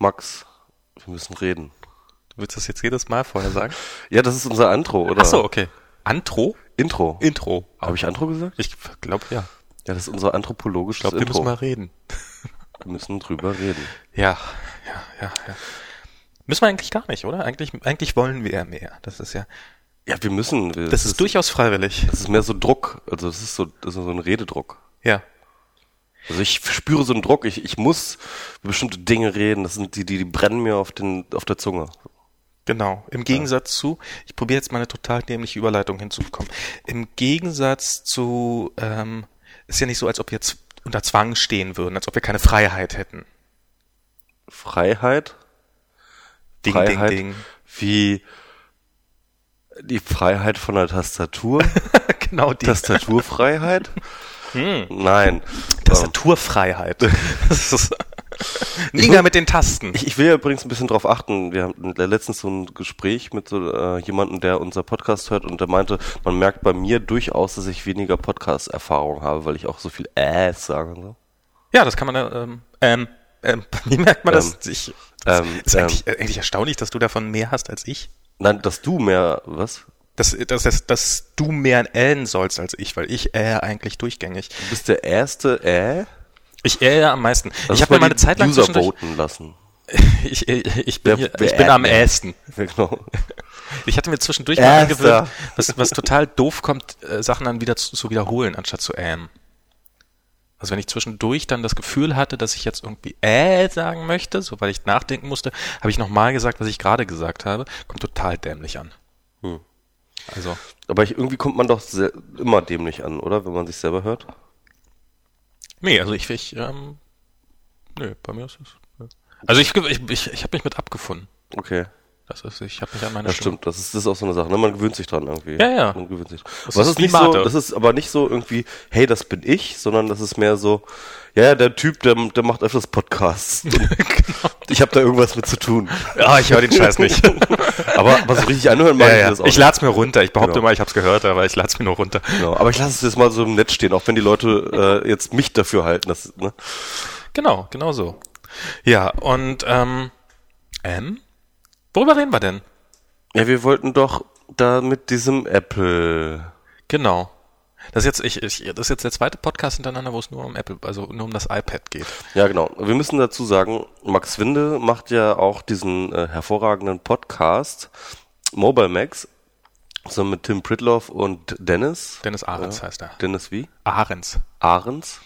Max, wir müssen reden. Du willst das jetzt jedes Mal vorher sagen? Ja, das ist unser Antro, oder? Ach so, okay. Antro? Intro. Intro. Habe ich Antro gesagt? Ich glaube, ja. Ja, das ist unser anthropologisches Ich glaube, wir Intro. müssen mal reden. wir müssen drüber reden. Ja, ja, ja, ja. Müssen wir eigentlich gar nicht, oder? Eigentlich, eigentlich wollen wir ja mehr. Das ist ja, Ja, wir müssen. Wir, das ist durchaus freiwillig. Das ist mehr so Druck. Also das ist so, das ist so ein Rededruck. Ja. Also ich spüre so einen Druck. Ich, ich muss über bestimmte Dinge reden. Das sind die, die, die brennen mir auf den, auf der Zunge. Genau. Im Gegensatz zu, ich probiere jetzt mal eine total dämliche Überleitung hinzubekommen. Im Gegensatz zu, ähm, ist ja nicht so, als ob wir jetzt unter Zwang stehen würden, als ob wir keine Freiheit hätten. Freiheit. Ding, Freiheit ding, ding. Wie die Freiheit von der Tastatur. genau die Tastaturfreiheit? Hm. Nein. Tastaturfreiheit. Das ist Niger mit den Tasten. Ich, ich will ja übrigens ein bisschen drauf achten. Wir haben letztens so ein Gespräch mit so äh, jemandem, der unser Podcast hört und der meinte, man merkt bei mir durchaus, dass ich weniger Podcast-Erfahrung habe, weil ich auch so viel Äs sage. So. Ja, das kann man, ähm, ähm, ähm, wie merkt man das? Ähm, Ich, ähm, ist ähm, eigentlich, äh, eigentlich erstaunlich, dass du davon mehr hast als ich. Nein, dass du mehr, was? Dass, dass, dass, dass du mehr ähen sollst als ich, weil ich äh eigentlich durchgängig. Du bist der erste Äh? Ich äh am meisten. Lass ich habe mir mal mal eine die Zeit lang User voten lassen. ich, ich, ich bin, hier, ich bin am ästen. Genau. Ich hatte mir zwischendurch mal angewöhnt, was, was total doof kommt, äh, Sachen dann wieder zu, zu wiederholen, anstatt zu ähm. Also wenn ich zwischendurch dann das Gefühl hatte, dass ich jetzt irgendwie äh sagen möchte, so weil ich nachdenken musste, habe ich nochmal gesagt, was ich gerade gesagt habe, kommt total dämlich an. Hm. Also, Aber ich, irgendwie kommt man doch sehr, immer dämlich an, oder? Wenn man sich selber hört. nee, also ich, ich ähm, nö, bei mir ist es. nö. Also ich, ich, ich, ich habe mich mit abgefunden. Okay. Das ist, ich habe mich an meine Das stimmt, das ist, das ist auch so eine Sache, ne? Man gewöhnt sich dran irgendwie. Ja, ja. Man gewöhnt sich. Das Was ist nicht so, das ist aber nicht so irgendwie, hey, das bin ich, sondern das ist mehr so, ja, ja, der Typ, der, der macht öfters Podcasts. Genau. Ich habe da irgendwas mit zu tun. Ah, ich höre den Scheiß nicht. Aber, aber so richtig anhören ja, mache ich ja. das auch Ich nicht. lad's mir runter. Ich behaupte Genau. immer, ich habe es gehört, aber ich lad's mir nur runter. Genau. Aber ich lasse es jetzt mal so im Netz stehen, auch wenn die Leute äh, jetzt mich dafür halten. Dass, ne? Genau, genau so. Ja, und ähm, ähm, worüber reden wir denn? Ja, wir wollten doch da mit diesem Apple. Genau. Das ist jetzt, ich, ich, das ist jetzt der zweite Podcast hintereinander, wo es nur um Apple, also nur um das iPad geht. Ja, genau. Wir müssen dazu sagen, Max Winde macht ja auch diesen äh, hervorragenden Podcast Mobile Max, so mit Tim Pritloff und Dennis. Dennis Ahrens Ja. heißt er. Dennis wie? Ahrens. Ahrens.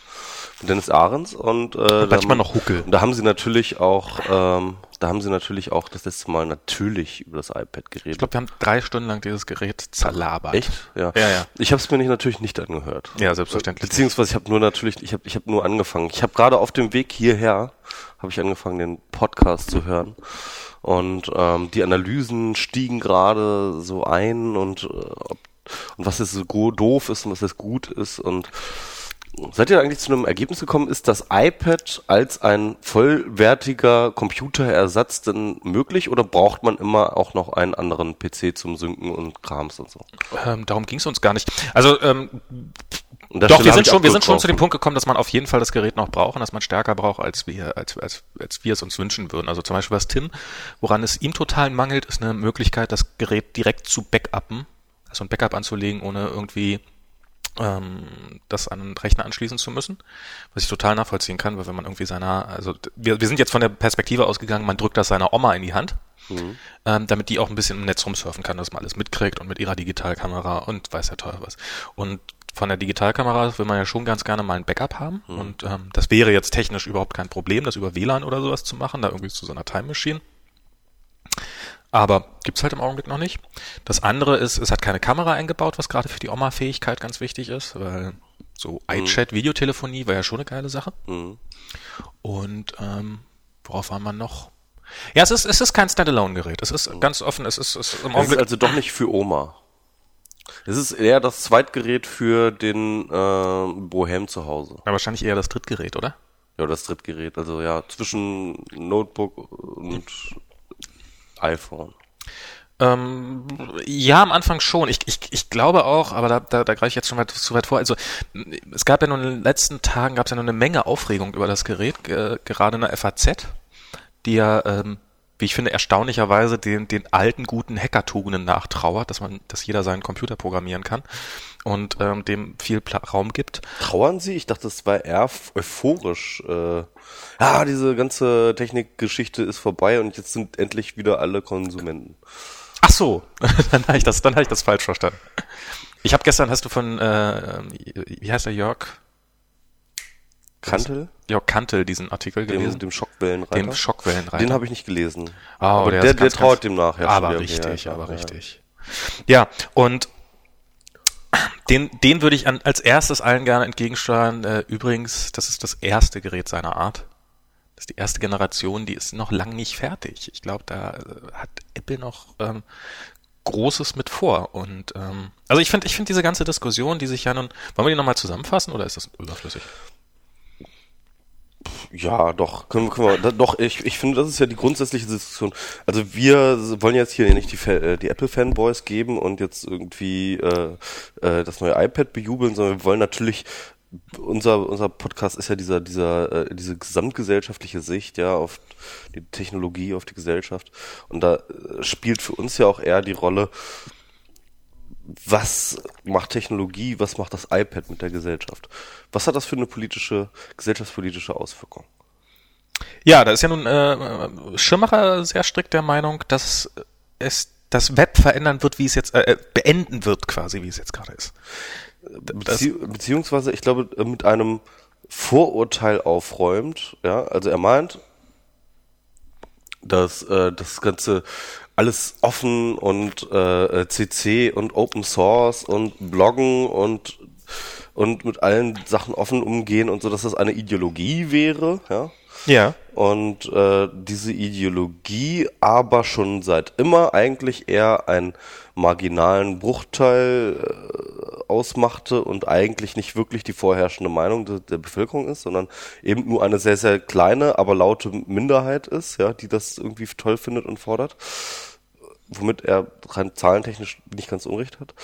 Dennis Ahrens und, äh, da manchmal haben- noch Huckel. Da haben sie natürlich auch, ähm, da haben sie natürlich auch das letzte Mal natürlich über das iPad geredet. Ich glaube, wir haben drei Stunden lang dieses Gerät zerlabert. Echt? Ja. Ja, ja. Ich habe es mir nicht, natürlich nicht angehört. Ja, selbstverständlich. Beziehungsweise ich habe nur natürlich, ich habe ich hab nur angefangen. Ich habe gerade auf dem Weg hierher, habe ich angefangen, den Podcast zu hören. Und ähm, die Analysen stiegen gerade so ein und, äh, und was jetzt so doof ist und was jetzt gut ist. Und seid ihr eigentlich zu einem Ergebnis gekommen, ist das iPad als ein vollwertiger Computerersatz denn möglich oder braucht man immer auch noch einen anderen PC zum Synken und Krams und so? Ähm, darum ging es uns gar nicht. Also ähm, Doch, wir sind schon, wir sind schon zu dem. Punkt gekommen, dass man auf jeden Fall das Gerät noch braucht und dass man stärker braucht, als wir, als, als, als wir es uns wünschen würden. Also zum Beispiel was Tim, woran es ihm total mangelt, ist eine Möglichkeit, das Gerät direkt zu backuppen, also ein Backup anzulegen, ohne irgendwie ähm, das an einen Rechner anschließen zu müssen, was ich total nachvollziehen kann, weil wenn man irgendwie seiner, also wir, wir sind jetzt von der Perspektive ausgegangen, man drückt das seiner Oma in die Hand, ähm, damit die auch ein bisschen im Netz rumsurfen kann, dass man alles mitkriegt und mit ihrer Digitalkamera und weiß ja teuer was. Und von der Digitalkamera will man ja schon ganz gerne mal ein Backup haben und ähm, das wäre jetzt technisch überhaupt kein Problem, das über WLAN oder sowas zu machen, da irgendwie zu so einer Time Machine. Aber gibt's halt im Augenblick noch nicht. Das andere ist, es hat keine Kamera eingebaut, was gerade für die Oma-Fähigkeit ganz wichtig ist, weil so iChat, Videotelefonie war ja schon eine geile Sache. Mhm. Und ähm, worauf war man noch? Ja, es ist, es ist kein Standalone-Gerät. Es ist ganz offen, es ist, es ist im Es ist Augenblick. also doch nicht für Oma. Es ist eher das Zweitgerät für den äh, Bohem zu Hause. Ja, wahrscheinlich eher das Drittgerät, oder? Ja, das Drittgerät. Also ja, zwischen Notebook und iPhone. Ähm, ja, am Anfang schon. Ich, ich, ich glaube auch, aber da, da, da greife ich jetzt schon weit, zu weit vor. Also es gab ja nun in den letzten Tagen gab es ja nur eine Menge Aufregung über das Gerät, ge- gerade in der FAZ. die ja, ähm, wie ich finde, erstaunlicherweise den, den alten guten Hackertugenden nachtrauert, dass man, dass jeder seinen Computer programmieren kann und ähm, dem viel Pla Raum gibt. Trauern Sie? Ich dachte, das war eher euphorisch. Äh, ah, diese ganze Technikgeschichte ist vorbei und jetzt sind endlich wieder alle Konsumenten. Ach so, dann habe ich das, dann habe ich das falsch verstanden. Ich habe gestern, hast du von, äh, wie heißt der Jörg? Kantel? Jörg Kantel diesen Artikel Dem, gelesen. dem Schockwellenreiter? Dem Schockwellenreiter. Den habe ich nicht gelesen. Oh, aber der, der, ganz, traut ganz- dem nach. ja, aber richtig, Ja, aber ja. richtig. Ja, und den, den würde ich an, als erstes allen gerne entgegensteuern. Äh, übrigens, das ist das erste Gerät seiner Art. Das ist die erste Generation, die ist noch lang nicht fertig. Ich glaube, da äh, hat Apple noch ähm, Großes mit vor. Und ähm, also ich finde, ich finde diese ganze Diskussion, die sich ja nun, wollen wir die nochmal zusammenfassen oder ist das überflüssig? Ja, doch, können, können wir, doch, ich, ich finde, das ist ja die grundsätzliche Diskussion. Also wir wollen jetzt hier nicht die, äh, die Apple-Fanboys geben und jetzt irgendwie äh, äh, das neue iPad bejubeln, sondern wir wollen natürlich unser unser Podcast ist ja dieser dieser äh, diese gesamtgesellschaftliche Sicht ja auf die Technologie, auf die Gesellschaft und da äh, spielt für uns ja auch eher die Rolle, was macht Technologie, was macht das iPad mit der Gesellschaft? Was hat das für eine politische, gesellschaftspolitische Auswirkung? Ja, da ist ja nun äh, Schirmacher sehr strikt der Meinung, dass es das Web verändern wird, wie es jetzt äh, beenden wird, quasi, wie es jetzt gerade ist. Bezieh beziehungsweise, ich glaube, äh, mit einem Vorurteil aufräumt, ja, also er meint, dass äh, das Ganze alles offen und äh, CC und Open Source und Bloggen und und mit allen Sachen offen umgehen und so, dass das eine Ideologie wäre, ja. Ja. Und äh, diese Ideologie aber schon seit immer eigentlich eher einen marginalen Bruchteil äh, ausmachte und eigentlich nicht wirklich die vorherrschende Meinung de, der Bevölkerung ist, sondern eben nur eine sehr, sehr kleine, aber laute Minderheit ist, ja, die das irgendwie toll findet und fordert. Womit er rein zahlentechnisch nicht ganz unrecht hat.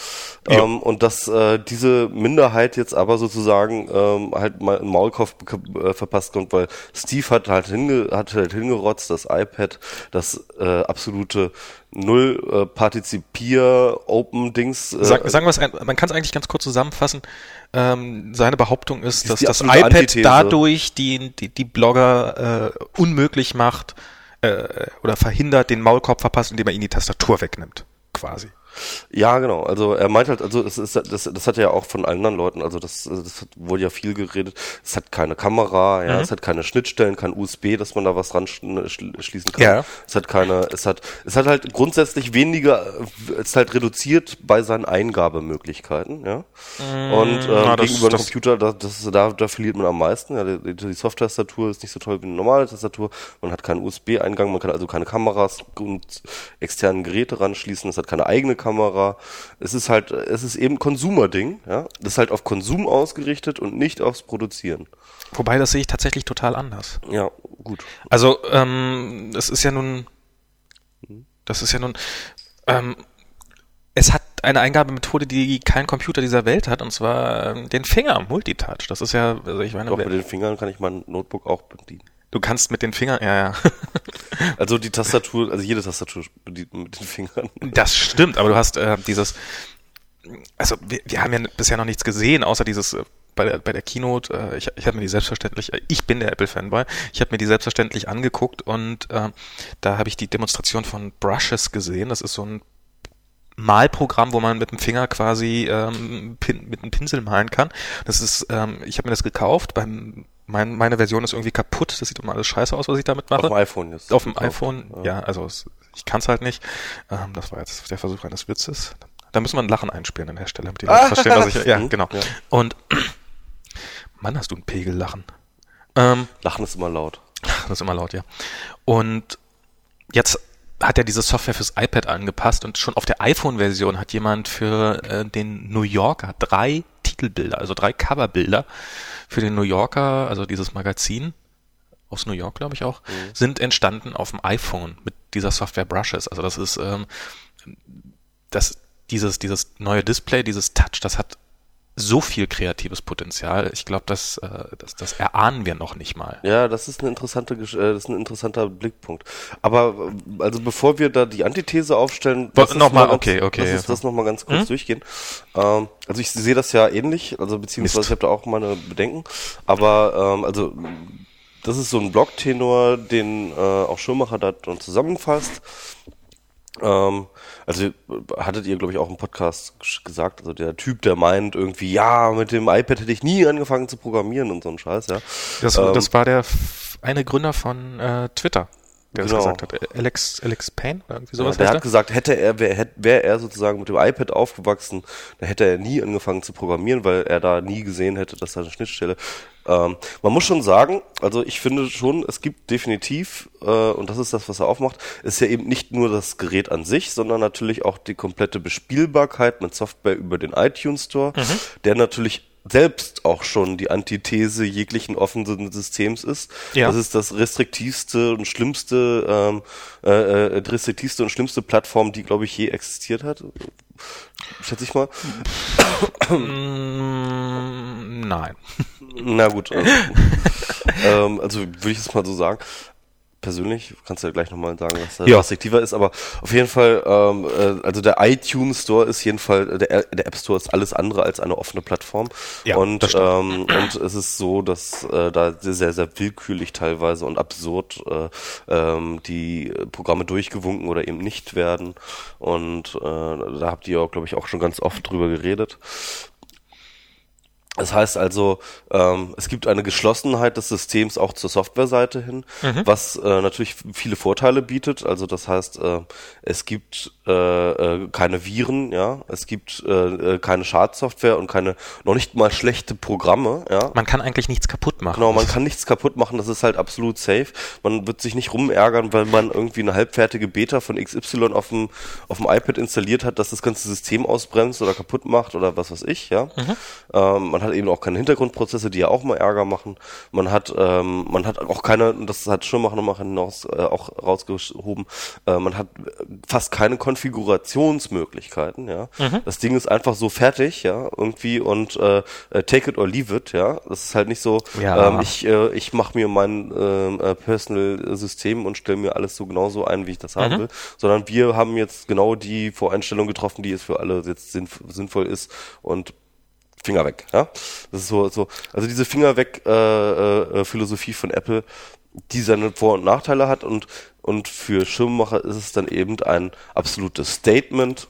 Ja. Ähm, und dass äh, diese Minderheit jetzt aber sozusagen ähm, halt mal einen Maulkorb bek- äh, verpasst kommt, weil Steve hat halt, hinge hat halt hingerotzt, das iPad, das äh, absolute Null äh, Partizipier Open Dings. Äh, Sag, sagen wir es, man kann es eigentlich ganz kurz zusammenfassen. Ähm, seine Behauptung ist, dass das iPad Antithese. dadurch die, die, die Blogger äh, unmöglich macht äh, oder verhindert, den Maulkorb verpasst, indem er ihnen die Tastatur wegnimmt, quasi. Ja, genau. Also er meint halt, also es ist das, das hat er ja auch von allen anderen Leuten, also das, das wurde ja viel geredet. Es hat keine Kamera, ja, es hat keine Schnittstellen, kein USB, dass man da was ran sch- schließen kann. Ja. Es hat keine, es hat, es hat halt grundsätzlich weniger, es ist halt reduziert bei seinen Eingabemöglichkeiten, ja. Und ähm, na, das- gegenüber dem das- Computer, da, das, da, da verliert man am meisten. Ja, die, die Soft-Tastatur ist nicht so toll wie eine normale Tastatur. Man hat keinen USB-Eingang, man kann also keine Kameras und externen Geräte ranschließen. Es hat keine eigene Kamera. Es ist halt, es ist eben Konsumerding. Ja, das ist halt auf Konsum ausgerichtet und nicht aufs Produzieren. Wobei, das sehe ich tatsächlich total anders. Ja, gut. Also, ähm, das ist ja nun, das ist ja nun, ähm, es hat eine Eingabemethode, die kein Computer dieser Welt hat, und zwar ähm, den Finger, Multitouch. Das ist ja, also ich meine, Doch mit den Fingern kann ich mein Notebook auch bedienen. Du kannst mit den Fingern, ja, ja. Also die Tastatur, also jede Tastatur bedient man mit den Fingern. Das stimmt, aber du hast äh, dieses, also wir, wir haben ja bisher noch nichts gesehen, außer dieses äh, bei der, bei der Keynote, äh, ich, ich habe mir die selbstverständlich, äh, ich bin der Apple-Fanboy, ich habe mir die selbstverständlich angeguckt und äh, da habe ich die Demonstration von Brushes gesehen. Das ist so ein Malprogramm, wo man mit dem Finger quasi ähm, pin, mit einem Pinsel malen kann. Das ist, ähm, ich habe mir das gekauft. Beim, mein, meine Version ist irgendwie kaputt. Das sieht immer alles scheiße aus, was ich damit mache. Auf dem iPhone jetzt. Auf dem iPhone, ja, also es, ich kann es halt nicht. Ähm, das war jetzt der Versuch eines Witzes. Da müssen wir ein Lachen einspielen an der Stelle, damit die Leute verstehen, was ich. Ja, Mhm, genau. ja. Und Mann, hast du ein Pegellachen. Ähm, Lachen ist immer laut. das ist immer laut, ja. Und jetzt hat er diese Software fürs iPad angepasst und schon auf der iPhone-Version hat jemand für äh, den New Yorker drei Titelbilder, also drei Coverbilder für den New Yorker, also dieses Magazin aus New York, glaube ich auch, sind entstanden auf dem iPhone mit dieser Software Brushes. Also das ist ähm, das dieses dieses neue Display, dieses Touch, das hat so viel kreatives Potenzial. Ich glaube, das, äh, das, das erahnen wir noch nicht mal. Ja, das ist, eine interessante, äh, das ist ein interessanter Blickpunkt. Aber äh, also bevor wir da die Antithese aufstellen, Wo- lass uns noch mal, ganz- okay, okay, lass uns ja. das nochmal ganz kurz durchgehen. Ähm, also ich sehe das ja ähnlich, also beziehungsweise Mist. ich habe da auch meine Bedenken. Aber ähm, also das ist so ein Blogtenor, den äh, auch Schirmacher da zusammenfasst. Ähm, also hattet ihr, glaube ich, auch im Podcast ges- gesagt, also der Typ, der meint irgendwie, ja, mit dem iPad hätte ich nie angefangen zu programmieren und so ein Scheiß, ja. Das, Ähm, das war der eine Gründer von äh, Twitter, der Genau. das gesagt hat. Alex, Alex Payne oder irgendwie Ja, sowas. der heißt hat gesagt, hätte er, wäre wär er sozusagen mit dem iPad aufgewachsen, dann hätte er nie angefangen zu programmieren, weil er da nie gesehen hätte, dass da eine Schnittstelle. Ähm, man muss schon sagen, also ich finde schon, es gibt definitiv, äh, und das ist das, was er aufmacht, ist ja eben nicht nur das Gerät an sich, sondern natürlich auch die komplette Bespielbarkeit mit Software über den iTunes Store, Mhm. der natürlich selbst auch schon die Antithese jeglichen offenen Systems ist. Ja. Das ist das restriktivste und schlimmste, ähm, äh, äh, restriktivste und schlimmste Plattform, die, glaube ich, je existiert hat. Schätze ich mal. Mm, nein. Na gut. Also, ähm, also würde ich es mal so sagen. Persönlich kannst du ja gleich nochmal sagen, was da Ja. restriktiver ist, aber auf jeden Fall, ähm, äh, also der iTunes Store ist jeden Fall, der, der App Store ist alles andere als eine offene Plattform. Ja, und, ähm, und es ist so, dass äh, da sehr, sehr willkürlich teilweise und absurd äh, ähm, die Programme durchgewunken oder eben nicht werden. Und äh, da habt ihr auch, glaube ich, auch schon ganz oft drüber geredet. Das heißt also, ähm, es gibt eine Geschlossenheit des Systems auch zur Softwareseite hin, was äh, natürlich viele Vorteile bietet. Also das heißt, äh, es gibt äh, äh, keine Viren, ja, es gibt äh, äh, keine Schadsoftware und keine noch nicht mal schlechte Programme, ja. Man kann eigentlich nichts kaputt machen. Genau, man kann nichts kaputt machen, das ist halt absolut safe. Man wird sich nicht rumärgern, weil man irgendwie eine halbfertige Beta von XY auf dem, auf dem iPad installiert hat, dass das ganze System ausbremst oder kaputt macht oder was weiß ich, ja. Ähm, man hat eben auch keine Hintergrundprozesse, die ja auch mal Ärger machen. Man hat, ähm, man hat auch keine, und das hat Schirmacher nochmal hinaus, äh, auch rausgehoben, äh, man hat fast keine Konfigurationsmöglichkeiten, ja. Das Ding ist einfach so fertig, ja, irgendwie und äh, äh, take it or leave it, ja. Das ist halt nicht so, Ja. ähm, ich, äh, ich mache mir mein ähm, äh, Personal-System und stelle mir alles so genauso ein, wie ich das haben will, sondern wir haben jetzt genau die Voreinstellung getroffen, die es für alle jetzt sinnvoll ist und Finger weg, ja. Das ist so, so, also diese Finger weg äh, äh, Philosophie von Apple, die seine Vor- und Nachteile hat und und für Schirmmacher ist es dann eben ein absolutes Statement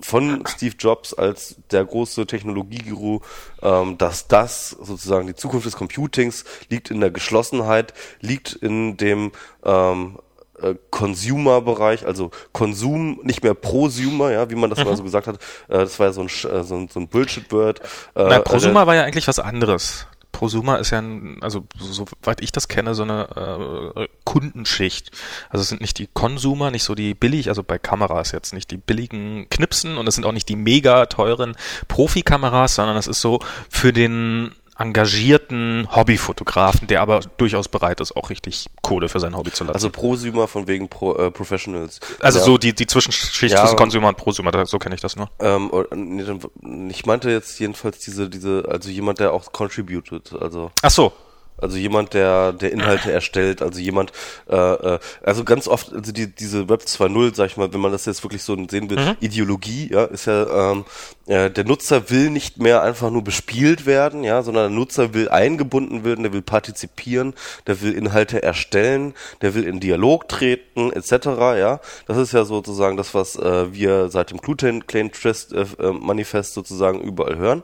von Steve Jobs als der große Technologieguru, ähm, dass das sozusagen die Zukunft des Computings liegt in der Geschlossenheit, liegt in dem ähm, äh, Consumer-Bereich, also Konsum, nicht mehr Prosumer, ja, wie man das mal so gesagt hat. Äh, das war ja so ein, äh, so ein, so ein Bullshit-Word. Äh, Na, äh, Prosumer war ja eigentlich was anderes. Prosumer ist ja, ein, also so- soweit ich das kenne, so eine äh, Kundenschicht. Also es sind nicht die Konsumer, nicht so die billig, also bei Kameras jetzt nicht die billigen Knipsen und es sind auch nicht die mega teuren Profikameras, sondern es ist so für den engagierten Hobbyfotografen, der aber durchaus bereit ist, auch richtig Kohle für sein Hobby zu lassen. also Prosumer von wegen Pro, äh, Professionals. Also ja. so die, die Zwischenschicht Ja, zwischen Consumer und Prosumer, so kenne ich das nur. Ähm, dann- ich meinte jetzt jedenfalls diese, diese, also jemand, der auch contributed, also Ach so, Also jemand, der, der Inhalte erstellt, also jemand, äh, äh, also ganz oft, also die, diese Web 2.0, sag ich mal, wenn man das jetzt wirklich so sehen will, Ideologie, ja, ist ja, ähm, äh, der Nutzer will nicht mehr einfach nur bespielt werden, ja, sondern der Nutzer will eingebunden werden, der will partizipieren, der will Inhalte erstellen, der will in Dialog treten, etc., ja. Das ist ja sozusagen das, was äh, wir seit dem Gluten Claim Trust äh, äh, Manifest sozusagen überall hören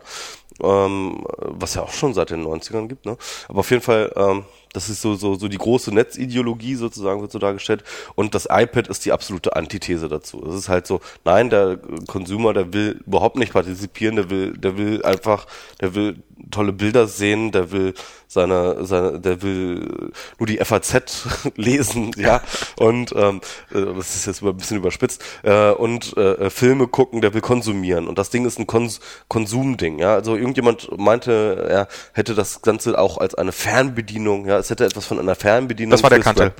ähm, was ja auch schon seit den 90ern gibt, ne? Aber auf jeden Fall, ähm, das ist so, so, so die große Netzideologie sozusagen wird so dargestellt. Und das iPad ist die absolute Antithese dazu. Es ist halt so, nein, der Consumer, der will überhaupt nicht partizipieren, der will, der will einfach, der will tolle Bilder sehen, der will seine, seine, der will nur die FAZ lesen, ja, und ähm, äh, das ist jetzt ein bisschen überspitzt, äh, und äh, Filme gucken, der will konsumieren. Und das Ding ist ein Kons Konsumding, ja. Also irgendjemand meinte, er hätte das Ganze auch als eine Fernbedienung, ja, es hätte etwas von einer Fernbedienung. Das war der Kantel.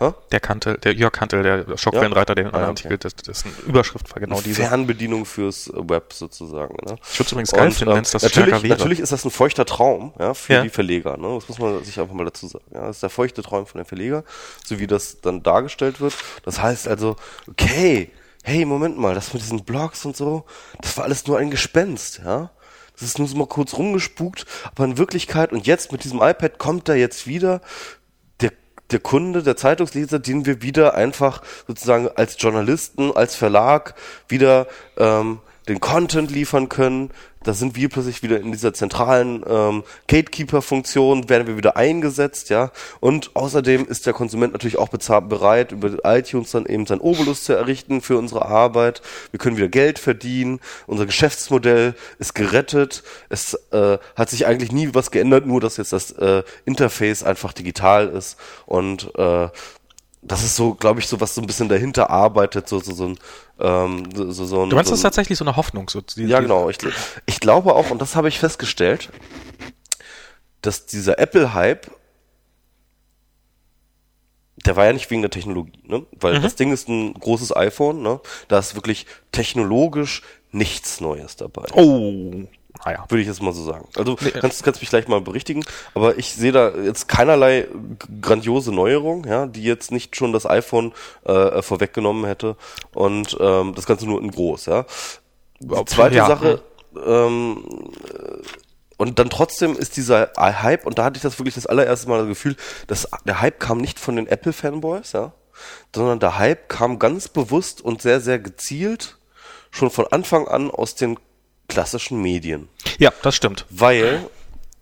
Hä? Der Kantel, der Jörg Kantel, der Schockwellenreiter, der den Ah, okay. Artikel, das, das ist eine Überschrift war genau diese. Fernbedienung fürs Web sozusagen. Ne? Ich würde übrigens geil finden, ähm, wenn es das natürlich, stärker wäre. natürlich ist das ein feuchter Traum ja, für Ja. die Verleger. Ne? Das muss man sich einfach mal dazu sagen. Ja? Das ist der feuchte Traum von den Verleger, so wie das dann dargestellt wird. Das heißt also, okay, hey, Moment mal, das mit diesen Blogs und so, das war alles nur ein Gespenst. ja. Das ist nur so mal kurz rumgespukt, aber in Wirklichkeit, und jetzt mit diesem iPad kommt da jetzt wieder der, der Kunde, der Zeitungsleser, den wir wieder einfach sozusagen als Journalisten, als Verlag wieder ähm, den Content liefern können. Da sind wir plötzlich wieder in dieser zentralen ähm, Gatekeeper-Funktion, werden wir wieder eingesetzt, ja. Und außerdem ist der Konsument natürlich auch bezahlt, bereit, über iTunes dann eben sein Obolus zu errichten für unsere Arbeit. Wir können wieder Geld verdienen. Unser Geschäftsmodell ist gerettet. Es äh, hat sich eigentlich nie was geändert, nur dass jetzt das äh, Interface einfach digital ist und äh, das ist so, glaube ich, so was so ein bisschen dahinter arbeitet, so so so ein ähm, so, so, ein Du meinst, so das ist ein, tatsächlich so eine Hoffnung? So, die, ja, genau. Ich, ich glaube auch, und das habe ich festgestellt, dass dieser Apple-Hype, der war ja nicht wegen der Technologie, ne? Weil das Ding ist ein großes iPhone, ne? Da ist wirklich technologisch nichts Neues dabei. Oh, naja. Würde ich jetzt mal so sagen. Also Nee, kannst, kannst mich gleich mal berichtigen, aber ich sehe da jetzt keinerlei grandiose Neuerung, ja, die jetzt nicht schon das iPhone äh, vorweggenommen hätte und ähm, das Ganze nur in groß, ja. Die zweite ja, Sache, ähm, äh, und dann trotzdem ist dieser Hype, und da hatte ich das wirklich das allererste Mal das Gefühl, dass der Hype kam nicht von den Apple-Fanboys, ja, sondern der Hype kam ganz bewusst und sehr, sehr gezielt schon von Anfang an aus den klassischen Medien Ja, das stimmt. weil,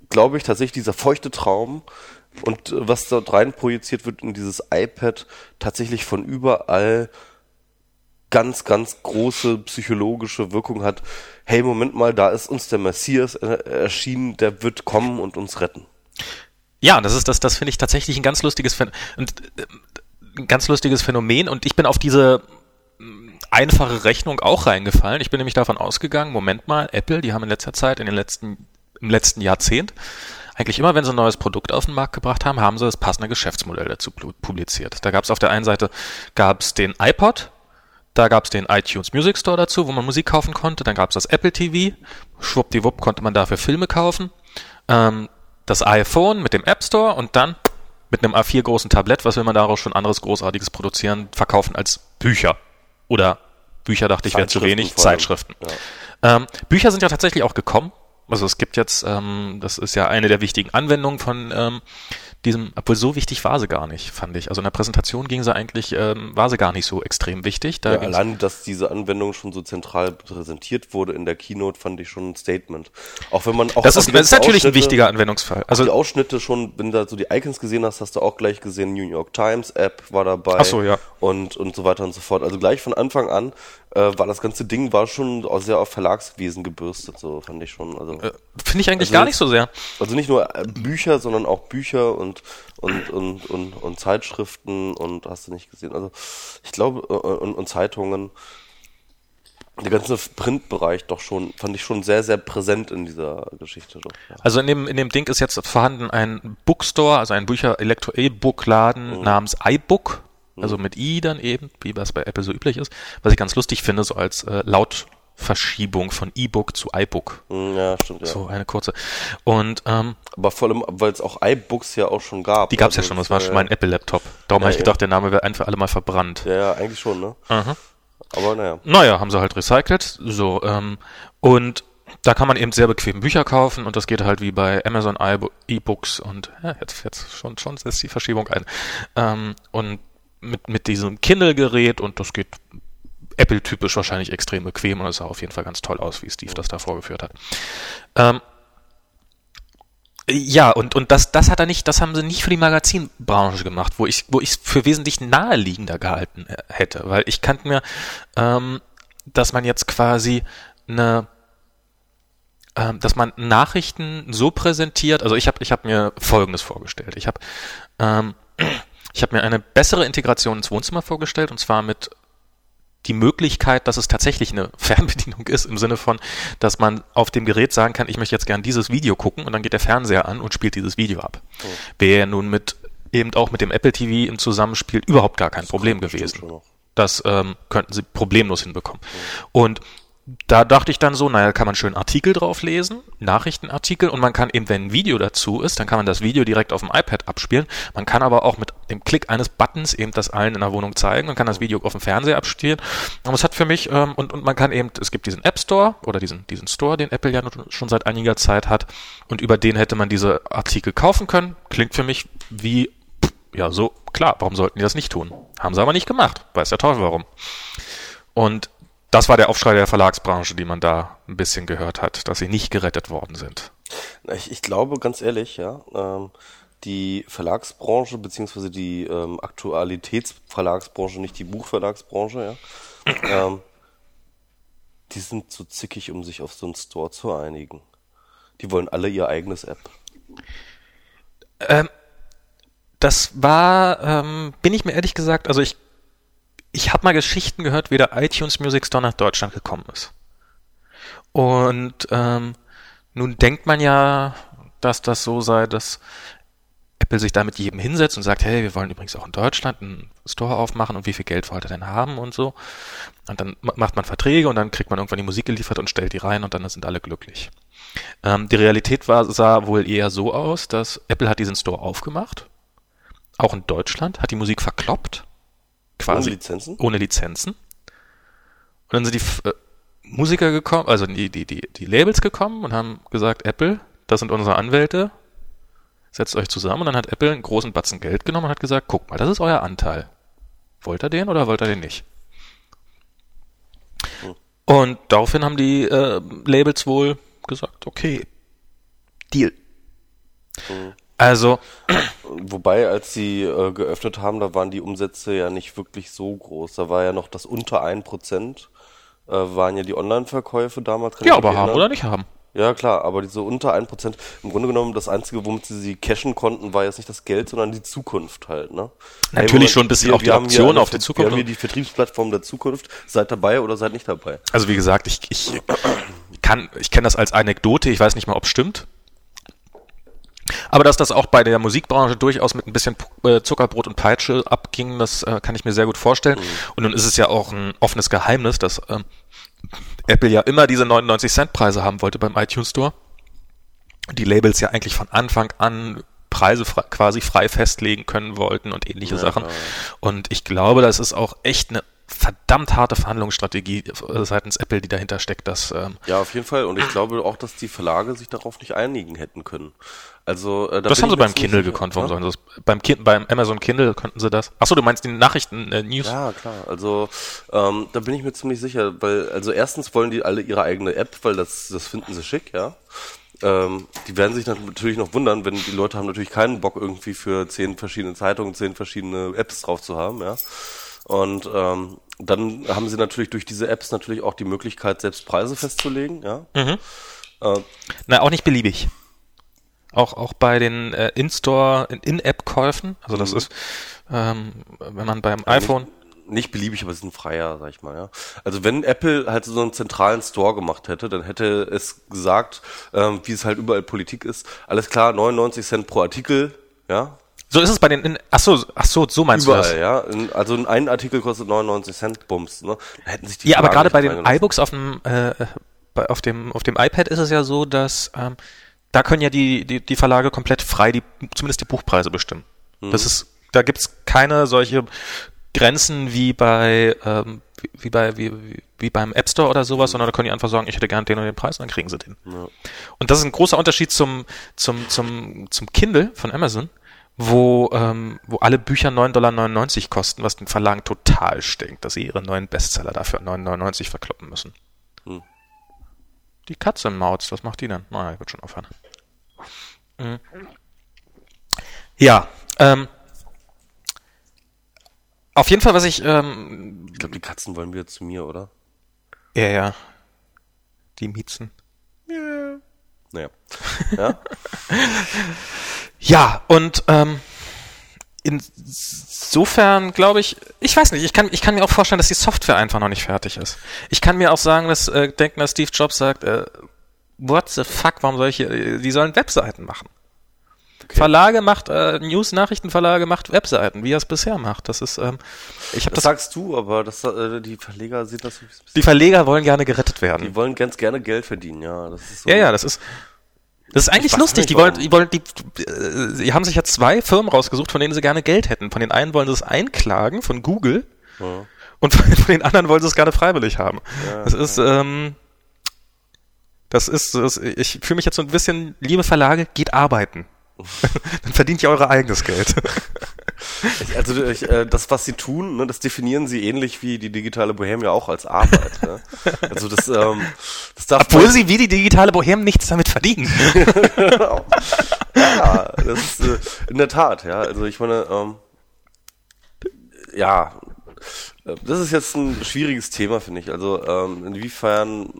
glaube ich, tatsächlich dieser feuchte Traum und äh, was dort rein projiziert wird in dieses iPad tatsächlich von überall ganz, ganz große psychologische Wirkung hat. Hey, Moment mal, da ist uns der Messias erschienen, der wird kommen und uns retten. Ja, das ist das, das finde ich tatsächlich ein ganz lustiges Phän und, äh, ein ganz lustiges Phänomen und ich bin auf diese einfache Rechnung auch reingefallen. Ich bin nämlich davon ausgegangen, Moment mal, Apple, die haben in letzter Zeit, in den letzten, im letzten Jahrzehnt, eigentlich immer, wenn sie ein neues Produkt auf den Markt gebracht haben, haben sie das passende Geschäftsmodell dazu publiziert. Da gab es auf der einen Seite gab's den iPod, da gab es den iTunes Music Store dazu, wo man Musik kaufen konnte. Dann gab es das Apple TV. Schwuppdiwupp konnte man dafür Filme kaufen. Ähm, das iPhone mit dem App Store und dann mit einem A4 großen Tablett, was will man daraus schon anderes Großartiges produzieren, verkaufen als Bücher. Oder Bücher, dachte ich, wäre zu wenig. Zeitschriften. Ja. Ähm, Bücher sind ja tatsächlich auch gekommen. Also es gibt jetzt, ähm, das ist ja eine der wichtigen Anwendungen von ähm, diesem, obwohl so wichtig war sie gar nicht, fand ich. Also in der Präsentation ging sie eigentlich, ähm, war sie gar nicht so extrem wichtig. Da Ja, allein, dass diese Anwendung schon so zentral präsentiert wurde in der Keynote, fand ich schon ein Statement. Auch wenn man auch das ist, das ist natürlich ein wichtiger Anwendungsfall. Also die Ausschnitte schon, wenn du da so die Icons gesehen hast, hast du auch gleich gesehen, New York Times App war dabei. Ach so, ja. Und, und so weiter und so fort. Also gleich von Anfang an äh, war das ganze Ding war schon sehr auf Verlagswesen gebürstet, so fand ich schon. Also, äh, finde ich eigentlich Also gar nicht so sehr. also nicht nur äh, Bücher, sondern auch Bücher und, und, und, und, und Zeitschriften und hast du nicht gesehen. Also ich glaube, äh, und, und Zeitungen. Der ganze Printbereich doch schon, fand ich schon sehr, sehr präsent in dieser Geschichte. Doch, ja. Also in dem, in dem Ding ist jetzt vorhanden ein Bookstore, also ein Bücher Elektro E-Book-Laden namens iBook, also mit i dann eben, wie das bei Apple so üblich ist, was ich ganz lustig finde, so als äh, Lautverschiebung von E-Book zu iBook. Hm, Ja, stimmt, ja. So eine kurze. Und ähm, Aber vor allem, weil es auch iBooks ja auch schon gab. die gab es ja Also, schon, das war schon äh, mein Apple-Laptop. Darum Ja, habe ich ja. gedacht, der Name wäre ein für alle Mal verbrannt. Ja, ja, eigentlich schon, ne? Aha. Aber naja. Naja, haben sie halt recycelt. So, ähm, und da kann man eben sehr bequem Bücher kaufen und das geht halt wie bei Amazon E-Books und ja, jetzt, jetzt schon, schon setzt die Verschiebung ein. Ähm, und mit, mit diesem Kindle-Gerät und das geht Apple-typisch wahrscheinlich extrem bequem und es sah auf jeden Fall ganz toll aus, wie Steve das da vorgeführt hat. Ähm, ja, und, und das, das hat er nicht, das haben sie nicht für die Magazinbranche gemacht, wo ich, wo ich es für wesentlich naheliegender gehalten äh, hätte, weil ich kannte mir, ähm, dass man jetzt quasi eine, ähm, dass man Nachrichten so präsentiert, also ich habe ich hab mir Folgendes vorgestellt. Ich habe ähm, ich habe mir eine bessere Integration ins Wohnzimmer vorgestellt, und zwar mit die Möglichkeit, dass es tatsächlich eine Fernbedienung ist, im Sinne von, dass man auf dem Gerät sagen kann, ich möchte jetzt gern dieses Video gucken und dann geht der Fernseher an und spielt dieses Video ab. Wer nun mit eben auch mit dem Apple TV im Zusammenspiel überhaupt gar kein Problem gewesen. Das ähm, könnten sie problemlos hinbekommen. Und da dachte ich dann so, naja, kann man schön Artikel drauf lesen, Nachrichtenartikel und man kann eben, wenn ein Video dazu ist, dann kann man das Video direkt auf dem iPad abspielen. Man kann aber auch mit dem Klick eines Buttons eben das allen in der Wohnung zeigen und kann das Video auf dem Fernseher abspielen. Und es hat für mich, ähm, und, und man kann eben, es gibt diesen App Store oder diesen, diesen Store, den Apple ja schon seit einiger Zeit hat und über den hätte man diese Artikel kaufen können. Klingt für mich wie, ja, so, klar, warum sollten die das nicht tun? Haben sie aber nicht gemacht. Weiß der Teufel warum. Und das war der Aufschrei der Verlagsbranche, die man da ein bisschen gehört hat, dass sie nicht gerettet worden sind. Ich, ich glaube, ganz ehrlich, ja, ähm, die Verlagsbranche, beziehungsweise die ähm, Aktualitätsverlagsbranche, nicht die Buchverlagsbranche, ja, ähm, die sind zu zickig, um sich auf so einen Store zu einigen. Die wollen alle ihr eigenes App. Ähm, das war, ähm, bin ich mir ehrlich gesagt, also ich ich habe mal Geschichten gehört, wie der iTunes Music Store nach Deutschland gekommen ist. Und ähm, nun denkt man ja, dass das so sei, dass Apple sich da mit jedem hinsetzt und sagt, hey, wir wollen übrigens auch in Deutschland einen Store aufmachen und wie viel Geld wollt ihr denn haben und so. Und dann macht man Verträge und dann kriegt man irgendwann die Musik geliefert und stellt die rein und dann sind alle glücklich. Ähm, die Realität war, sah wohl eher so aus, dass Apple hat diesen Store aufgemacht, auch in Deutschland, hat die Musik verkloppt quasi. Ohne Lizenzen? Ohne Lizenzen. Und dann sind die äh, Musiker gekommen, also die, die, die, die Labels gekommen und haben gesagt, Apple, das sind unsere Anwälte, setzt euch zusammen. Und dann hat Apple einen großen Batzen Geld genommen und hat gesagt, guck mal, das ist euer Anteil. Wollt ihr den oder wollt ihr den nicht? Hm. Und daraufhin haben die äh, Labels wohl gesagt, okay, Deal. Hm. Also. Wobei, als sie äh, geöffnet haben, da waren die Umsätze ja nicht wirklich so groß. Da war ja noch das unter 1%, äh, waren ja die Online-Verkäufe damals. ja, aber haben oder nicht haben. Ja, klar, aber diese unter 1%, im Grunde genommen, das Einzige, womit sie sie cashen konnten, war jetzt nicht das Geld, sondern die Zukunft halt, ne? Natürlich hey, schon ein bisschen auch die Option auf die Zukunft. Wir haben hier die Vertriebsplattform der Zukunft. Seid dabei oder seid nicht dabei. Also wie gesagt, ich, ich kann, ich kenne das als Anekdote, ich weiß nicht mal, ob es stimmt. Aber dass das auch bei der Musikbranche durchaus mit ein bisschen äh, Zuckerbrot und Peitsche abging, das äh, kann ich mir sehr gut vorstellen. Mhm. Und nun ist es ja auch ein offenes Geheimnis, dass ähm, Apple ja immer diese 99 Cent Preise haben wollte beim iTunes Store. Die Labels ja eigentlich von Anfang an Preise frei, quasi frei festlegen können wollten und ähnliche ja, Sachen. Und ich glaube, das ist auch echt eine verdammt harte Verhandlungsstrategie äh, seitens Apple, die dahinter steckt. Dass, ähm ja, auf jeden Fall. Und ich glaube auch, dass die Verlage sich darauf nicht einigen hätten können. Also, äh, da das haben sie beim Kindle gekonnt. Warum ja? sollen sie das? Beim, Kind, beim Amazon Kindle könnten sie das. Achso, du meinst die Nachrichten, äh, News? Ja, klar. Also, ähm, da bin ich mir ziemlich sicher, weil, also erstens wollen die alle ihre eigene App, weil das, das finden sie schick, ja. Ähm, die werden sich natürlich noch wundern, wenn die Leute haben natürlich keinen Bock irgendwie für zehn verschiedene Zeitungen, zehn verschiedene Apps drauf zu haben, ja. Und ähm, dann haben sie natürlich durch diese Apps natürlich auch die Möglichkeit, selbst Preise festzulegen, ja. Mhm. Äh, Na, auch nicht beliebig. Auch, auch bei den äh, In-Store, In-App-Käufen. Also das mhm. ist, ähm, wenn man beim iPhone. Nicht, beliebig, aber es ist ein freier, sag ich mal, ja. Also wenn Apple halt so einen zentralen Store gemacht hätte, dann hätte es gesagt, ähm, wie es halt überall Politik ist, alles klar, 99 Cent pro Artikel, ja, so ist es bei den, in, ach so, ach so, so meinst Überall, du das? ja. In, also ein Artikel kostet 99 Cent Bums, ne? Da hätten sich die Ja, aber gerade bei den iBooks auf dem, äh, auf dem, auf dem iPad ist es ja so, dass, ähm, da können ja die, die, die Verlage komplett frei die, zumindest die Buchpreise bestimmen. Mhm. Das ist, da gibt's keine solche Grenzen wie bei, ähm, wie, bei, wie, wie beim App Store oder sowas, sondern da können die einfach sagen, ich hätte gern den und den Preis und dann kriegen sie den. Ja. Und das ist ein großer Unterschied zum, zum, zum, zum Kindle von Amazon, wo, ähm, wo alle Bücher 9,99 Dollar kosten, was den Verlagen total stinkt, dass sie ihre neuen Bestseller dafür 9,99 verkloppen müssen. Hm. Die Katze im Mauz, was macht die denn? Naja, ich wird schon aufhören. Mhm. Ja, ähm, auf jeden Fall, was ich. Ähm, ich glaube, die Katzen wollen wieder zu mir, oder? Ja, ja. Die Miezen. Ja. Naja. Ja. ja, und ähm, insofern glaube ich, ich weiß nicht, ich kann, ich kann mir auch vorstellen, dass die Software einfach noch nicht fertig ist. Ich kann mir auch sagen, dass äh, denken, dass Steve Jobs sagt, äh, what the fuck, warum soll ich hier, die sollen Webseiten machen. Verlage macht äh, News, Nachrichtenverlage macht Webseiten, wie er es bisher macht. Das ist, ähm, ich habe Das das. sagst du, aber das, äh, die Verleger sehen das. Die Verleger wollen gerne gerettet werden. Die wollen ganz gerne Geld verdienen, ja. Das ist so Ja, ja, das ist. Das ist eigentlich lustig. Die wollen, die wollen, die, äh, sie haben sich ja zwei Firmen rausgesucht, von denen sie gerne Geld hätten. Von den einen wollen sie es einklagen von Google Ja. und von, den anderen wollen sie es gerne freiwillig haben. das ist, ähm, das ist, das, ich fühle mich jetzt so ein bisschen, liebe Verlage, geht arbeiten. Dann verdient ihr eure eigenes Geld. Ich, also ich, äh, das, was sie tun, ne, das definieren sie ähnlich wie die digitale Bohème ja auch als Arbeit. Ne? Also das, ähm, das darf Obwohl sie wie die digitale Bohem nichts damit verdienen. ja, das ist äh, in der Tat, ja. Also ich meine, ähm, ja, äh, das ist jetzt ein schwieriges Thema, finde ich. Also ähm, inwiefern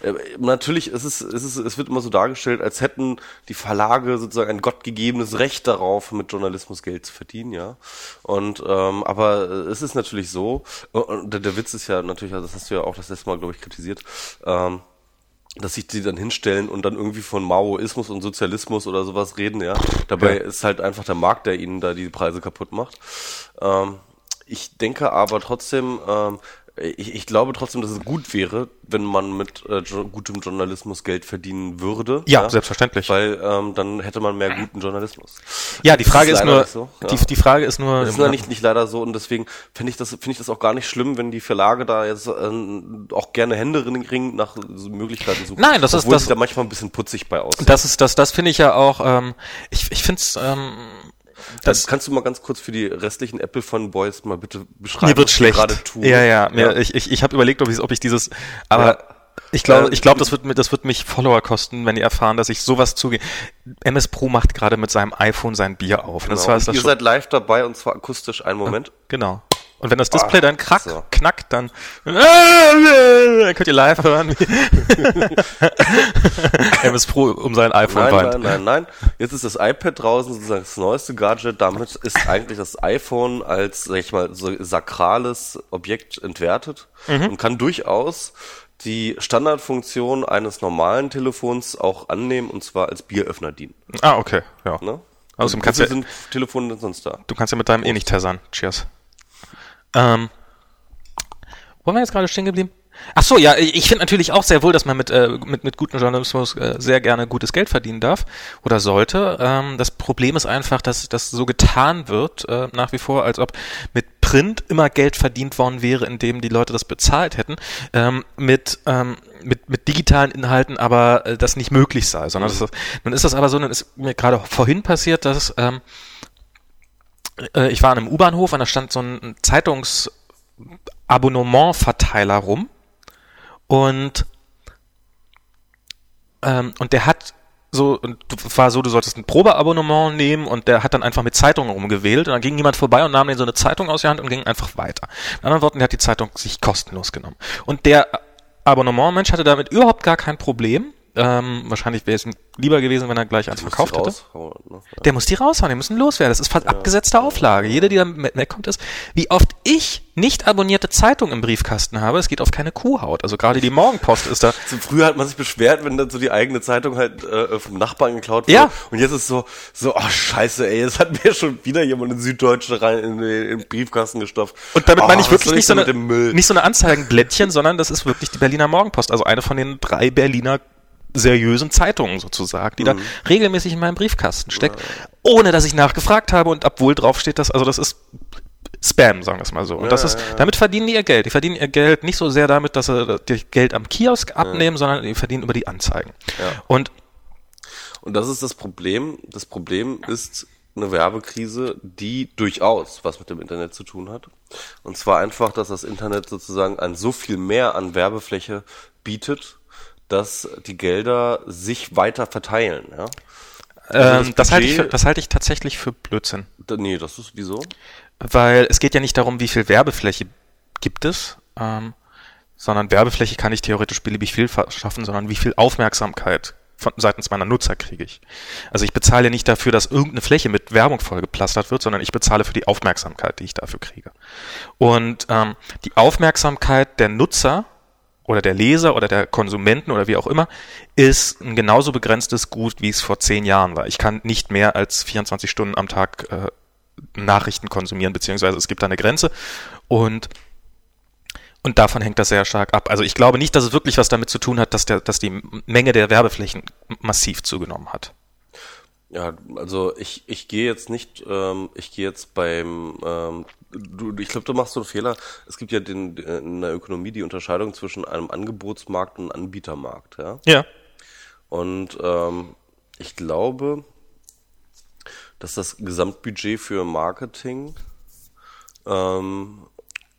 äh, natürlich ist es, ist es, es wird immer so dargestellt, als hätten die Verlage sozusagen ein gottgegebenes Recht darauf, mit Journalismus Geld zu verdienen, ja. Und ähm, aber es ist natürlich so, und der, der Witz ist ja natürlich, also das hast du ja auch das letzte Mal, glaube ich, kritisiert, ähm, dass sich die dann hinstellen und dann irgendwie von Maoismus und Sozialismus oder sowas reden, ja. Dabei Ja. ist halt einfach der Markt, der ihnen da die Preise kaputt macht. Ähm, ich denke aber trotzdem, ähm, ich, ich glaube trotzdem, dass es gut wäre, wenn man mit äh, jo gutem Journalismus Geld verdienen würde. Ja, selbstverständlich. Weil ähm, dann hätte man mehr guten Journalismus. Ja, die Frage ist leider nur, so, ja. die, die Frage ist nur, Das ist ja nicht, nicht leider so und deswegen finde ich das finde ich das auch gar nicht schlimm, wenn die Verlage da jetzt ähm, auch gerne händeringend nach so Möglichkeiten suchen. Nein, das ist- Obwohl das- da manchmal ein bisschen putzig bei aussehen. das ist, das, das finde ich ja auch, ähm, ich, ich finde es, ähm, Das kannst du mal ganz kurz für die restlichen Apple von Boys mal bitte beschreiben, mir wird schlecht. gerade tun. Ja, ja, mir, ich, ich, ich habe überlegt, ob ich, ob ich dieses, aber Ja. ich glaube, Äh, ich glaube, das wird mir, das wird mich Follower kosten, wenn die erfahren, dass ich sowas zugehe. MS Pro macht gerade mit seinem iPhone sein Bier auf. Und Genau. das war das ihr seid live dabei und zwar akustisch. Einen Moment. genau. Und wenn das Display dann krack, so. knackt, dann, dann könnt ihr live hören, wie MS Pro um sein iPhone Nein, weint. nein, nein, nein. Jetzt ist das iPad draußen sozusagen das neueste Gadget. Damit ist eigentlich das iPhone als, sag ich mal, so sakrales Objekt entwertet Mhm. und kann durchaus die Standardfunktion eines normalen Telefons auch annehmen und zwar als Bieröffner dienen. Ah, okay, ja. Ne? Außerdem Und kannst du- sind Telefone sonst da? Du kannst ja mit deinem eh nicht tessern. Cheers. Ähm, wo waren wir jetzt gerade stehen geblieben? Ach so, ja, ich finde natürlich auch sehr wohl, dass man mit, äh, mit, mit gutem Journalismus äh, sehr gerne gutes Geld verdienen darf oder sollte. Ähm, das Problem ist einfach, dass das so getan wird, äh, nach wie vor, als ob mit Print immer Geld verdient worden wäre, indem die Leute das bezahlt hätten, ähm, mit, ähm, mit, mit digitalen Inhalten aber äh, das nicht möglich sei. Sondern das ist, nun ist das aber so, nun ist mir gerade vorhin passiert, dass ähm, äh, ich war an einem U-Bahnhof und da stand so ein Zeitungsabonnementverteiler rum und ähm, und der hat so und war so, du solltest ein Probeabonnement nehmen und der hat dann einfach mit Zeitungen rumgewählt und dann ging jemand vorbei und nahm den so eine Zeitung aus der Hand und ging einfach weiter. In anderen Worten, der hat die Zeitung sich kostenlos genommen. Und der Abonnementmensch hatte damit überhaupt gar kein Problem. Ähm, wahrscheinlich wäre es lieber gewesen, wenn er gleich eins verkauft hätte. ne? Der muss die raushauen, die müssen loswerden. Das ist fast abgesetzte Auflage. Jede, die da wegkommt, ist, wie oft ich nicht abonnierte Zeitung im Briefkasten habe, es geht auf keine Kuhhaut. Also gerade die Morgenpost ist da. So, früher hat man sich beschwert, wenn dann so die eigene Zeitung halt äh, vom Nachbarn geklaut wurde. Ja. Und jetzt ist so, so, oh scheiße, ey, jetzt hat mir schon wieder jemand in Süddeutsche rein in den, in den Briefkasten gestopft. Und damit oh, meine ich wirklich nicht so, eine, nicht so eine Anzeigenblättchen, sondern das ist wirklich die Berliner Morgenpost. Also eine von den drei Berliner seriösen Zeitungen sozusagen, die da Mhm. regelmäßig in meinem Briefkasten steckt, ohne dass ich nachgefragt habe und obwohl drauf steht, dass, also das ist Spam, sagen wir es mal so. Und das ist, damit verdienen die ihr Geld. Die verdienen ihr Geld nicht so sehr damit, dass sie Geld am Kiosk abnehmen, sondern die verdienen über die Anzeigen. Ja. Und Und das ist das Problem. Das Problem ist eine Werbekrise, die durchaus was mit dem Internet zu tun hat. Und zwar einfach, dass das Internet sozusagen ein so viel mehr an Werbefläche bietet, dass die Gelder sich weiter verteilen. Ja? ähm, das das, halte ich für, das halte ich tatsächlich für Blödsinn. Da- Nee, das ist wieso? Weil es geht ja nicht darum, wie viel Werbefläche gibt es, ähm, sondern Werbefläche kann ich theoretisch beliebig viel verschaffen, sondern wie viel Aufmerksamkeit von seitens meiner Nutzer kriege ich. Also ich bezahle nicht dafür, dass irgendeine Fläche mit Werbung vollgeplastert wird, sondern ich bezahle für die Aufmerksamkeit, die ich dafür kriege. Und ähm, die Aufmerksamkeit der Nutzer oder der Leser oder der Konsumenten oder wie auch immer, ist ein genauso begrenztes Gut, wie es vor zehn Jahren war. Ich kann nicht mehr als 24 Stunden am Tag äh, Nachrichten konsumieren, beziehungsweise es gibt da eine Grenze und und davon hängt das sehr stark ab. Also ich glaube nicht, dass es wirklich was damit zu tun hat, dass, der, dass die Menge der Werbeflächen massiv zugenommen hat. Ja, also ich, ich gehe jetzt nicht, ähm, ich gehe jetzt beim, ähm, du, ich glaube, du machst so einen Fehler. Es gibt ja den, in der Ökonomie die Unterscheidung zwischen einem Angebotsmarkt und einem Anbietermarkt, ja. Ja. Und ähm, ich glaube, dass das Gesamtbudget für Marketing ähm,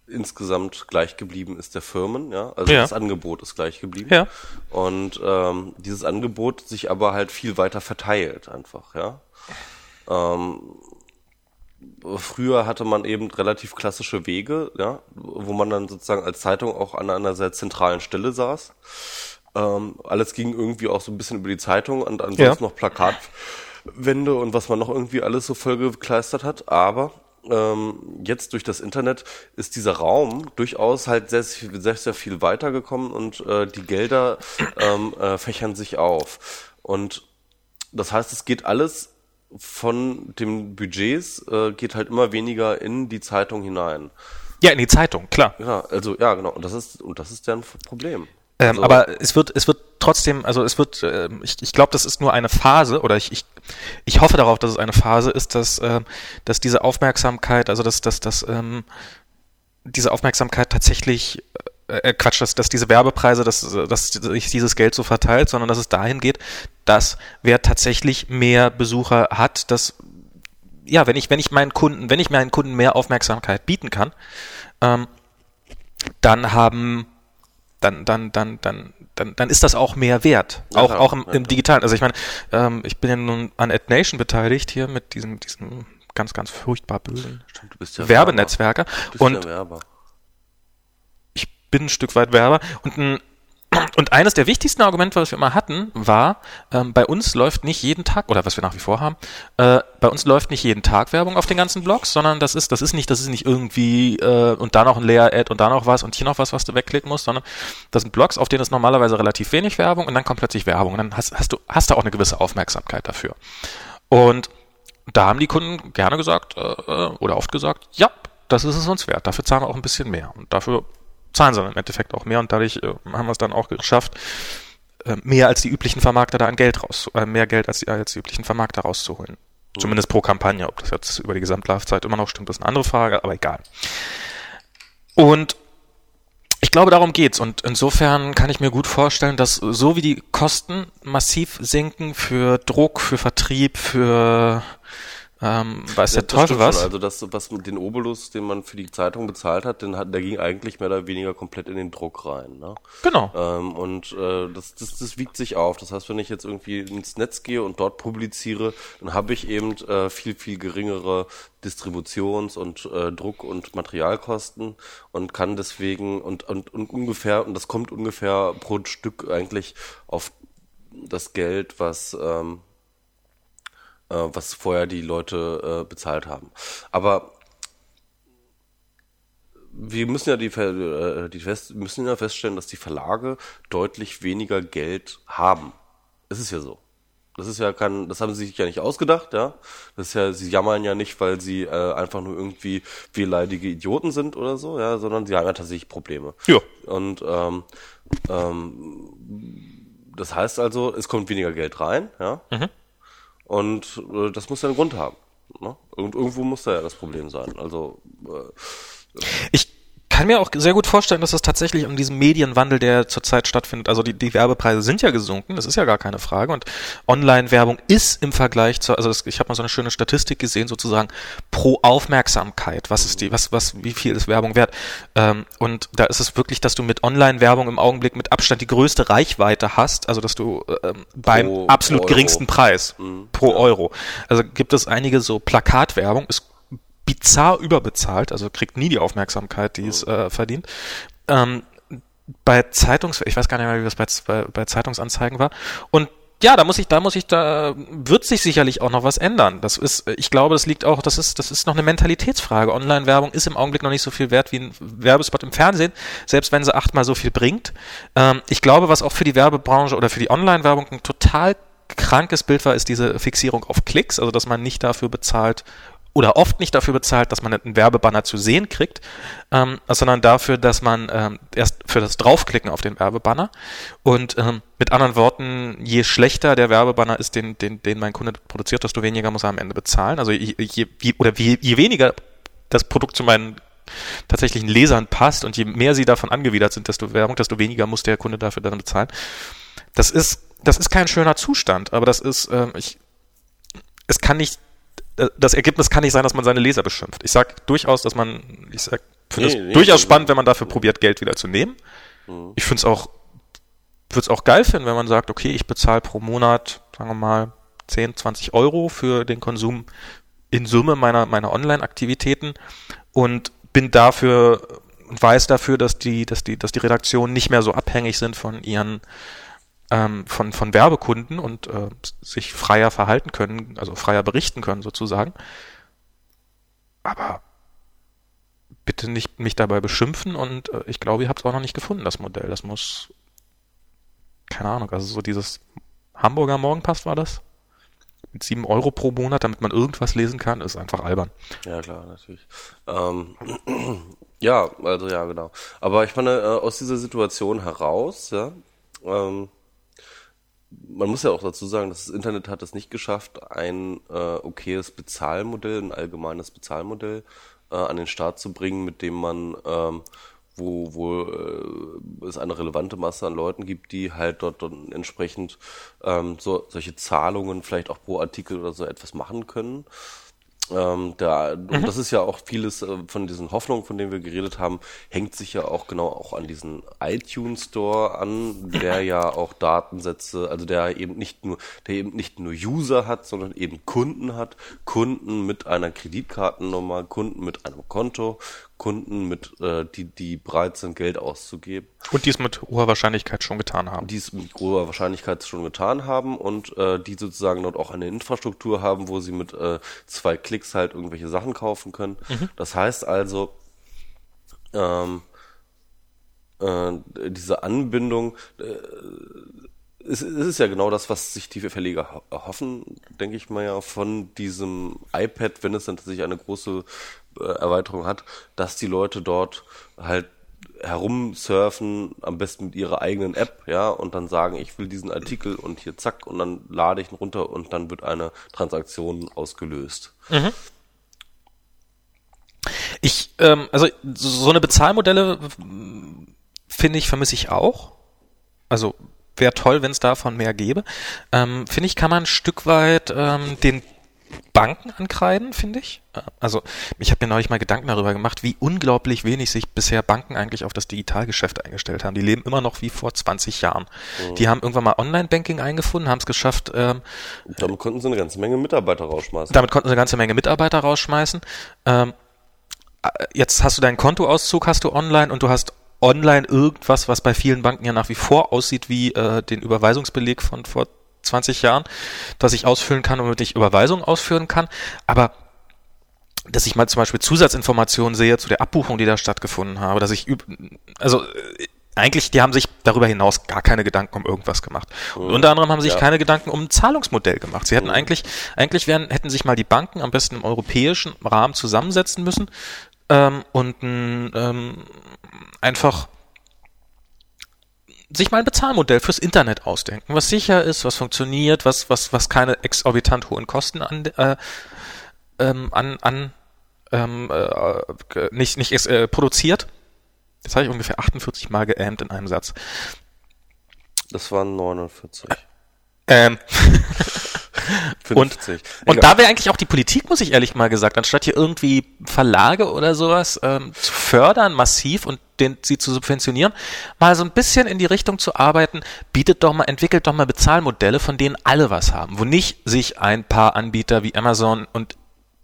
insgesamt gleich geblieben ist der Firmen, ja. Also Ja. das Angebot ist gleich geblieben. Ja. Und ähm, dieses Angebot sich aber halt viel weiter verteilt einfach, ja. Ähm, früher hatte man eben relativ klassische Wege, ja, wo man dann sozusagen als Zeitung auch an einer sehr zentralen Stelle saß. Ähm, alles ging irgendwie auch so ein bisschen über die Zeitung und ansonsten Ja. noch Plakatwände und was man noch irgendwie alles so vollgekleistert hat. Aber ähm, jetzt durch das Internet ist dieser Raum durchaus halt sehr, sehr, sehr viel weitergekommen und äh, die Gelder ähm, äh, fächern sich auf. Und das heißt, es geht alles von den Budgets, äh, geht halt immer weniger in die Zeitung hinein. Ja, in die Zeitung, klar. Ja, also ja, genau. Und das ist und das ist deren Problem. Ähm, Also- aber es wird, es wird trotzdem, also es wird, ähm, ich, ich glaube, das ist nur eine Phase, oder ich, ich, ich hoffe darauf, dass es eine Phase ist, dass, ähm, dass diese Aufmerksamkeit, also dass, dass, dass ähm, diese Aufmerksamkeit tatsächlich, äh, Quatsch, dass, dass diese Werbepreise, dass, dass sich dieses Geld so verteilt, sondern dass es dahin geht, dass wer tatsächlich mehr Besucher hat, dass ja, wenn ich, wenn ich meinen Kunden, wenn ich meinen Kunden mehr Aufmerksamkeit bieten kann, ähm, dann haben, dann, dann, dann, dann, dann, dann ist das auch mehr wert. Auch, auch im, im Digitalen. Also ich meine, ähm, ich bin ja nun an AdNation beteiligt hier mit diesem, diesem ganz, ganz furchtbar bösen Stimmt, du bist ja Werbenetzwerker. Werber. Du bist Und ja Werber. Bin ein Stück weit Werber. Und, ein, und eines der wichtigsten Argumente, was wir immer hatten, war, ähm, bei uns läuft nicht jeden Tag, oder was wir nach wie vor haben, äh, bei uns läuft nicht jeden Tag Werbung auf den ganzen Blogs, sondern das ist, das ist nicht, das ist nicht irgendwie äh, und da noch ein Leer-Ad und da noch was und hier noch was, was du wegklicken musst, sondern das sind Blogs, auf denen ist normalerweise relativ wenig Werbung und dann kommt plötzlich Werbung und dann hast, hast du hast du auch eine gewisse Aufmerksamkeit dafür. Und da haben die Kunden gerne gesagt äh, äh, oder oft gesagt, ja, das ist es uns wert. Dafür zahlen wir auch ein bisschen mehr. Und dafür zahlen sie dann im Endeffekt auch mehr. Und dadurch äh, haben wir es dann auch geschafft, äh, mehr als die üblichen Vermarkter da an Geld raus, äh, mehr Geld als die, als die üblichen Vermarkter rauszuholen. Zumindest pro Kampagne. Ob das jetzt über die Gesamtlaufzeit immer noch stimmt, ist eine andere Frage, aber egal. Und ich glaube, darum geht's. Und insofern kann ich mir gut vorstellen, dass so wie die Kosten massiv sinken für Druck, für Vertrieb, für ähm, weiß Ja, der Teufel was. Schon. Also das, was mit den Obolus, den man für die Zeitung bezahlt hat, den hat, der ging eigentlich mehr oder weniger komplett in den Druck rein. Ne? Genau. Ähm, und äh, das, das, das wiegt sich auf. Das heißt, wenn ich jetzt irgendwie ins Netz gehe und dort publiziere, dann habe ich eben äh, viel, viel geringere Distributions- und äh, Druck- und Materialkosten und kann deswegen und, und, und ungefähr, und das kommt ungefähr pro Stück eigentlich auf das Geld, was ähm, äh, was vorher die Leute äh, bezahlt haben. Aber wir müssen ja die, äh, die fest, müssen ja feststellen, dass die Verlage deutlich weniger Geld haben. Es ist ja so. Das ist ja kein, das haben sie sich ja nicht ausgedacht, ja. Das ist ja, sie jammern ja nicht, weil sie äh, einfach nur irgendwie wehleidige Idioten sind oder so, ja, sondern sie haben ja tatsächlich Probleme. Ja. Und ähm, ähm, das heißt also, es kommt weniger Geld rein, ja. Und äh, das muss ja einen Grund haben. Ne? Irgendwo muss da ja das Problem sein. Also äh, Ich kann mir auch sehr gut vorstellen, dass das tatsächlich an diesem Medienwandel, der zurzeit stattfindet, also die, die Werbepreise sind ja gesunken, das ist ja gar keine Frage. Und Online-Werbung ist im Vergleich zu, also ich habe mal so eine schöne Statistik gesehen, sozusagen pro Aufmerksamkeit, was ist die, was, was, wie viel ist Werbung wert? Ähm, und da ist es wirklich, dass du mit Online-Werbung im Augenblick mit Abstand die größte Reichweite hast, also dass du ähm, beim Pro- absolut Euro. geringsten Preis pro Euro. Also gibt es einige so Plakatwerbung, ist bizarr überbezahlt, also kriegt nie die Aufmerksamkeit, die es äh, verdient. Ähm, bei Zeitungs, ich weiß gar nicht mehr, wie das bei, bei, bei Zeitungsanzeigen war. Und ja, da muss ich, da muss ich, da wird sich sicherlich auch noch was ändern. Das ist, ich glaube, das liegt auch, das ist, das ist noch eine Mentalitätsfrage. Online-Werbung ist im Augenblick noch nicht so viel wert wie ein Werbespot im Fernsehen, selbst wenn sie achtmal so viel bringt. Ähm, ich glaube, was auch für die Werbebranche oder für die Online-Werbung ein total krankes Bild war, ist diese Fixierung auf Klicks, also dass man nicht dafür bezahlt, oder oft nicht dafür bezahlt, dass man einen Werbebanner zu sehen kriegt, ähm, sondern dafür, dass man ähm, erst für das Draufklicken auf den Werbebanner und ähm, mit anderen Worten, je schlechter der Werbebanner ist, den, den, den mein Kunde produziert, desto weniger muss er am Ende bezahlen. Also je, je, oder je, je weniger das Produkt zu meinen tatsächlichen Lesern passt und je mehr sie davon angewidert sind, desto Werbung, desto weniger muss der Kunde dafür dann bezahlen. Das ist, das ist kein schöner Zustand, aber das ist, ähm, ich, es kann nicht das Ergebnis kann nicht sein, dass man seine Leser beschimpft. Ich sage durchaus, dass man, ich sag, finde es nee, durchaus spannend, wenn man dafür probiert, Geld wieder zu nehmen. Mhm. Ich finde es auch, würde es auch geil finden, wenn man sagt, okay, ich bezahle pro Monat, sagen wir mal, 10, 20 Euro für den Konsum in Summe meiner, meiner Online-Aktivitäten und bin dafür und weiß dafür, dass die, dass die, dass die Redaktionen nicht mehr so abhängig sind von ihren ähm, von, von Werbekunden und äh, sich freier verhalten können, also freier berichten können sozusagen. Aber bitte nicht mich dabei beschimpfen und äh, ich glaube, ihr habt es auch noch nicht gefunden, das Modell. Das muss, keine Ahnung, also so dieses Hamburger Morgenpass war das? Mit sieben Euro pro Monat, damit man irgendwas lesen kann, ist einfach albern. Ja, klar, natürlich. Ähm, ja, also ja, genau. Aber ich meine, äh, aus dieser Situation heraus, ja, ähm, man muss ja auch dazu sagen, dass das Internet hat es nicht geschafft, ein äh, okayes Bezahlmodell, ein allgemeines Bezahlmodell äh, an den Start zu bringen, mit dem man, ähm, wo, wo äh, es eine relevante Masse an Leuten gibt, die halt dort dann entsprechend ähm, so, solche Zahlungen vielleicht auch pro Artikel oder so etwas machen können. Ähm, da, mhm. Und das ist ja auch vieles äh, von diesen Hoffnungen, von denen wir geredet haben, hängt sich ja auch genau auch an diesen iTunes Store an, der ja auch Datensätze, also der eben nicht nur, der eben nicht nur User hat, sondern eben Kunden hat, Kunden mit einer Kreditkartennummer, Kunden mit einem Konto, Kunden, mit, äh, die, die bereit sind, Geld auszugeben. Und die es mit hoher Wahrscheinlichkeit schon getan haben. Die es mit hoher Wahrscheinlichkeit schon getan haben und äh, die sozusagen dort auch eine Infrastruktur haben, wo sie mit äh, zwei Klicks halt irgendwelche Sachen kaufen können. Mhm. Das heißt also, ähm, äh, diese Anbindung, äh, es, es ist ja genau das, was sich die Verleger erhoffen, denke ich mal ja, von diesem iPad, wenn es dann tatsächlich eine große äh, Erweiterung hat, dass die Leute dort halt herumsurfen, am besten mit ihrer eigenen App, ja, und dann sagen, ich will diesen Artikel und hier zack, und dann lade ich ihn runter und dann wird eine Transaktion ausgelöst. Mhm. Ich, ähm, also so eine Bezahlmodelle finde ich, vermisse ich auch. Also wäre toll, wenn es davon mehr gäbe. Ähm, finde ich, kann man ein Stück weit ähm, den Banken ankreiden, finde ich. Also ich habe mir neulich mal Gedanken darüber gemacht, wie unglaublich wenig sich bisher Banken eigentlich auf das Digitalgeschäft eingestellt haben. Die leben immer noch wie vor 20 Jahren. Mhm. Die haben irgendwann mal Online-Banking eingefunden, haben es geschafft. Ähm, damit konnten sie eine ganze Menge Mitarbeiter rausschmeißen. Damit konnten sie eine ganze Menge Mitarbeiter rausschmeißen. Ähm, äh, jetzt hast du deinen Kontoauszug, hast du online und du hast online irgendwas, was bei vielen Banken ja nach wie vor aussieht wie äh, den Überweisungsbeleg von vor 20 Jahren, das ich ausfüllen kann, womit ich Überweisungen ausführen kann. Aber dass ich mal zum Beispiel Zusatzinformationen sehe zu der Abbuchung, die da stattgefunden habe, dass ich also äh, eigentlich, die haben sich darüber hinaus gar keine Gedanken um irgendwas gemacht. Und mhm. unter anderem haben sich ja. keine Gedanken um ein Zahlungsmodell gemacht. Sie hätten mhm. eigentlich, eigentlich wären, hätten sich mal die Banken am besten im europäischen Rahmen zusammensetzen müssen ähm, und ähm, einfach sich mal ein Bezahlmodell fürs Internet ausdenken, was sicher ist, was funktioniert, was, was, was keine exorbitant hohen Kosten an, äh, ähm, an, an ähm, äh, nicht, nicht äh, produziert. Das habe ich ungefähr 48 Mal geähmt in einem Satz. Das waren 49. Ähm. 50. Und, und da wäre eigentlich auch die Politik, muss ich ehrlich mal gesagt, anstatt hier irgendwie Verlage oder sowas ähm, zu fördern, massiv und den, sie zu subventionieren, mal so ein bisschen in die Richtung zu arbeiten, bietet doch mal, entwickelt doch mal Bezahlmodelle, von denen alle was haben, wo nicht sich ein paar Anbieter wie Amazon und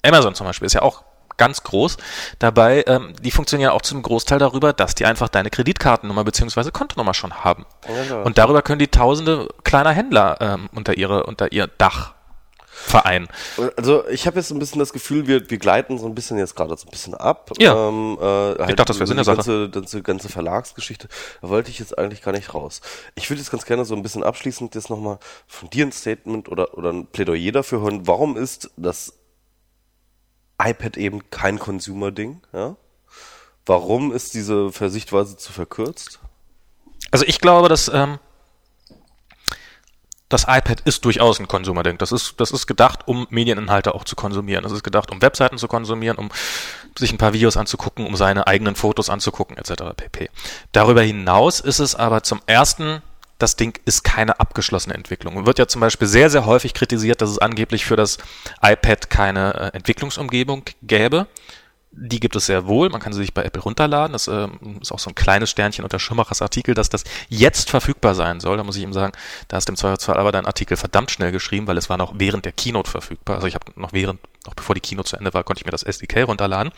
Amazon zum Beispiel ist ja auch ganz groß. Dabei, ähm, die funktionieren auch zum Großteil darüber, dass die einfach deine Kreditkartennummer beziehungsweise Kontonummer schon haben. Ja, und darüber können die tausende kleiner Händler ähm, unter ihre, unter ihr Dach vereinen. Also ich habe jetzt ein bisschen das Gefühl, wir, wir gleiten so ein bisschen jetzt gerade so ein bisschen ab. Ja. Ähm, äh, halt ich dachte, das wäre Sinn der Sache. Ganze, ganze, ganze Verlagsgeschichte, da wollte ich jetzt eigentlich gar nicht raus. Ich würde jetzt ganz gerne so ein bisschen abschließend jetzt nochmal von dir ein Statement oder, oder ein Plädoyer dafür hören. Warum ist das iPad eben kein Consumer-Ding. Ja? Warum ist diese Versichtweise zu verkürzt? Also ich glaube, dass ähm, das iPad ist durchaus ein Consumer-Ding. Das ist, das ist gedacht, um Medieninhalte auch zu konsumieren. Das ist gedacht, um Webseiten zu konsumieren, um sich ein paar Videos anzugucken, um seine eigenen Fotos anzugucken, etc. pp. Darüber hinaus ist es aber zum ersten das Ding ist keine abgeschlossene Entwicklung. Wird ja zum Beispiel sehr, sehr häufig kritisiert, dass es angeblich für das iPad keine äh, Entwicklungsumgebung gäbe. Die gibt es sehr wohl. Man kann sie sich bei Apple runterladen. Das äh, ist auch so ein kleines Sternchen unter Schirmachers Artikel, dass das jetzt verfügbar sein soll. Da muss ich ihm sagen, da ist im Zweifelsfall aber dein Artikel verdammt schnell geschrieben, weil es war noch während der Keynote verfügbar. Also ich habe noch während, noch bevor die Keynote zu Ende war, konnte ich mir das SDK runterladen.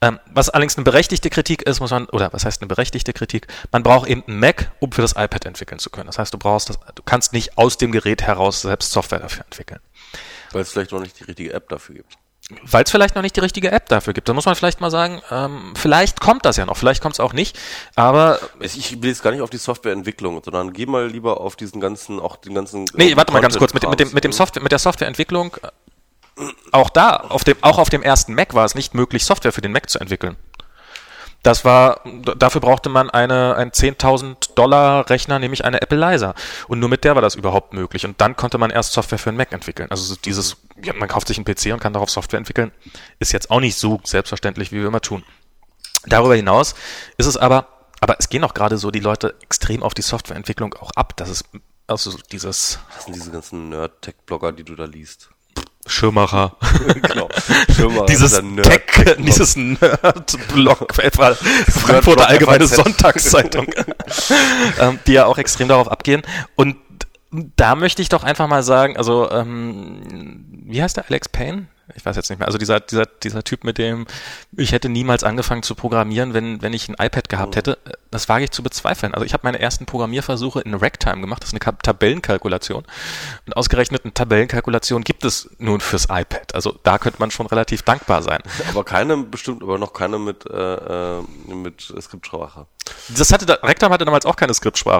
Ähm, was allerdings eine berechtigte Kritik ist, muss man, oder was heißt eine berechtigte Kritik? Man braucht eben einen Mac, um für das iPad entwickeln zu können. Das heißt, du brauchst das, du kannst nicht aus dem Gerät heraus selbst Software dafür entwickeln. Weil es vielleicht noch nicht die richtige App dafür gibt weil es vielleicht noch nicht die richtige App dafür gibt. Da muss man vielleicht mal sagen, ähm, vielleicht kommt das ja noch, vielleicht kommt es auch nicht, aber... Ich will jetzt gar nicht auf die Softwareentwicklung, sondern geh mal lieber auf diesen ganzen, auch den ganzen... Nee, warte mal ganz kurz, mit, mit, dem, mit, dem Software, mit der Softwareentwicklung, äh, auch da, auf dem, auch auf dem ersten Mac war es nicht möglich, Software für den Mac zu entwickeln. Das war, dafür brauchte man eine, einen 10.000 Dollar Rechner, nämlich eine Apple Liza. Und nur mit der war das überhaupt möglich. Und dann konnte man erst Software für einen Mac entwickeln. Also dieses, ja, man kauft sich einen PC und kann darauf Software entwickeln, ist jetzt auch nicht so selbstverständlich, wie wir immer tun. Darüber hinaus ist es aber, aber es gehen auch gerade so die Leute extrem auf die Softwareentwicklung auch ab. Das ist also dieses. Das sind diese ganzen Nerd-Tech-Blogger, die du da liest. Schirmacher. genau. Schirmacher dieses Nerd Tech, dieses Nerd-Blog, Frankfurter Allgemeine Sonntagszeitung, ähm, die ja auch extrem darauf abgehen. Und da möchte ich doch einfach mal sagen, also ähm, wie heißt der Alex Payne? ich weiß jetzt nicht mehr, also dieser, dieser, dieser Typ mit dem, ich hätte niemals angefangen zu programmieren, wenn, wenn ich ein iPad gehabt mhm. hätte, das wage ich zu bezweifeln. Also ich habe meine ersten Programmierversuche in Ragtime gemacht, das ist eine Tabellenkalkulation. Und ausgerechnet eine Tabellenkalkulation gibt es nun fürs iPad. Also da könnte man schon relativ dankbar sein. Aber keine, bestimmt, aber noch keine mit, äh, äh mit Skriptsprache. Das hatte, Ragtime hatte damals auch keine Skriptsprache.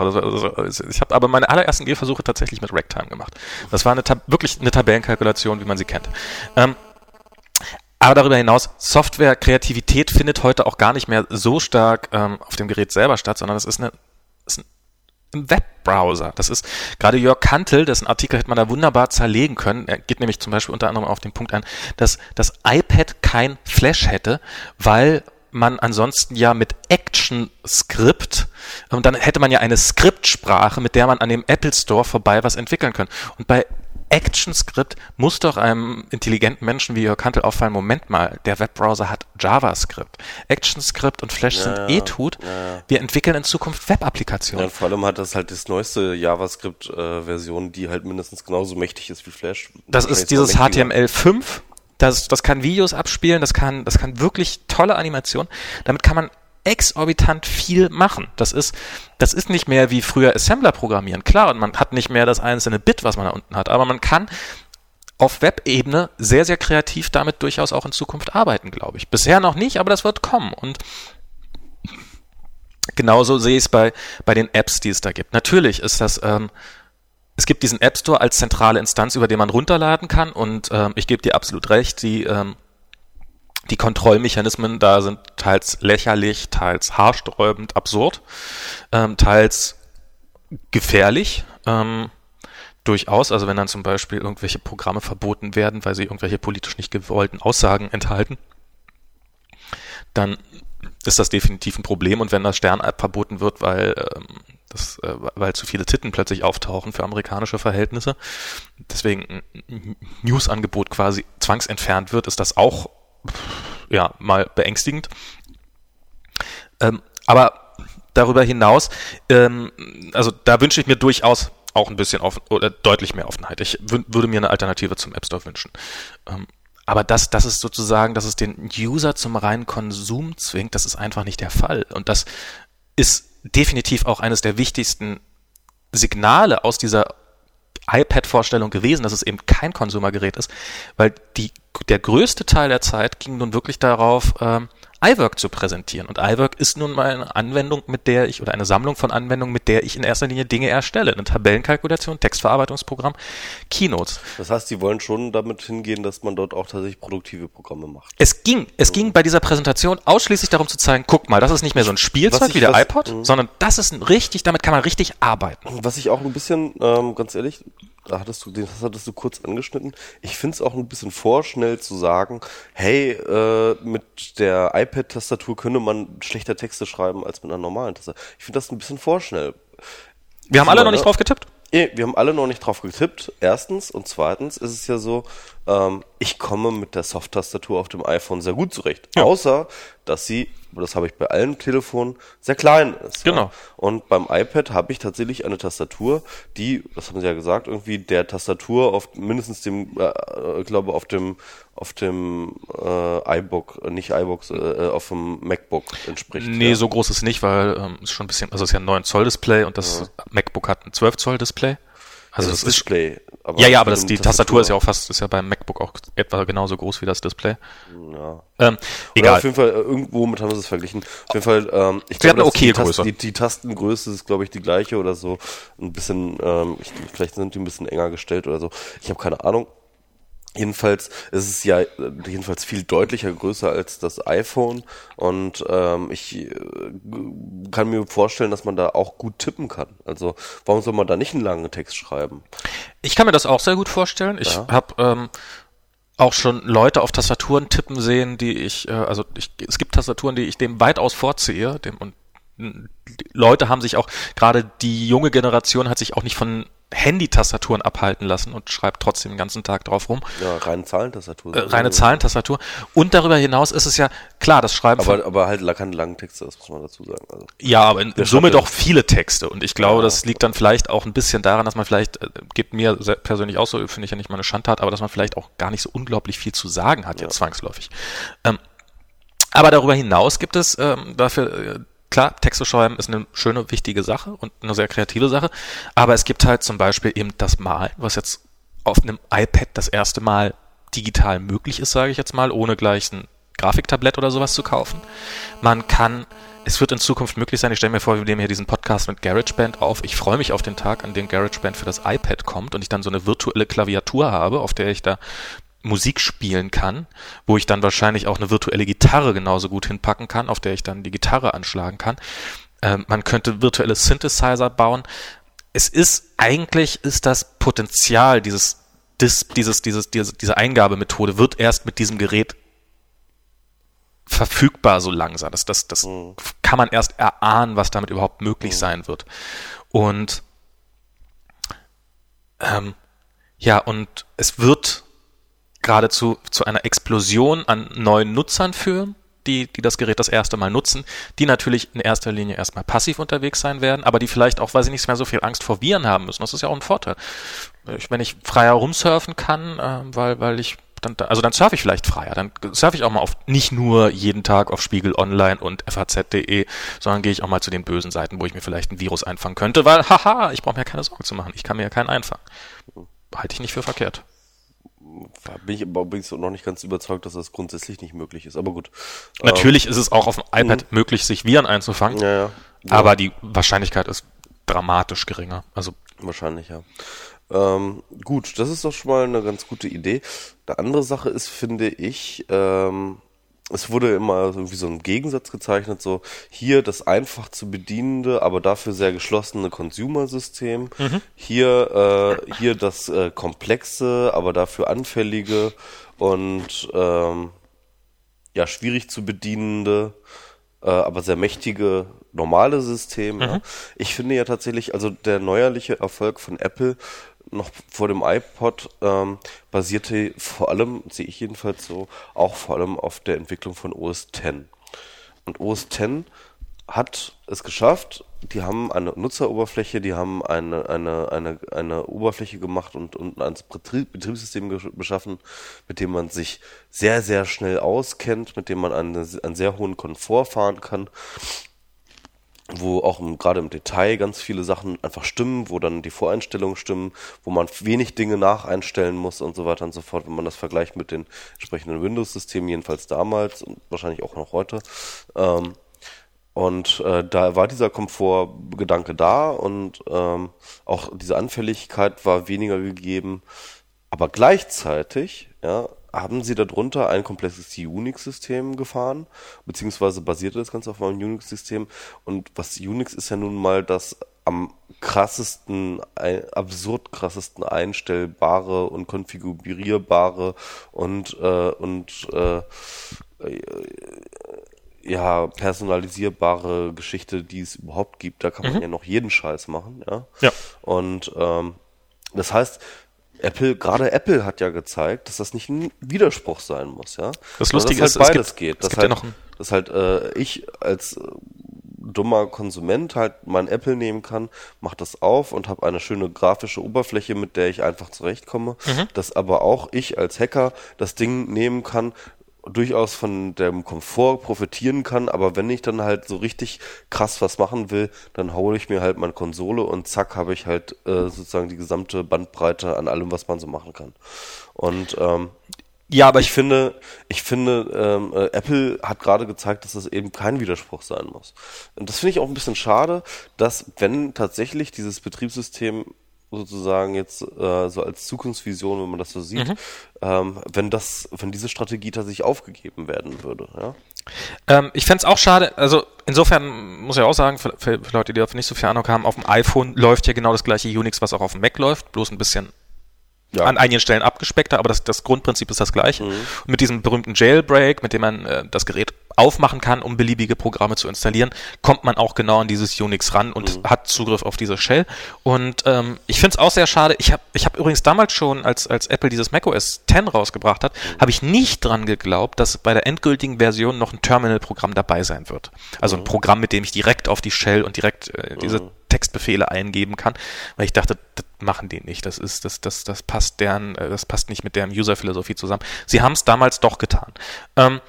Also, ich habe aber meine allerersten Gehversuche tatsächlich mit Ragtime gemacht. Das war eine, wirklich eine Tabellenkalkulation, wie man sie kennt. Ähm, aber darüber hinaus, Software-Kreativität findet heute auch gar nicht mehr so stark ähm, auf dem Gerät selber statt, sondern es ist, eine, ist ein Webbrowser. Das ist gerade Jörg Kantel, dessen Artikel hätte man da wunderbar zerlegen können. Er geht nämlich zum Beispiel unter anderem auf den Punkt ein, dass das iPad kein Flash hätte, weil man ansonsten ja mit ActionScript und dann hätte man ja eine Skriptsprache, mit der man an dem Apple Store vorbei was entwickeln kann. Und bei ActionScript muss doch einem intelligenten Menschen wie Jörg Kantel auffallen, Moment mal, der Webbrowser hat JavaScript. ActionScript und Flash ja, sind eh tut. Ja. Wir entwickeln in Zukunft Web-Applikationen. Ja, vor allem hat das halt das neueste JavaScript-Version, die halt mindestens genauso mächtig ist wie Flash. Das ist dieses HTML5 das, das kann Videos abspielen, das kann, das kann wirklich tolle Animation. Damit kann man exorbitant viel machen. Das ist, das ist nicht mehr wie früher Assembler programmieren. Klar, und man hat nicht mehr das einzelne Bit, was man da unten hat, aber man kann auf Webebene sehr, sehr kreativ damit durchaus auch in Zukunft arbeiten, glaube ich. Bisher noch nicht, aber das wird kommen. Und genauso sehe ich es bei, bei den Apps, die es da gibt. Natürlich ist das ähm, es gibt diesen App Store als zentrale Instanz, über den man runterladen kann und ähm, ich gebe dir absolut recht, die, ähm, die Kontrollmechanismen da sind teils lächerlich, teils haarsträubend, absurd, ähm, teils gefährlich. Ähm, durchaus, also wenn dann zum Beispiel irgendwelche Programme verboten werden, weil sie irgendwelche politisch nicht gewollten Aussagen enthalten, dann ist das definitiv ein Problem und wenn das Stern-App verboten wird, weil ähm, das, äh, weil zu viele Titten plötzlich auftauchen für amerikanische Verhältnisse. Deswegen ein News-Angebot quasi zwangsentfernt wird, ist das auch ja mal beängstigend. Ähm, aber darüber hinaus, ähm, also da wünsche ich mir durchaus auch ein bisschen offen oder deutlich mehr Offenheit. Ich würde mir eine Alternative zum App Store wünschen. Ähm, Aber das, das ist sozusagen, dass es den User zum reinen Konsum zwingt, das ist einfach nicht der Fall. Und das ist definitiv auch eines der wichtigsten Signale aus dieser iPad-Vorstellung gewesen, dass es eben kein Konsumergerät ist, weil die, der größte Teil der Zeit ging nun wirklich darauf, ähm, iWork zu präsentieren. Und iWork ist nun mal eine Anwendung, mit der ich, oder eine Sammlung von Anwendungen, mit der ich in erster Linie Dinge erstelle. Eine Tabellenkalkulation, Textverarbeitungsprogramm, Keynotes. Das heißt, Sie wollen schon damit hingehen, dass man dort auch tatsächlich produktive Programme macht. Es ging, es ging bei dieser Präsentation ausschließlich darum zu zeigen, guck mal, das ist nicht mehr so ein Spielzeug ich, wie der was, iPod, mh. sondern das ist ein richtig, damit kann man richtig arbeiten. Was ich auch ein bisschen, ähm, ganz ehrlich, da hattest du, das hattest du kurz angeschnitten. Ich finde es auch ein bisschen vorschnell zu sagen, hey, äh, mit der iPad-Tastatur könne man schlechter Texte schreiben als mit einer normalen Tastatur. Ich finde das ein bisschen vorschnell. Wir haben alle noch nicht drauf getippt? Wir haben alle noch nicht drauf getippt, erstens. Und zweitens ist es ja so, ähm, ich komme mit der Soft-Tastatur auf dem iPhone sehr gut zurecht. Ja. Außer, dass sie, das habe ich bei allen Telefonen, sehr klein ist. Genau. Ja. Und beim iPad habe ich tatsächlich eine Tastatur, die, das haben sie ja gesagt, irgendwie der Tastatur auf mindestens dem, äh, ich glaube, auf dem, auf dem äh, iBook, äh, nicht iBooks, äh, äh, auf dem MacBook entspricht. Nee, ja. so groß ist es nicht, weil ähm, ist schon ein bisschen, also es ist ja ein 9 Zoll Display und das MacBook hat ein 12 Zoll Display. Also das, das Display. Aber ja, ja, aber das, die Tastatur, Tastatur ist ja auch fast, ist ja beim MacBook auch etwa genauso groß wie das Display. Ja. Ähm, egal. Oder auf jeden Fall, äh, irgendwo mit haben sie es verglichen. Auf jeden Fall, ähm, ich glaube, okay die, die, die, Tastengröße ist, glaube ich, die gleiche oder so. Ein bisschen, ähm, ich, vielleicht sind die ein bisschen enger gestellt oder so. Ich habe keine Ahnung. Jedenfalls ist es ja jedenfalls viel deutlicher größer als das iPhone und ähm, ich äh, kann mir vorstellen, dass man da auch gut tippen kann. Also warum soll man da nicht einen langen Text schreiben? Ich kann mir das auch sehr gut vorstellen. Ich ja. habe ähm, auch schon Leute auf Tastaturen tippen sehen, die ich, äh, also ich, es gibt Tastaturen, die ich dem weitaus vorziehe, dem und Leute haben sich auch, gerade die junge Generation hat sich auch nicht von Handy-Tastaturen abhalten lassen und schreibt trotzdem den ganzen Tag drauf rum. Ja, reine Zahlentastatur. Äh, reine Zahlentastatur. Und darüber hinaus ist es ja, klar, das Schreiben Aber, aber halt keine langen Texte, das muss man dazu sagen. Also, ja, aber in, in Summe doch viele Texte. Und ich glaube, ja, das liegt dann vielleicht auch ein bisschen daran, dass man vielleicht, äh, gibt mir persönlich auch so, finde ich ja nicht mal eine Schandtat, aber dass man vielleicht auch gar nicht so unglaublich viel zu sagen hat, ja, ja zwangsläufig. Ähm, aber darüber hinaus gibt es ähm, dafür äh, klar, Texte schreiben ist eine schöne, wichtige Sache und eine sehr kreative Sache, aber es gibt halt zum Beispiel eben das Malen, was jetzt auf einem iPad das erste Mal digital möglich ist, sage ich jetzt mal, ohne gleich ein Grafiktablett oder sowas zu kaufen. Man kann, es wird in Zukunft möglich sein, ich stelle mir vor, wir nehmen hier diesen Podcast mit GarageBand auf. Ich freue mich auf den Tag, an dem GarageBand für das iPad kommt und ich dann so eine virtuelle Klaviatur habe, auf der ich da Musik spielen kann, wo ich dann wahrscheinlich auch eine virtuelle Gitarre genauso gut hinpacken kann, auf der ich dann die Gitarre anschlagen kann. Ähm, man könnte virtuelle Synthesizer bauen. Es ist eigentlich ist das Potenzial dieses dieses, dieses, dieses, diese, diese Eingabemethode wird erst mit diesem Gerät verfügbar so langsam. Das, das, das mhm. kann man erst erahnen, was damit überhaupt möglich mhm. sein wird. Und ähm, ja, und es wird geradezu zu einer Explosion an neuen Nutzern führen, die, die das Gerät das erste Mal nutzen, die natürlich in erster Linie erstmal passiv unterwegs sein werden, aber die vielleicht auch, weil sie nicht mehr so viel Angst vor Viren haben müssen. Das ist ja auch ein Vorteil. Ich, wenn ich freier rumsurfen kann, äh, weil, weil ich dann, also dann surfe ich vielleicht freier. Dann surfe ich auch mal auf nicht nur jeden Tag auf Spiegel Online und FAZ.de, sondern gehe ich auch mal zu den bösen Seiten, wo ich mir vielleicht ein Virus einfangen könnte, weil haha, ich brauche mir keine Sorgen zu machen. Ich kann mir ja keinen einfangen. Halte ich nicht für verkehrt bin ich aber übrigens noch nicht ganz überzeugt, dass das grundsätzlich nicht möglich ist. Aber gut. Natürlich ähm, ist es auch auf dem iPad mh. möglich, sich Viren einzufangen. Ja, ja. Aber die Wahrscheinlichkeit ist dramatisch geringer. Also wahrscheinlich ja. Ähm, gut, das ist doch schon mal eine ganz gute Idee. Eine andere Sache ist, finde ich, ähm, es wurde immer irgendwie so ein Gegensatz gezeichnet, so hier das einfach zu bedienende, aber dafür sehr geschlossene Consumer-System, mhm. hier, äh, hier das äh, komplexe, aber dafür anfällige und ähm, ja schwierig zu bedienende, äh, aber sehr mächtige normale System. Mhm. Ja. Ich finde ja tatsächlich, also der neuerliche Erfolg von Apple noch vor dem iPod ähm, basierte vor allem, sehe ich jedenfalls so, auch vor allem auf der Entwicklung von OS X. Und OS X hat es geschafft. Die haben eine Nutzeroberfläche, die haben eine, eine, eine, eine Oberfläche gemacht und, und ein Betriebssystem geschaffen, mit dem man sich sehr, sehr schnell auskennt, mit dem man einen, einen sehr hohen Komfort fahren kann wo auch gerade im Detail ganz viele Sachen einfach stimmen, wo dann die Voreinstellungen stimmen, wo man wenig Dinge nacheinstellen muss und so weiter und so fort, wenn man das vergleicht mit den entsprechenden Windows-Systemen, jedenfalls damals und wahrscheinlich auch noch heute. Ähm, und äh, da war dieser Komfortgedanke da und ähm, auch diese Anfälligkeit war weniger gegeben. Aber gleichzeitig ja, haben sie darunter ein komplexes Unix-System gefahren, beziehungsweise basierte das Ganze auf einem Unix-System. Und was Unix ist ja nun mal das am krassesten, absurd krassesten einstellbare und konfigurierbare und, äh, und äh, ja, personalisierbare Geschichte, die es überhaupt gibt. Da kann man mhm. ja noch jeden Scheiß machen, ja. Ja. Und ähm, das heißt, Apple, gerade Apple hat ja gezeigt, dass das nicht ein Widerspruch sein muss, ja. Das Lustige dass halt ist, beides es geht. Es dass gibt halt, ja ein dass halt äh, ich als äh, dummer Konsument halt mein Apple nehmen kann, mach das auf und habe eine schöne grafische Oberfläche, mit der ich einfach zurechtkomme. Mhm. Dass aber auch ich als Hacker das Ding nehmen kann, durchaus von dem Komfort profitieren kann, aber wenn ich dann halt so richtig krass was machen will, dann hole ich mir halt meine Konsole und zack habe ich halt äh, sozusagen die gesamte Bandbreite an allem, was man so machen kann. Und ähm, ja, aber ich finde, ich finde, ähm, äh, Apple hat gerade gezeigt, dass das eben kein Widerspruch sein muss. Und das finde ich auch ein bisschen schade, dass wenn tatsächlich dieses Betriebssystem sozusagen jetzt äh, so als Zukunftsvision, wenn man das so sieht, mhm. ähm, wenn das, wenn diese Strategie tatsächlich aufgegeben werden würde. Ja? Ähm, ich fände es auch schade, also insofern muss ich auch sagen, für, für Leute, die dafür nicht so viel Ahnung haben, auf dem iPhone läuft ja genau das gleiche Unix, was auch auf dem Mac läuft, bloß ein bisschen ja. an einigen Stellen abgespeckter, aber das, das Grundprinzip ist das gleiche. Mhm. Und mit diesem berühmten Jailbreak, mit dem man äh, das Gerät aufmachen kann, um beliebige Programme zu installieren, kommt man auch genau an dieses Unix ran und mhm. hat Zugriff auf diese Shell. Und ähm, ich finde es auch sehr schade. Ich habe ich hab übrigens damals schon, als, als Apple dieses macOS 10 rausgebracht hat, mhm. habe ich nicht dran geglaubt, dass bei der endgültigen Version noch ein Terminal-Programm dabei sein wird. Also ein mhm. Programm, mit dem ich direkt auf die Shell und direkt äh, diese mhm. Textbefehle eingeben kann, weil ich dachte, das machen die nicht. Das ist, das, das, das passt deren, äh, das passt nicht mit deren User-Philosophie zusammen. Sie haben es damals doch getan. Ähm,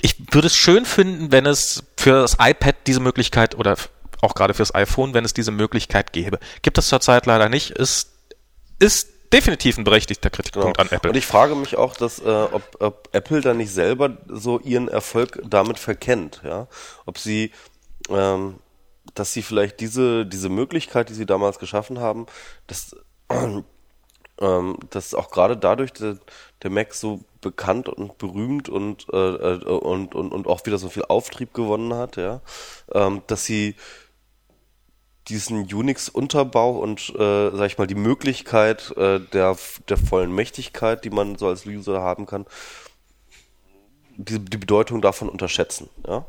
ich würde es schön finden, wenn es für das iPad diese Möglichkeit oder auch gerade fürs iPhone, wenn es diese Möglichkeit gäbe. Gibt es zurzeit leider nicht. Ist, ist definitiv ein berechtigter Kritikpunkt genau. an Apple. Und ich frage mich auch, dass, äh, ob, ob Apple da nicht selber so ihren Erfolg damit verkennt, ja. Ob sie, ähm, dass sie vielleicht diese, diese Möglichkeit, die sie damals geschaffen haben, dass, ähm, dass auch gerade dadurch der, der Mac so bekannt und berühmt und, äh, äh, und, und, und auch wieder so viel Auftrieb gewonnen hat, ja, ähm, dass sie diesen Unix-Unterbau und, äh, sag ich mal, die Möglichkeit äh, der, der vollen Mächtigkeit, die man so als User haben kann, die, die Bedeutung davon unterschätzen, ja?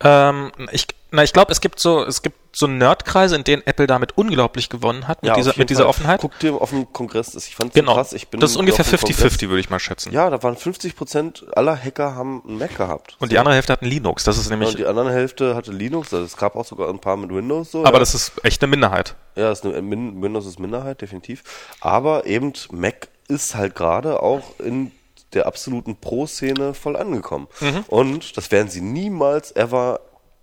Ähm, ich, na, ich glaube, es gibt so, es gibt so Nerdkreise, in denen Apple damit unglaublich gewonnen hat, mit ja, dieser, mit dieser Offenheit. Guck dir auf dem Kongress, ich fand genau. krass. Ich bin das ist ungefähr 50-50, würde ich mal schätzen. Ja, da waren 50 Prozent aller Hacker haben einen Mac gehabt. Und so. die andere Hälfte hatten Linux, das ist nämlich. und die andere Hälfte hatte Linux, also es gab auch sogar ein paar mit Windows so. Aber ja. das ist echt eine Minderheit. Ja, ist eine, Windows ist Minderheit, definitiv. Aber eben Mac ist halt gerade auch in der absoluten Pro-Szene voll angekommen. Mhm. Und das werden sie niemals ever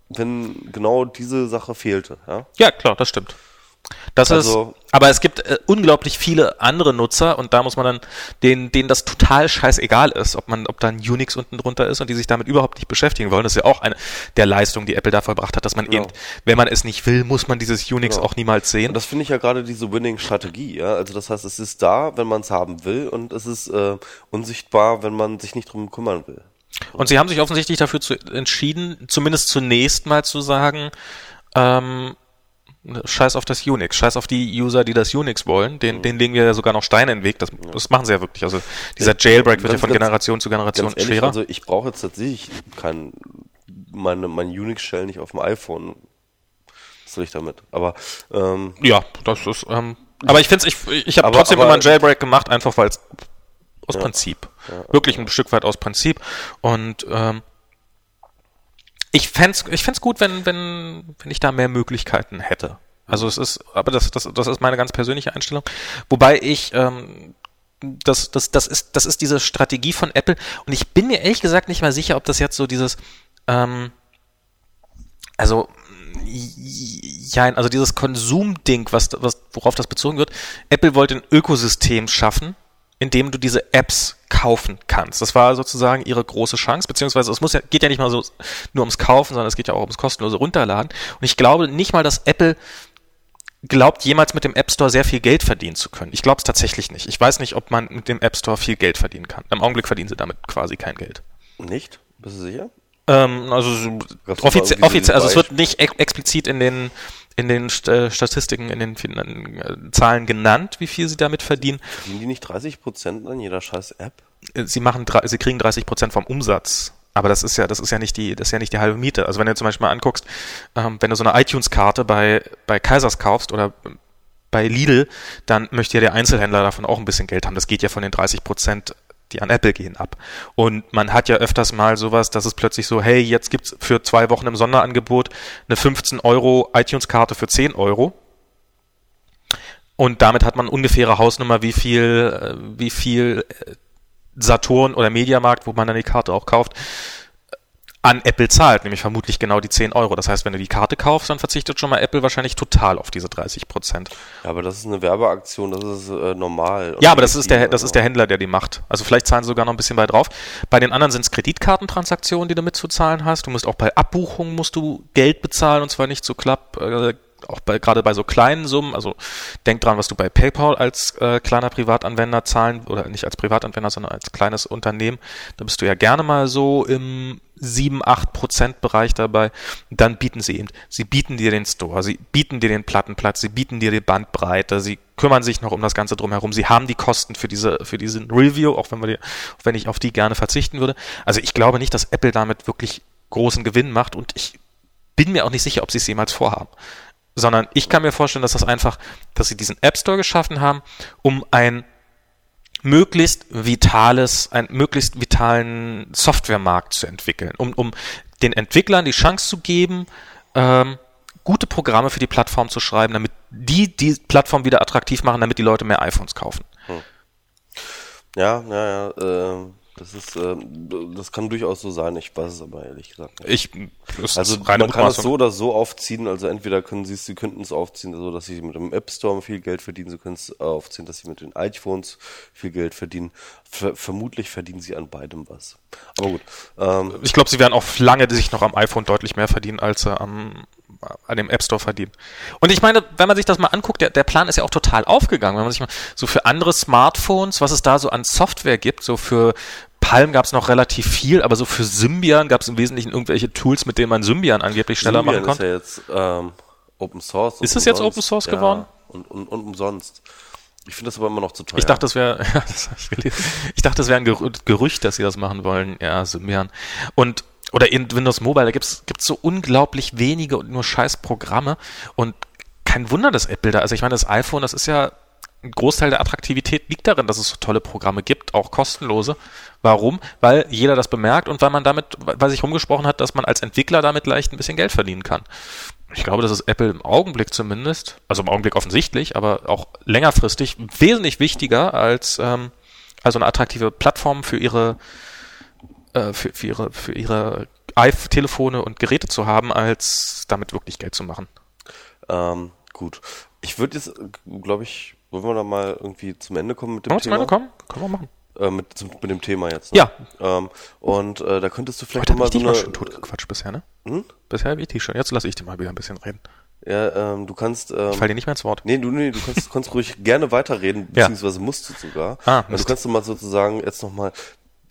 wenn genau diese Sache fehlte. Ja, ja klar, das stimmt. Das also, ist, aber es gibt äh, unglaublich viele andere Nutzer und da muss man dann, denen, denen das total scheißegal ist, ob man, ob da ein Unix unten drunter ist und die sich damit überhaupt nicht beschäftigen wollen. Das ist ja auch eine der Leistungen, die Apple da vollbracht hat, dass man genau. eben, wenn man es nicht will, muss man dieses Unix genau. auch niemals sehen. Und das finde ich ja gerade diese Winning-Strategie, ja. Also das heißt, es ist da, wenn man es haben will und es ist äh, unsichtbar, wenn man sich nicht drum kümmern will. Und sie haben sich offensichtlich dafür zu, entschieden, zumindest zunächst mal zu sagen, ähm, Scheiß auf das Unix, scheiß auf die User, die das Unix wollen, den, mhm. den legen wir ja sogar noch Steine in den Weg. Das, das machen sie ja wirklich. Also dieser Jailbreak wird ja von Generation zu Generation ehrlich, schwerer. Also ich brauche jetzt tatsächlich kein meine mein Unix-Shell nicht auf dem iPhone. Was soll ich damit? Aber ähm, ja, das ist. Ähm, aber ich finde ich, ich habe trotzdem aber, immer einen Jailbreak gemacht, einfach weil es aus ja. Prinzip. Ja. Wirklich ein Stück weit aus Prinzip. Und ähm, Ich fände ich fänd's gut, wenn, wenn, wenn ich da mehr Möglichkeiten hätte. Also es ist, aber das, das, das ist meine ganz persönliche Einstellung. Wobei ich, ähm, das, das, das ist, das ist diese Strategie von Apple. Und ich bin mir ehrlich gesagt nicht mal sicher, ob das jetzt so dieses, ähm, also, ja, also dieses Konsumding, was, was, worauf das bezogen wird. Apple wollte ein Ökosystem schaffen, in dem du diese Apps kaufen kannst. Das war sozusagen ihre große Chance, beziehungsweise es muss ja, geht ja nicht mal so nur ums Kaufen, sondern es geht ja auch ums kostenlose Runterladen. Und ich glaube nicht mal, dass Apple glaubt, jemals mit dem App Store sehr viel Geld verdienen zu können. Ich glaube es tatsächlich nicht. Ich weiß nicht, ob man mit dem App Store viel Geld verdienen kann. Im Augenblick verdienen sie damit quasi kein Geld. Nicht? Bist du sicher? Ähm, also offiziell, offiziell, also es wird nicht ex explizit in den in den äh, Statistiken, in den äh, Zahlen genannt, wie viel sie damit verdienen. Verdienen die nicht 30 Prozent an jeder scheiß App? Äh, sie machen, sie kriegen 30 Prozent vom Umsatz. Aber das ist ja, das ist ja nicht die, das ist ja nicht die halbe Miete. Also wenn du zum Beispiel mal anguckst, ähm, wenn du so eine iTunes-Karte bei, bei Kaisers kaufst oder bei Lidl, dann möchte ja der Einzelhändler davon auch ein bisschen Geld haben. Das geht ja von den 30 Prozent die an Apple gehen ab. Und man hat ja öfters mal sowas, dass es plötzlich so, hey, jetzt gibt's für zwei Wochen im Sonderangebot eine 15 Euro iTunes-Karte für 10 Euro. Und damit hat man ungefähre Hausnummer, wie viel, äh, wie viel äh, Saturn oder Mediamarkt, wo man dann die Karte auch kauft, an Apple zahlt, nämlich vermutlich genau die 10 Euro. Das heißt, wenn du die Karte kaufst, dann verzichtet schon mal Apple wahrscheinlich total auf diese 30 Prozent. Ja, aber das ist eine Werbeaktion, das ist äh, normal. Ja, aber das ist, der, das ist der Händler, der die macht. Also vielleicht zahlen sie sogar noch ein bisschen weit drauf. Bei den anderen sind es Kreditkartentransaktionen, die du mitzuzahlen hast. Du musst auch bei Abbuchungen musst du Geld bezahlen und zwar nicht so klapp, äh, auch bei, gerade bei so kleinen Summen, also denk dran, was du bei PayPal als äh, kleiner Privatanwender zahlen, oder nicht als Privatanwender, sondern als kleines Unternehmen, da bist du ja gerne mal so im 7, 8 Prozent Bereich dabei. dann bieten sie eben, sie bieten dir den Store, sie bieten dir den Plattenplatz, sie bieten dir die Bandbreite, sie kümmern sich noch um das Ganze drumherum, sie haben die Kosten für diese, für diesen Review, auch wenn wir die, auch wenn ich auf die gerne verzichten würde. Also ich glaube nicht, dass Apple damit wirklich großen Gewinn macht und ich bin mir auch nicht sicher, ob sie es jemals vorhaben sondern ich kann mir vorstellen, dass das einfach, dass sie diesen App Store geschaffen haben, um ein möglichst vitales, einen möglichst vitalen Softwaremarkt zu entwickeln, um, um den Entwicklern die Chance zu geben, ähm, gute Programme für die Plattform zu schreiben, damit die die Plattform wieder attraktiv machen, damit die Leute mehr iPhones kaufen. Hm. Ja, ja, ja. Äh das ist, äh, das kann durchaus so sein. Ich weiß es aber ehrlich gesagt nicht. Ich, also man kann es so oder so aufziehen. Also entweder können sie es, sie könnten es aufziehen, so dass sie mit dem App Store viel Geld verdienen. Sie können es aufziehen, dass sie mit den iPhones viel Geld verdienen. Ver vermutlich verdienen sie an beidem was. Aber gut. Ähm, ich glaube, sie werden auch lange sich noch am iPhone deutlich mehr verdienen als sie am an dem App Store verdienen. Und ich meine, wenn man sich das mal anguckt, der, der Plan ist ja auch total aufgegangen. Wenn man sich mal so für andere Smartphones, was es da so an Software gibt, so für Palm gab es noch relativ viel, aber so für Symbian gab es im Wesentlichen irgendwelche Tools, mit denen man Symbian angeblich schneller Symbian machen konnte. ist ja jetzt ähm, Open Source. Ist es jetzt Open Source geworden? Ja, und, und, und umsonst. Ich finde das aber immer noch zu teuer. Ich dachte, das wäre, ja, das ich gelesen. Ich dachte, das wäre ein Gerücht, dass sie das machen wollen. Ja, Symbian. Und oder in Windows Mobile, da gibt's gibt's so unglaublich wenige und nur scheiß Programme und kein Wunder, dass Apple da, also ich meine, das iPhone, das ist ja ein Großteil der Attraktivität liegt darin, dass es so tolle Programme gibt, auch kostenlose. Warum? Weil jeder das bemerkt und weil man damit, weil sich rumgesprochen hat, dass man als Entwickler damit leicht ein bisschen Geld verdienen kann. Ich glaube, das ist Apple im Augenblick zumindest, also im Augenblick offensichtlich, aber auch längerfristig wesentlich wichtiger als ähm, also eine attraktive Plattform für ihre äh, für, für ihre, für ihre iPhone-Telefone und Geräte zu haben, als damit wirklich Geld zu machen. Ähm, gut. Ich würde jetzt, glaube ich, wollen wir da mal irgendwie zum Ende kommen mit dem Thema? Zum Ende kommen? Können wir machen. Äh, mit, zum, mit dem Thema jetzt. Ne? Ja. Ähm, und äh, da könntest du vielleicht mal so eine... schon totgequatscht bisher, ne? Hm? Bisher habe ich dich schon. Jetzt lasse ich dir mal wieder ein bisschen reden. Ja, ähm, du kannst. Ähm, ich fall dir nicht mehr ins Wort. Nee, du, nee, du kannst, kannst ruhig gerne weiterreden, beziehungsweise musst du sogar. Ah, also du kannst du mal sozusagen jetzt nochmal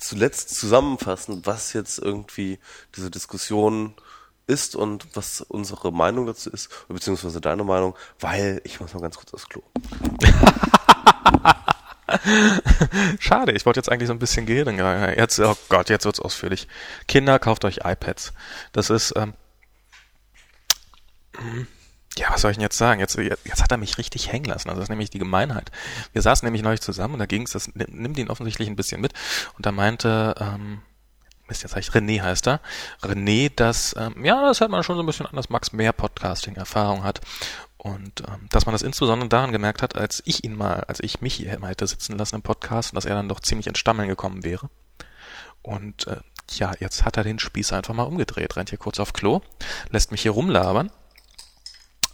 zuletzt zusammenfassen, was jetzt irgendwie diese Diskussion ist und was unsere Meinung dazu ist, beziehungsweise deine Meinung, weil ich muss mal ganz kurz aufs Klo. Schade, ich wollte jetzt eigentlich so ein bisschen gehen. Jetzt, oh Gott, jetzt wird's ausführlich. Kinder, kauft euch iPads. Das ist, ähm, ja, was soll ich denn jetzt sagen? Jetzt, jetzt hat er mich richtig hängen lassen. Also das ist nämlich die Gemeinheit. Wir saßen nämlich neulich zusammen und da ging es, das nimmt ihn offensichtlich ein bisschen mit. Und da meinte, ähm, Mist, jetzt ich René heißt er. René, das, ähm, ja, das hört man schon so ein bisschen an, dass Max mehr Podcasting-Erfahrung hat. Und ähm, dass man das insbesondere daran gemerkt hat, als ich ihn mal, als ich mich hier immer hätte sitzen lassen im Podcast, dass er dann doch ziemlich ins Stammeln gekommen wäre. Und äh, ja, jetzt hat er den Spieß einfach mal umgedreht, rennt hier kurz auf Klo, lässt mich hier rumlabern.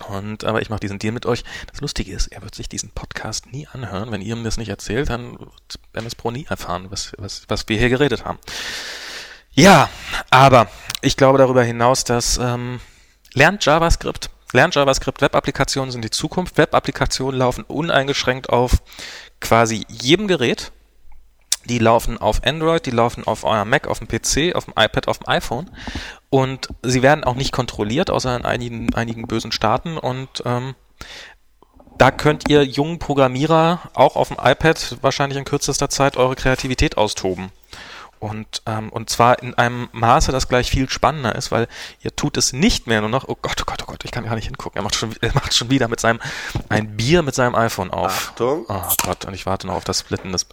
Und aber ich mache diesen Deal mit euch. Das Lustige ist, er wird sich diesen Podcast nie anhören. Wenn ihr ihm das nicht erzählt, dann wird MS Pro nie erfahren, was, was, was wir hier geredet haben. Ja, aber ich glaube darüber hinaus, dass ähm, lernt JavaScript. Lernt JavaScript, Web-Applikationen sind die Zukunft. Web-Applikationen laufen uneingeschränkt auf quasi jedem Gerät. Die laufen auf Android, die laufen auf eurem Mac, auf dem PC, auf dem iPad, auf dem iPhone. Und sie werden auch nicht kontrolliert, außer in einigen, einigen bösen Staaten. Und ähm, da könnt ihr jungen Programmierer auch auf dem iPad wahrscheinlich in kürzester Zeit eure Kreativität austoben. Und, ähm, und zwar in einem Maße, das gleich viel spannender ist, weil ihr tut es nicht mehr nur noch, oh Gott, oh Gott, oh Gott, ich kann gar nicht hingucken. Er macht schon, er macht schon wieder mit seinem, ein Bier mit seinem iPhone auf. Achtung. Oh Gott, und ich warte noch auf das Splitten des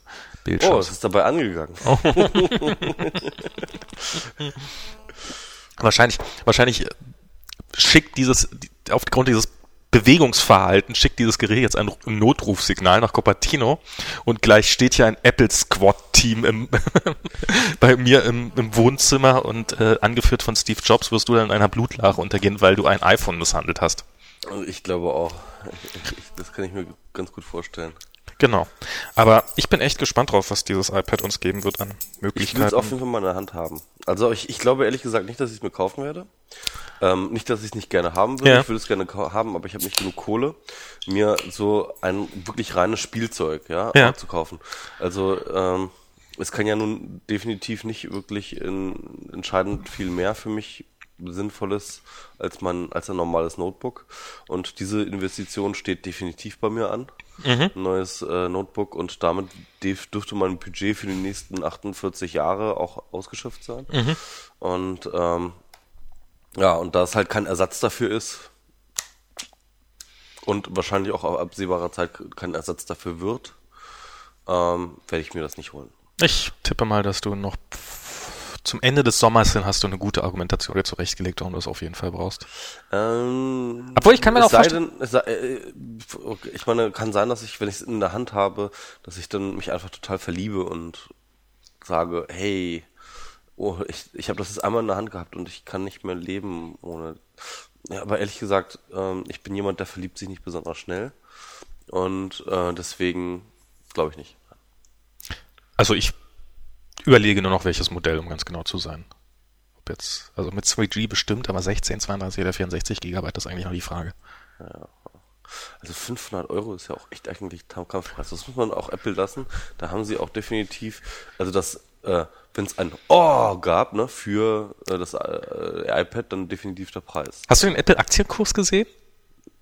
Oh, Bildschirms. es ist dabei angegangen. Wahrscheinlich, wahrscheinlich äh, schickt dieses, die- aufgrund dieses Bewegungsverhalten schickt dieses Gerät jetzt ein Notrufsignal nach Cupertino und gleich steht hier ein Apple Squad Team bei mir im, im Wohnzimmer und äh, angeführt von Steve Jobs wirst du dann in einer Blutlache untergehen, weil du ein iPhone misshandelt hast. Also ich glaube auch. Ich, das kann ich mir ganz gut vorstellen. Genau. Aber ich bin echt gespannt drauf, was dieses iPad uns geben wird an Ich will es Möglichkeiten. auf jeden Fall mal in der Hand haben. Also ich, ich glaube ehrlich gesagt nicht, dass ich es mir kaufen werde. Ähm, nicht, dass ich es nicht gerne haben will. Ja. Ich will es gerne haben, aber ich habe nicht genug Kohle, mir so ein wirklich reines Spielzeug ja, Ja. zu kaufen. Also ähm, es kann ja nun definitiv nicht wirklich in, entscheidend viel mehr für mich Sinnvolles als mein als ein normales Notebook. Und diese Investition steht definitiv bei mir an. Ein neues äh, Notebook und damit dürfte mein Budget für die nächsten 48 Jahre auch ausgeschöpft sein. Und ähm, ja, und da es halt kein Ersatz dafür ist und wahrscheinlich auch auf absehbarer Zeit kein Ersatz dafür wird, ähm, werde ich mir das nicht holen. Ich tippe mal, dass du noch zum Ende des Sommers hin hast du eine gute Argumentation dir zurechtgelegt, warum du es auf jeden Fall brauchst. Ähm, Obwohl, ich kann mir auch vorstellen- denn, es sei, äh, okay, ich meine, kann sein, dass ich, wenn ich es in der Hand habe, dass ich dann mich einfach total verliebe und sage, hey, oh, ich, ich habe das jetzt einmal in der Hand gehabt und ich kann nicht mehr leben ohne. Ja, aber ehrlich gesagt, ähm, ich bin jemand, der verliebt sich nicht besonders schnell und äh, deswegen glaube ich nicht. Also ich überlege nur noch welches Modell, um ganz genau zu sein. Ob jetzt, also mit 3G bestimmt, aber 16, 32 oder 64 Gigabyte ist eigentlich noch die Frage. Also 500 Euro ist ja auch echt eigentlich Kampfpreis. Das muss man auch Apple lassen. Da haben sie auch definitiv, also das, äh, wenn es ein Oh gab, ne, für äh, das äh, iPad, dann definitiv der Preis. Hast du den Apple-Aktienkurs gesehen?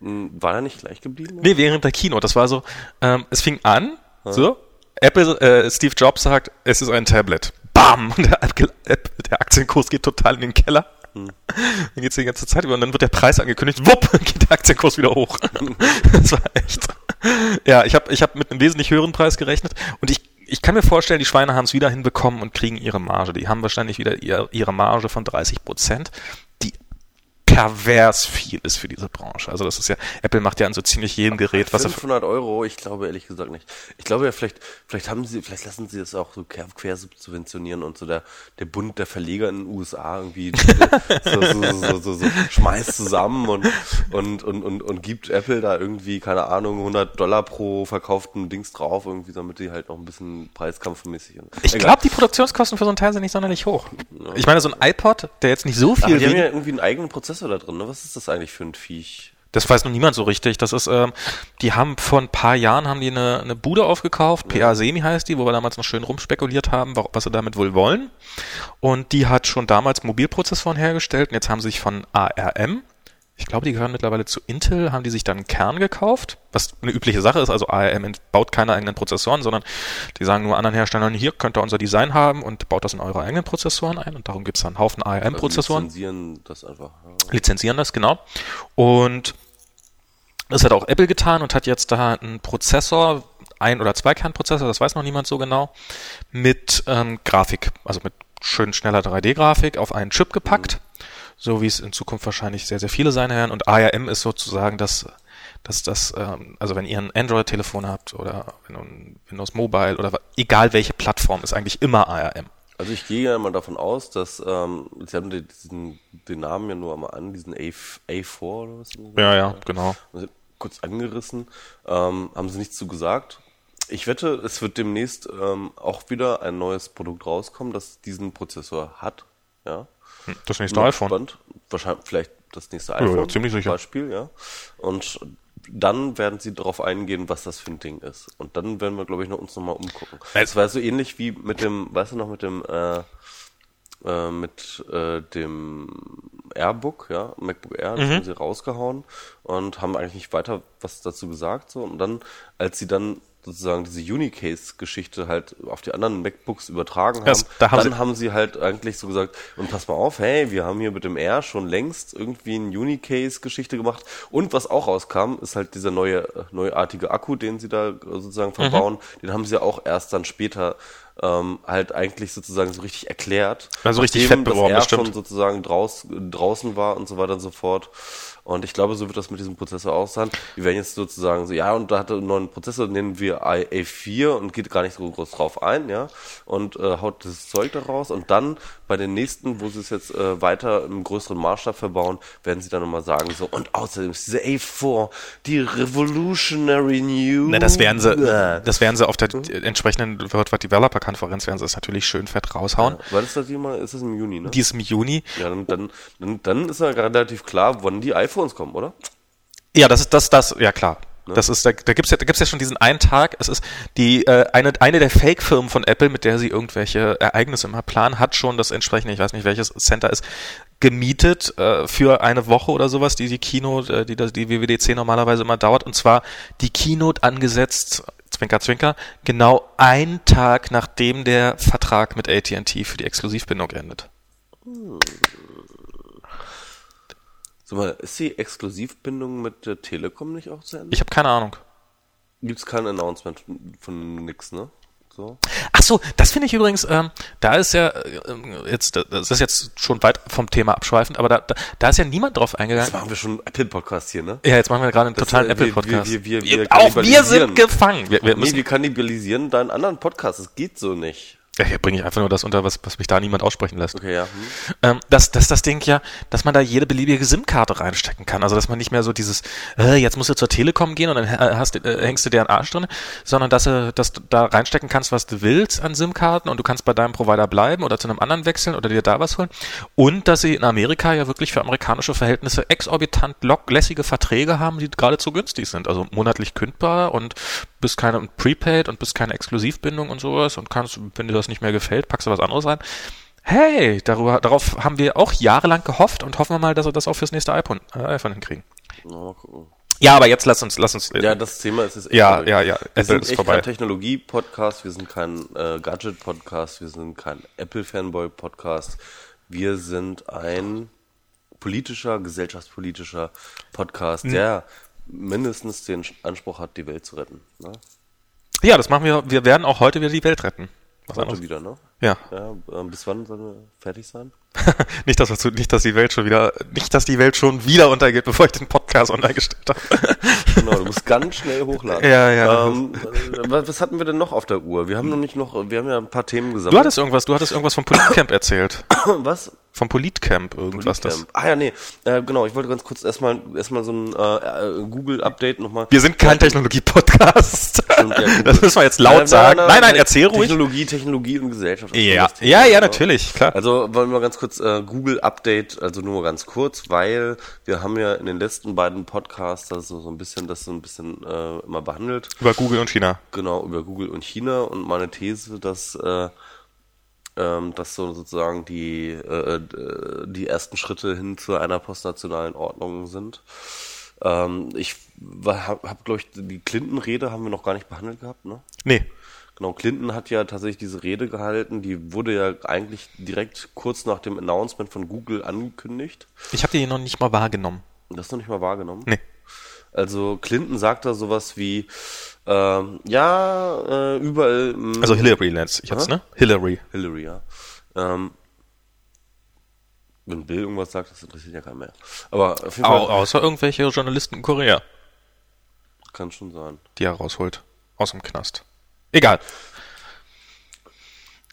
Hm, War er nicht gleich geblieben? Nee, während der Kino. Das war so, ähm, es fing an, so, Apple, äh, Steve Jobs sagt, es ist ein Tablet. Bam! Und der, Apple- Apple- der Aktienkurs geht total in den Keller. Dann geht's die ganze Zeit über und dann wird der Preis angekündigt, wupp, geht der Aktienkurs wieder hoch. das war echt. Ja, ich habe ich hab mit einem wesentlich höheren Preis gerechnet und ich, ich kann mir vorstellen, die Schweine haben es wieder hinbekommen und kriegen ihre Marge. Die haben wahrscheinlich wieder ihr, ihre Marge von 30 Prozent, pervers viel ist für diese Branche. Also das ist ja, Apple macht ja an so ziemlich jedem Gerät, was er 500 Euro, ich glaube ehrlich gesagt nicht. Ich glaube ja, vielleicht, vielleicht haben sie, vielleicht lassen sie das auch so quer, subventionieren und so der, der Bund der Verleger in den USA irgendwie so, so, so, so, so schmeißt zusammen und, und, und, und, und gibt Apple da irgendwie, keine Ahnung, 100 Dollar pro verkauften Dings drauf, irgendwie, damit die halt noch ein bisschen preiskampfmäßig und, Ich glaube, die Produktionskosten für so ein Teil sind nicht sonderlich hoch. Ich meine, so ein iPod, der jetzt nicht so Aber viel die haben ja irgendwie einen eigenen Prozessor da drin, ne? Was ist das eigentlich für ein Viech? das weiß noch niemand so richtig. Das ist, ähm, die haben vor ein paar Jahren haben die eine, eine Bude aufgekauft, PA Semi heißt die, wo wir damals noch schön rumspekuliert haben, wa- was sie damit wohl wollen. Und die hat schon damals Mobilprozessoren hergestellt und jetzt haben sie sich von ARM, ich glaube, die gehören mittlerweile zu Intel, haben die sich dann einen Kern gekauft, was eine übliche Sache ist. Also ARM baut keine eigenen Prozessoren, sondern die sagen nur anderen Herstellern, hier könnt ihr unser Design haben und baut das in eure eigenen Prozessoren ein und darum gibt's dann einen Haufen ARM-Prozessoren Also lizenzieren das einfach. Lizenzieren das, genau. Und das hat auch Apple getan und hat jetzt da einen Prozessor, ein- oder zwei Kernprozessor, das weiß noch niemand so genau, mit ähm, Grafik, also mit schön schneller 3D-Grafik auf einen Chip gepackt, so wie es in Zukunft wahrscheinlich sehr, sehr viele sein werden. Und ARM ist sozusagen das, das, das, ähm, also wenn ihr ein Android-Telefon habt oder Windows Mobile oder egal welche Plattform, ist eigentlich immer ARM. Also ich gehe ja mal davon aus, dass ähm, Sie haben den, diesen, den Namen ja nur einmal an, diesen A, A4 oder was? Ja, ja, genau. Kurz angerissen, ähm, haben Sie nichts zu gesagt. Ich wette, es wird demnächst ähm, auch wieder ein neues Produkt rauskommen, das diesen Prozessor hat. Ja. Das nächste Bin iPhone. gespannt. Wahrscheinlich vielleicht das nächste ja, iPhone. ziemlich sicher. Beispiel, ja. Und dann werden sie darauf eingehen, was das für ein Ding ist. Und dann werden wir, glaube ich, noch uns nochmal umgucken. Es war so ähnlich wie mit dem, weißt du noch, mit dem, äh, äh, mit äh, dem Airbook, ja, MacBook Air, Mhm. das haben sie rausgehauen und haben eigentlich nicht weiter was dazu gesagt. So. Und dann, als sie dann sozusagen diese Unicase-Geschichte halt auf die anderen MacBooks übertragen haben, Das- da haben dann sie- haben sie halt eigentlich so gesagt, und pass mal auf, hey, wir haben hier mit dem R schon längst irgendwie eine Unicase-Geschichte gemacht. Und was auch rauskam, ist halt dieser neue, neuartige Akku, den sie da sozusagen Mhm. verbauen. Den haben sie ja auch erst dann später ähm, halt eigentlich sozusagen so richtig erklärt. Also richtig fett beworben, das R schon stimmt. sozusagen draus, draußen war und so weiter und so fort. Und ich glaube, so wird das mit diesem Prozessor auch sein. Wir werden jetzt sozusagen so, ja, und da hat er einen neuen Prozessor, den nennen wir A4 und geht gar nicht so groß drauf ein, ja, und äh, haut das Zeug da raus. Und dann bei den nächsten, wo sie es jetzt äh, weiter im größeren Maßstab verbauen, werden sie dann nochmal sagen, so, und außerdem ist diese A4, die Revolutionary New. Na, das werden sie, das werden sie auf der entsprechenden Virtual Developer Konferenz werden sie es natürlich schön fett raushauen. War das das immer, ist das im Juni, ne? Die ist im Juni. ja, dann, dann, dann, dann ist ja relativ klar, wann die iPhones kommen, oder? Ja, das ist das, das, ja klar. Das ist, da, da gibt's ja, da gibt's ja schon diesen einen Tag. Es ist die äh, eine eine der Fake-Firmen von Apple, mit der sie irgendwelche Ereignisse immer planen, hat schon das entsprechende, ich weiß nicht welches Center ist, gemietet äh, für eine Woche oder sowas, die die Keynote, äh, die das die WWDC normalerweise immer dauert. Und zwar die Keynote angesetzt, Zwinker Zwinker, genau ein Tag nachdem der Vertrag mit AT&T für die Exklusivbindung endet. Sag mal, ist die Exklusivbindung mit der Telekom nicht auch zu Ende? Ich habe keine Ahnung. Gibt's kein Announcement von nix, ne? So. Ach so, das finde ich übrigens, ähm, da ist ja äh, jetzt, das ist jetzt schon weit vom Thema abschweifend, aber da, da, da ist ja niemand drauf Jetzt eingegangen. machen wir schon Apple-Podcast hier, ne? Ja, jetzt machen wir gerade einen Das, totalen äh, wir- Apple-Podcast. wir- wir- wir Auch wir sind gefangen. Wir, wir Nee, müssen, wir kannibalisieren deinen anderen Podcast. Das geht so nicht. Ja, hier bringe ich einfach nur das unter, was, was mich da niemand aussprechen lässt. Okay, ja. Hm. Ähm, dass, dass das Ding ja, dass man da jede beliebige SIM-Karte reinstecken kann. Also dass man nicht mehr so dieses, äh, jetzt musst du zur Telekom gehen und dann hast, du- äh, hängst du deren Arsch drin, sondern dass, äh, dass du da reinstecken kannst, was du willst an SIM-Karten und du kannst bei deinem Provider bleiben oder zu einem anderen wechseln oder dir da was holen. Und dass sie in Amerika ja wirklich für amerikanische Verhältnisse exorbitant lock lässige Verträge haben, die geradezu günstig sind. Also monatlich kündbar und bist keine und Prepaid und bist keine Exklusivbindung und sowas und kannst, wenn dir das nicht mehr gefällt, packst du was anderes rein. Hey, darüber, darauf haben wir auch jahrelang gehofft und hoffen wir mal, dass wir das auch fürs nächste iPhone, äh, iPhone hinkriegen. Mal gucken. Ja, aber jetzt lass uns, lass uns. Ja, das Thema ist echt Ja, vorbei. ja, ja, Wir Apple sind ist echt vorbei. kein Technologie-Podcast, wir sind kein äh, Gadget-Podcast, wir sind kein Apple-Fanboy-Podcast. Wir sind ein politischer, gesellschaftspolitischer Podcast, der mindestens den Anspruch hat, die Welt zu retten. Ne? Ja, das machen wir. Wir werden auch heute wieder die Welt retten. Was Heute wieder, ne? Ja. Ja, ähm, bis wann sollen wir fertig sein? nicht, dass, wir zu- nicht, dass die Welt schon wieder, nicht, dass die Welt schon wieder untergeht, bevor ich den Podcast online gestellt habe. Genau, du musst ganz schnell hochladen. Ja, ja. Ähm, äh, was, was hatten wir denn noch auf der Uhr? Wir haben noch nicht noch, wir haben ja ein paar Themen Du gesammelt. hattest irgendwas, du hattest irgendwas vom Politcamp erzählt. was? Vom Politcamp irgendwas. Das. Politcamp. Ah ja, nee, äh, genau, ich wollte ganz kurz erstmal erstmal so ein äh, äh, Google-Update nochmal. Wir sind kein Technologie-Podcast. Stimmt, ja, Google. das müssen wir jetzt laut sagen. Nein, nein, erzähl ruhig. Technologie, Technologie und Gesellschaft. das Ja, das ja, ja, natürlich, klar. Also wollen wir ganz kurz äh, Google Update, also nur ganz kurz, weil wir haben ja in den letzten beiden Podcasts also so ein bisschen das so ein bisschen äh, immer behandelt. Über Google und China. Genau, über Google und China und meine These, dass, äh, ähm, dass so sozusagen die, äh, äh, die ersten Schritte hin zu einer postnationalen Ordnung sind. Ähm, ich habe, hab, glaube ich, die Clinton-Rede haben wir noch gar nicht behandelt gehabt, ne? Nee. Genau, Clinton hat ja tatsächlich diese Rede gehalten, die wurde ja eigentlich direkt kurz nach dem Announcement von Google angekündigt. Ich habe die noch nicht mal wahrgenommen. Das noch nicht mal wahrgenommen. Nee. Also Clinton sagt da sowas wie, ähm, ja, äh, überall. mh, Also Hillary Lance, ich jetzt, Aha. ne? Hillary. Hillary, ja. Ähm, wenn Bill irgendwas sagt, das interessiert ja keinen mehr. Aber auf jeden Au Fall außer irgendwelche Journalisten in Korea, kann schon sein. die er rausholt. Aus dem Knast. Egal.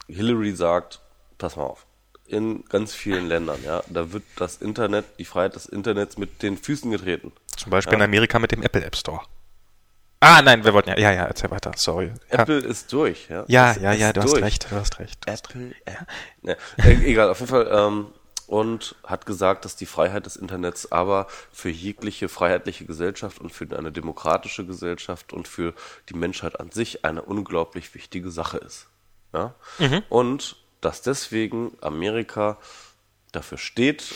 Hillary sagt, pass mal auf, in ganz vielen Ländern, ja, da wird das Internet, die Freiheit des Internets mit den Füßen getreten. Zum Beispiel in Amerika mit dem Apple App Store. Ah, nein, wir wollten ja, ja, ja, erzähl weiter, sorry. Ja, Apple ist durch, ja. ja, ja, ja du hast durch. recht, du hast recht. Hast Apple, ja. äh, egal, auf jeden Fall, ähm, und hat gesagt, dass die Freiheit des Internets aber für jegliche freiheitliche Gesellschaft und für eine demokratische Gesellschaft und für die Menschheit an sich eine unglaublich wichtige Sache ist. Ja? Und dass deswegen Amerika dafür steht,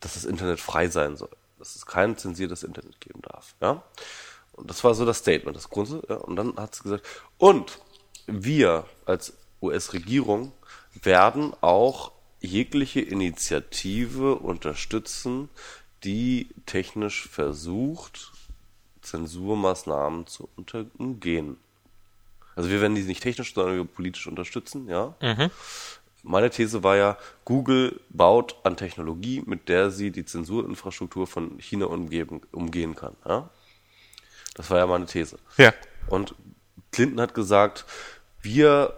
dass das Internet frei sein soll. Dass es kein zensiertes Internet geben darf. Ja? Und das war so das Statement, das Grunde. Ja? Und dann hat sie gesagt, und wir als US-Regierung werden auch jegliche Initiative unterstützen, die technisch versucht, Zensurmaßnahmen zu unter- umgehen. Also wir werden die nicht technisch, sondern politisch unterstützen, ja. Meine These war ja, Google baut an Technologie, mit der sie die Zensurinfrastruktur von China umgeben, umgehen kann. Ja? Das war ja meine These. Ja. Und Clinton hat gesagt, wir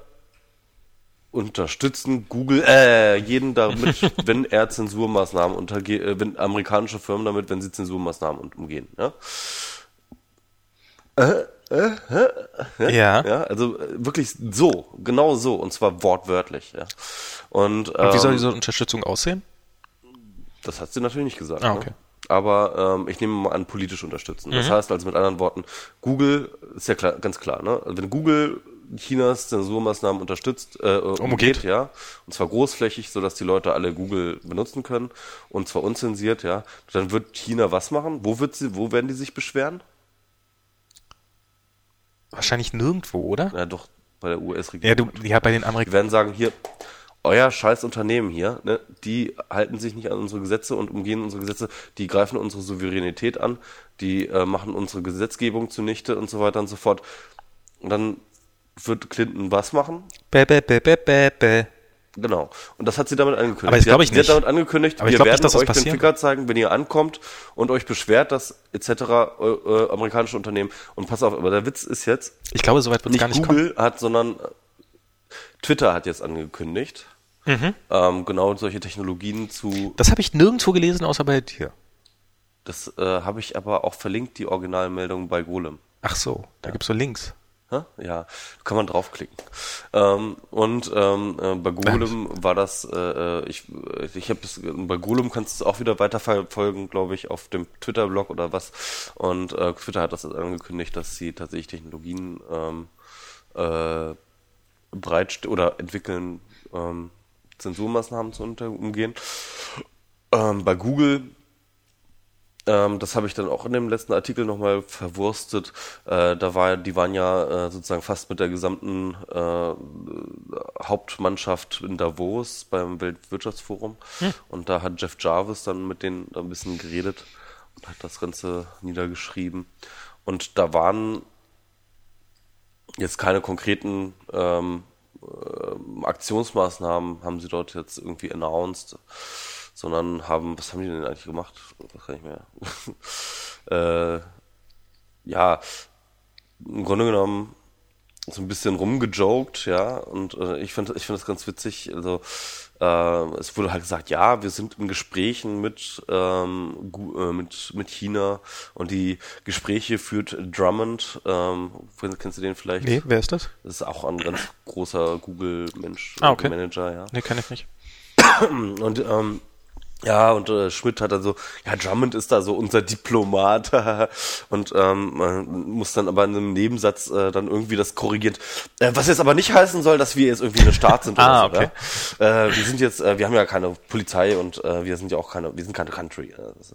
unterstützen Google, äh, jeden damit, wenn er Zensurmaßnahmen unterge äh, wenn amerikanische Firmen damit, wenn sie Zensurmaßnahmen umgehen. Ja? Ja. Ja, also äh, wirklich so, genau so, und zwar wortwörtlich. Ja. Und, Und wie soll ähm, diese Unterstützung aussehen? Das hat sie natürlich nicht gesagt. Ah, okay. Ne? Aber ähm, ich nehme mal an, politisch unterstützen. Das heißt also mit anderen Worten, Google ist ja klar, ganz klar, ne? Also wenn Google Chinas Zensurmaßnahmen unterstützt, äh, umgeht, ja, und zwar großflächig, sodass die Leute alle Google benutzen können und zwar unzensiert, ja, dann wird China was machen? Wo wird sie, wo werden die sich beschweren? Wahrscheinlich nirgendwo, oder? Ja, doch bei der Ja, US-Regierung. du, ja, bei den Die Amerikanern. werden sagen, hier, euer scheiß Unternehmen hier, ne, die halten sich nicht an unsere Gesetze und umgehen unsere Gesetze, die greifen unsere Souveränität an, die äh, machen unsere Gesetzgebung zunichte und so weiter und so fort. Und dann wird Clinton was machen? Bäh, bäh, bäh, bäh, bäh, bäh. Genau. Und das hat sie damit angekündigt. Aber das sie glaub hat, ich Sie hat nicht. damit angekündigt, Aber ich wir nicht, werden das euch den Ficker zeigen, wenn ihr ankommt und euch beschwert, dass etc. Äh, äh, amerikanische Unternehmen. Und pass auf, aber der Witz ist jetzt, Ich glaube, soweit wird es nicht gar nicht kommen. Google hat, sondern äh, Twitter hat jetzt angekündigt, Mhm. ähm, genau solche Technologien zu. Das habe ich nirgendwo gelesen, außer bei dir. Das äh, habe ich aber auch verlinkt, die Originalmeldung bei Golem. Ach so, da gibt's so Links. Ja, kann man draufklicken. Ähm, und ähm, äh, bei Golem war das, äh, äh, ich, ich habe es, bei Golem kannst du es auch wieder weiterverfolgen, glaube ich, auf dem Twitter-Blog oder was. Und äh, Twitter hat das jetzt angekündigt, dass sie tatsächlich Technologien ähm, äh, bereit oder entwickeln, ähm, Zensurmaßnahmen zu unter umgehen. Ähm, bei Google ähm, das habe ich dann auch in dem letzten Artikel nochmal verwurstet. Äh, da war, die waren ja äh, sozusagen fast mit der gesamten äh, Hauptmannschaft in Davos beim Weltwirtschaftsforum. Und da hat Jeff Jarvis dann mit denen ein bisschen geredet und hat das Ganze niedergeschrieben. Und da waren jetzt keine konkreten ähm, ähm, Aktionsmaßnahmen, haben sie dort jetzt irgendwie announced sondern haben, was haben die denn eigentlich gemacht? Das kann ich mehr. äh, ja, im Grunde genommen so ein bisschen rumgejoked, ja, und äh, ich finde ich finde das ganz witzig. Also äh, es wurde halt gesagt, ja, wir sind in Gesprächen mit ähm, äh, mit mit China und die Gespräche führt Drummond. Ähm, kennst du den vielleicht? Nee, wer ist das? Das ist auch ein ganz großer Google-Mensch, Ah, okay. Manager, ja. Nee, kenne ich nicht. Und ähm, ja, und äh, Schmidt hat dann so, ja, Drummond ist da so unser Diplomat und ähm, man muss dann aber in einem Nebensatz äh, dann irgendwie das korrigieren. Äh, was jetzt aber nicht heißen soll, dass wir jetzt irgendwie eine Staat sind Ah, oder so. Ja? Äh, wir sind jetzt, äh, wir haben ja keine Polizei und äh, wir sind ja auch keine, wir sind keine Country. Äh, ist-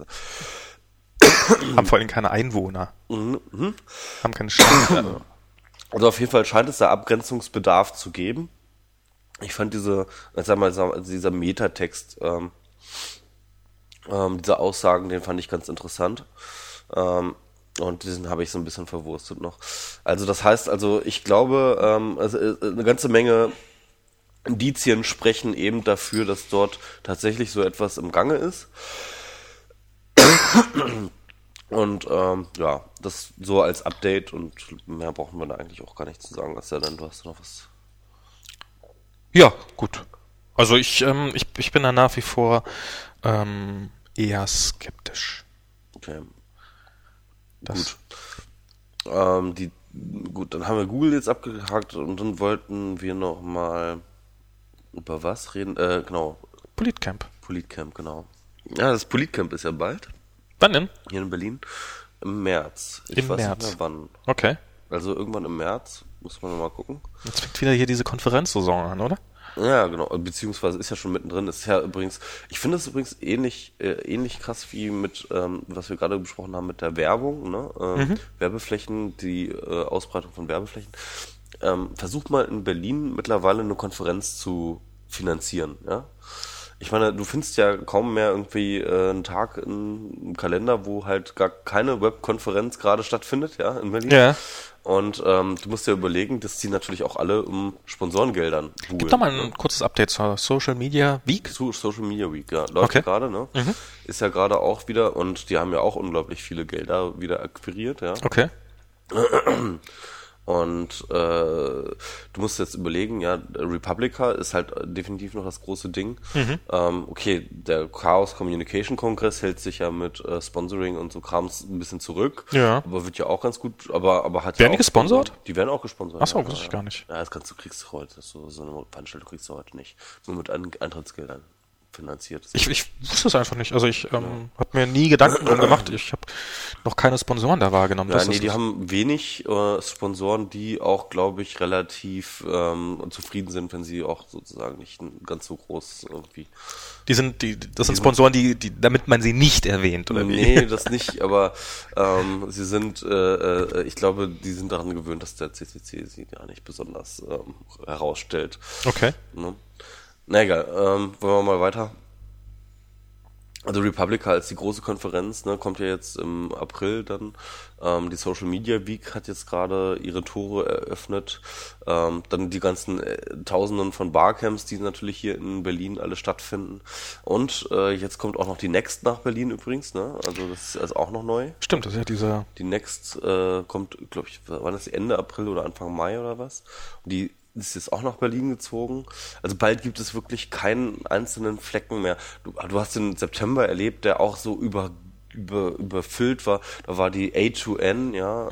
Haben vor allem keine Einwohner. Mhm, Haben keine Stadt. Also auf jeden Fall scheint es da Abgrenzungsbedarf zu geben. Ich fand diese, sag mal, dieser Metatext, ähm, ähm, diese Aussagen, den fand ich ganz interessant. Ähm, und diesen habe ich so ein bisschen verwurstet noch. Also das heißt, also ich glaube, ähm, also eine ganze Menge Indizien sprechen eben dafür, dass dort tatsächlich so etwas im Gange ist. Und ähm, ja, das so als Update und mehr brauchen wir da eigentlich auch gar nicht zu sagen. Was ja dann, du hast noch was. Ja, gut. Also ich, ähm, ich, ich bin da nach wie vor ähm, eher skeptisch. Okay. Das, Gut. Ähm, die, gut, dann haben wir Google jetzt abgehakt und dann wollten wir noch mal über was reden? Äh, genau, Politcamp. Politcamp, genau. Ja, das Politcamp ist ja bald Wann denn? hier in Berlin im März. Ich Im weiß März. nicht mehr wann. Okay. Also irgendwann im März muss man mal gucken. Jetzt fängt wieder hier diese Konferenzsaison an, oder? Ja, genau. Beziehungsweise ist ja schon mittendrin. Ist ja übrigens, ich finde es übrigens ähnlich, äh, ähnlich krass wie mit, ähm, was wir gerade besprochen haben mit der Werbung, ne? Ähm, Werbeflächen, die äh, Ausbreitung von Werbeflächen. Ähm, versucht mal in Berlin mittlerweile eine Konferenz zu finanzieren, ja. Ich meine, du findest ja kaum mehr irgendwie äh, einen Tag im Kalender, wo halt gar keine Webkonferenz gerade stattfindet, ja, in Berlin. Ja. Und ähm, du musst dir überlegen, dass die natürlich auch alle um Sponsorengeldern buhlen. Gib doch mal ein kurzes Update zur Social Media Week. Zu Social Media Week, ja. Läuft Okay. gerade, ne? Ist ja gerade auch wieder und die haben ja auch unglaublich viele Gelder wieder akquiriert, ja. Okay. Und äh, du musst jetzt überlegen, ja, Republica ist halt definitiv noch das große Ding. Mhm. Ähm, okay, der Chaos Communication Kongress hält sich ja mit äh, Sponsoring und so Krams ein bisschen zurück. Ja. Aber wird ja auch ganz gut, aber, aber hat Werden ja die gesponsert? Die werden auch gesponsert. Ach so, ja, wusste ich gar nicht. Ja, das kannst du, kriegst du heute. So, so eine Veranstaltung kriegst du heute nicht. Nur mit Ein- Eintrittsgeldern finanziert. Ich, ich wusste es einfach nicht. Also ich ähm, habe mir nie Gedanken drum gemacht. Ich habe noch keine Sponsoren da wahrgenommen. Ja, nee, die haben wenig äh, Sponsoren, die auch, glaube ich, relativ ähm, zufrieden sind, wenn sie auch sozusagen nicht ganz so groß irgendwie. die sind, die, das sind Sponsoren, die, die, damit man sie nicht erwähnt, oder wie? Nee, das nicht, aber ähm, sie sind, äh, äh, ich glaube, die sind daran gewöhnt, dass der CCC sie gar nicht besonders ähm, herausstellt. Okay. Ne? Na egal, ähm, wollen wir mal weiter. Also Republica als die große Konferenz, ne, kommt ja jetzt im April dann. Ähm, die Social Media Week hat jetzt gerade ihre Tore eröffnet. Ähm, dann die ganzen äh, Tausenden von Barcamps, die natürlich hier in Berlin alle stattfinden. Und äh, jetzt kommt auch noch die Next nach Berlin übrigens, ne? Also das ist also auch noch neu. Stimmt, das ist ja dieser Die Next äh, kommt, glaube ich, wann ist Ende April oder Anfang Mai oder was? Und die ist jetzt auch nach Berlin gezogen. Also bald gibt es wirklich keinen einzelnen Flecken mehr. Du, du hast den September erlebt, der auch so über über, überfüllt war. Da war die A2N, ja,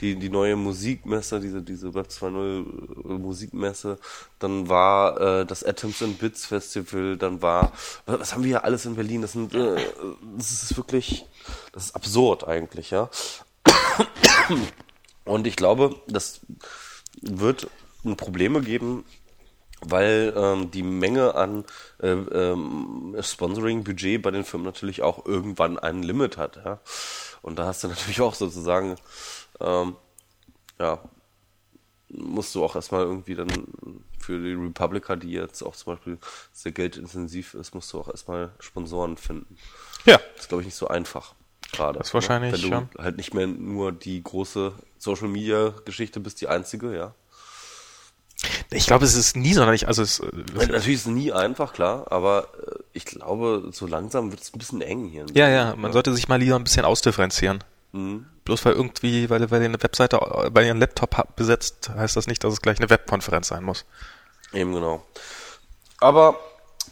die, die neue Musikmesse, diese, diese Web 2.0 Musikmesse. Dann war äh, das Atoms and Bits Festival, dann war, was, was haben wir hier alles in Berlin? Das sind, äh, das ist wirklich, das ist absurd eigentlich, ja. Und ich glaube, das wird Probleme geben, weil ähm, die Menge an äh, ähm, Sponsoring-Budget bei den Firmen natürlich auch irgendwann ein Limit hat. Ja? Und da hast du natürlich auch sozusagen, ähm, ja, musst du auch erstmal irgendwie dann für die Republica, die jetzt auch zum Beispiel sehr geldintensiv ist, musst du auch erstmal Sponsoren finden. Ja. Das ist, glaube ich, nicht so einfach. Gerade. Das ist wahrscheinlich, Ne? Wenn ja. du halt nicht mehr nur die große Social Media Geschichte bist, die einzige, ja. Ich glaube, es ist nie sonderlich, also es, äh, Natürlich ist es nie einfach, klar, aber äh, ich glaube, so langsam wird es ein bisschen eng hier. ja, ja, man sollte sich mal lieber ein bisschen ausdifferenzieren. Mhm. Bloß weil irgendwie, weil, weil ihr eine Webseite bei ihren Laptop habt besetzt, heißt das nicht, dass es gleich eine Webkonferenz sein muss. Eben genau. Aber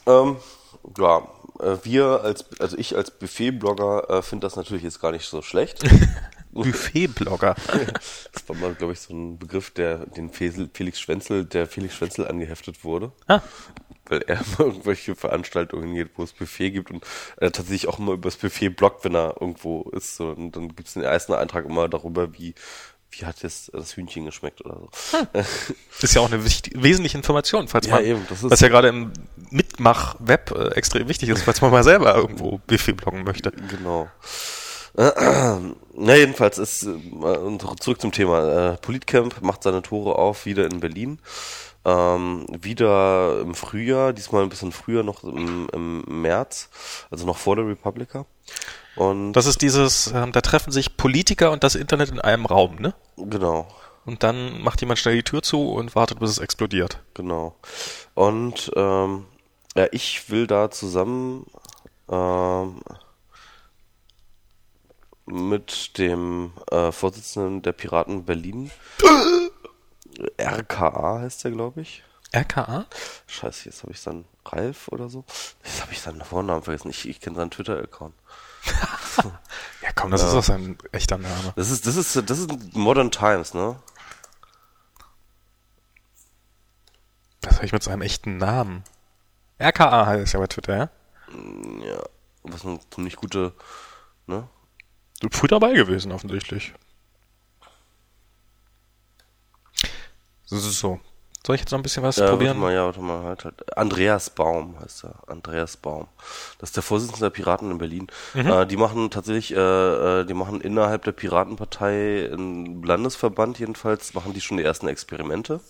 ähm, ja, äh, wir als, also ich als Buffet-Blogger äh, finde das natürlich jetzt gar nicht so schlecht. Buffet-Blogger. Das war mal, glaube ich, so ein Begriff, der den Felix Schwenzel, der Felix Schwenzel angeheftet wurde. Ah. Weil er immer irgendwelche Veranstaltungen geht, wo es Buffet gibt und er tatsächlich auch immer über das Buffet bloggt, wenn er irgendwo ist. So. Und dann gibt es den ersten Eintrag immer darüber, wie, wie hat jetzt das Hühnchen geschmeckt oder so. ist ja auch eine wichtig, wesentliche Information, falls Ja, man, eben, das ist- was ja gerade im Mitmach-Web äh, extrem wichtig ist, falls man mal selber irgendwo Buffet bloggen möchte. Genau. Na, jedenfalls ist, äh, und zurück zum Thema. Äh, Politcamp macht seine Tore auf, wieder in Berlin. Ähm, wieder im Frühjahr, diesmal ein bisschen früher, noch im, im März, also noch vor der Republika. Und Das ist dieses, ähm, da treffen sich Politiker und das Internet in einem Raum, ne? genau. und dann macht jemand schnell die Tür zu und wartet, bis es explodiert. Genau. Und ähm, ja, ich will da zusammen ähm, mit dem äh, Vorsitzenden der Piraten Berlin, RKA heißt der, glaube ich. RKA? Scheiße, jetzt habe ich dann Ralf oder so. Jetzt habe ich seinen Vornamen vergessen. Ich, ich kenne seinen Twitter-Account. ja, komm, das ja. ist doch sein echter Name. Das ist, das ist, das ist Modern Times, ne? Was habe ich mit seinem echten Namen? RKA heißt ja bei Twitter, ja? Ja, was eine ziemlich gute, ne? Du bist früh dabei gewesen, offensichtlich. So. Soll ich jetzt noch ein bisschen was ja, probieren? Warte mal, ja, warte mal, halt, halt. Andreas Baum heißt er. Andreas Baum. Das ist der Vorsitzende der Piraten in Berlin. Mhm. Äh, die machen tatsächlich, äh, äh, die machen innerhalb der Piratenpartei im Landesverband jedenfalls, machen die schon die ersten Experimente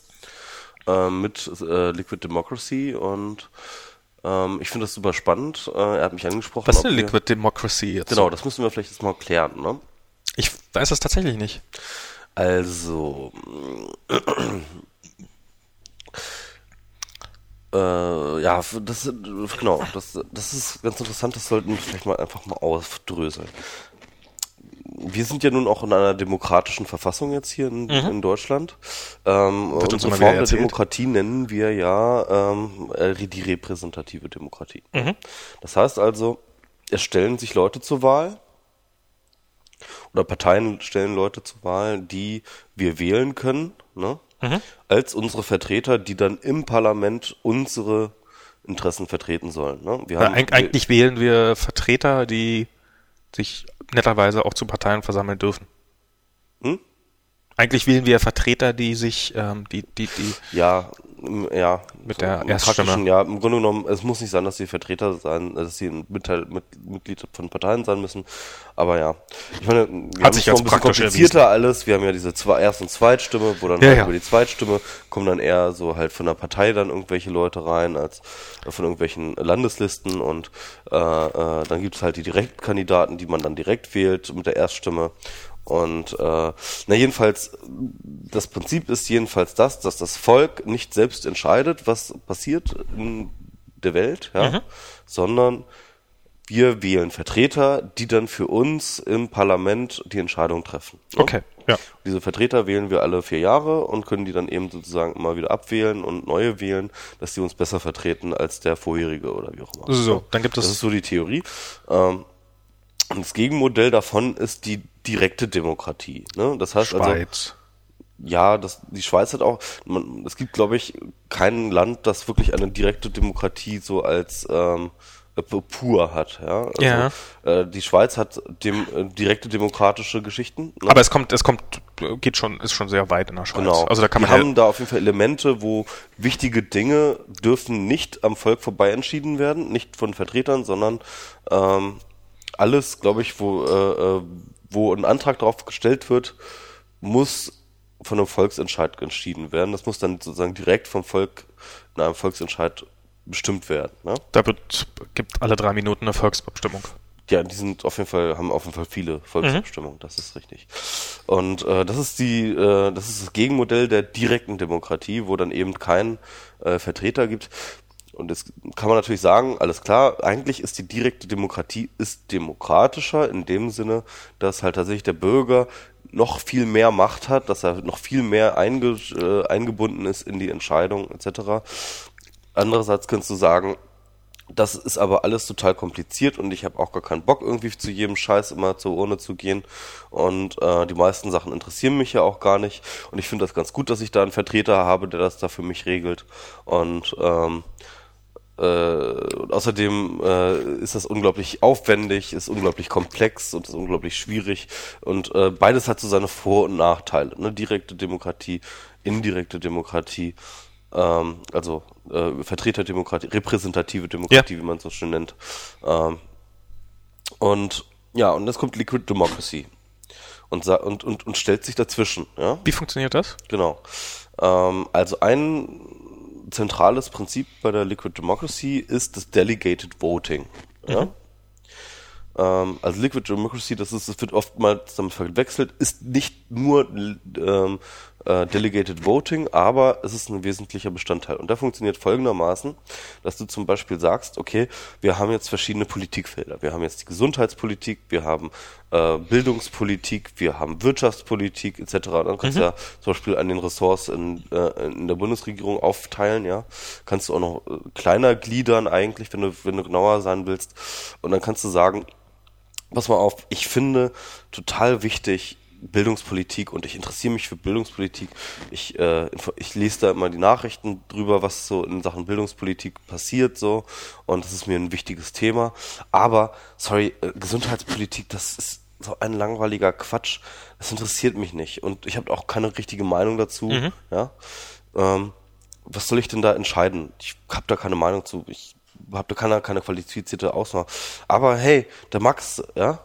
äh, mit äh, Liquid Democracy und ähm, ich finde das super spannend. Äh, er hat mich angesprochen. Was ist denn Liquid Democracy jetzt? Genau, das müssen wir vielleicht jetzt mal klären, ne? Ich weiß das tatsächlich nicht. Also, äh, ja, das, genau, das, das ist ganz interessant, das sollten wir vielleicht mal einfach mal aufdröseln. Wir sind ja nun auch in einer demokratischen Verfassung jetzt hier in, mhm. in Deutschland. Ähm, Wird unsere Form der Demokratie nennen wir ja ähm, äh, die repräsentative Demokratie. Mhm. Das heißt also, es stellen sich Leute zur Wahl oder Parteien stellen Leute zur Wahl, die wir wählen können. Ne? mhm. als unsere Vertreter, die dann im Parlament unsere Interessen vertreten sollen. Ne? Wir haben, ja, eigentlich wählen wir Vertreter, die sich netterweise auch zu Parteien versammeln dürfen. Hm? Eigentlich wählen wir Vertreter, die sich, ähm, die, die, die. Ja, ja. Mit so der Erststimme. Ja, im Grunde genommen, es muss nicht sein, dass sie Vertreter sein, dass sie ein Mitglied von Parteien sein müssen. Aber ja. Ich meine, wir Hat sich ein bisschen komplizierter erwiesen. alles. Wir haben ja diese zwei Erst- und Zweitstimme, wo dann ja, halt ja. über die Zweitstimme kommen dann eher so halt von der Partei dann irgendwelche Leute rein, als von irgendwelchen Landeslisten und äh, äh, dann gibt's halt die Direktkandidaten, die man dann direkt wählt mit der Erststimme. Und äh, na jedenfalls, das Prinzip ist jedenfalls das, dass das Volk nicht selbst entscheidet, was passiert in der Welt, ja, mhm. sondern wir wählen Vertreter, die dann für uns im Parlament die Entscheidung treffen. Ne? Okay, ja. Diese Vertreter wählen wir alle vier Jahre und können die dann eben sozusagen immer wieder abwählen und neue wählen, dass die uns besser vertreten als der vorherige oder wie auch immer. So, dann gibt es. Das ist so die Theorie. Ähm, und das Gegenmodell davon ist die direkte Demokratie. Ne? Das heißt also, Schweiz. also, ja, das, die Schweiz hat auch, man, es gibt, glaube ich, kein Land, das wirklich eine direkte Demokratie so als ähm, äh, pur hat. Ja, also, ja. Äh, die Schweiz hat dem, äh, direkte demokratische Geschichten. Ne? Aber es kommt, es kommt, geht schon, ist schon sehr weit in der Schweiz. Genau. Also da kann man Wir haben da auf jeden Fall Elemente, wo wichtige Dinge dürfen nicht am Volk vorbei entschieden werden, nicht von Vertretern, sondern ähm, alles, glaube ich, wo, äh, äh, wo ein Antrag darauf gestellt wird, muss von einem Volksentscheid entschieden werden. Das muss dann sozusagen direkt vom Volk in einem Volksentscheid bestimmt werden. Ne? Da wird, gibt alle drei Minuten eine Volksabstimmung. Ja, die sind auf jeden Fall, haben auf jeden Fall viele Volksabstimmungen, mhm. das ist richtig. Und äh, das ist die, äh, das ist das Gegenmodell der direkten Demokratie, wo dann eben kein äh, Vertreter gibt. Und jetzt kann man natürlich sagen, alles klar, eigentlich ist die direkte Demokratie ist demokratischer in dem Sinne, dass halt tatsächlich der Bürger noch viel mehr Macht hat, dass er noch viel mehr einge, äh, eingebunden ist in die Entscheidung etc. Andererseits kannst du sagen, das ist aber alles total kompliziert und ich habe auch gar keinen Bock irgendwie zu jedem Scheiß immer zur Urne zu gehen. Und äh, die meisten Sachen interessieren mich ja auch gar nicht. Und ich finde das ganz gut, dass ich da einen Vertreter habe, der das da für mich regelt. Und ähm, äh, und außerdem äh, ist das unglaublich aufwendig, ist unglaublich komplex und ist unglaublich schwierig. Und äh, beides hat so seine Vor- und Nachteile. Ne? Direkte Demokratie, indirekte Demokratie, ähm, also äh, Vertreterdemokratie, repräsentative Demokratie, ja. wie man es so schön nennt. Ähm, und ja, und jetzt kommt Liquid Democracy und, und, und, und stellt sich dazwischen. Ja? Wie funktioniert das? Genau. Ähm, also ein zentrales Prinzip bei der Liquid Democracy ist das Delegated Voting. Ja? Mhm. Ähm, also Liquid Democracy, das ist, das wird oftmals damit verwechselt, ist nicht nur ähm, äh, Delegated Voting, aber es ist ein wesentlicher Bestandteil. Und der funktioniert folgendermaßen, dass du zum Beispiel sagst, okay, wir haben jetzt verschiedene Politikfelder. Wir haben jetzt die Gesundheitspolitik, wir haben äh, Bildungspolitik, wir haben Wirtschaftspolitik etc. Dann kannst du ja zum Beispiel an den Ressorts in, äh, in der Bundesregierung aufteilen, ja. Kannst du auch noch äh, kleiner gliedern eigentlich, wenn du, wenn du genauer sein willst. Und dann kannst du sagen, pass mal auf, ich finde total wichtig, Bildungspolitik und ich interessiere mich für Bildungspolitik. Ich, äh, ich lese da immer die Nachrichten drüber, was so in Sachen Bildungspolitik passiert so und das ist mir ein wichtiges Thema. Aber, sorry, äh, Gesundheitspolitik, das ist so ein langweiliger Quatsch. Das interessiert mich nicht und ich habe auch keine richtige Meinung dazu. Ja, ähm, was soll ich denn da entscheiden? Ich habe da keine Meinung zu. Ich habe da keine, keine qualifizierte Auswahl. Aber hey, der Max, ja,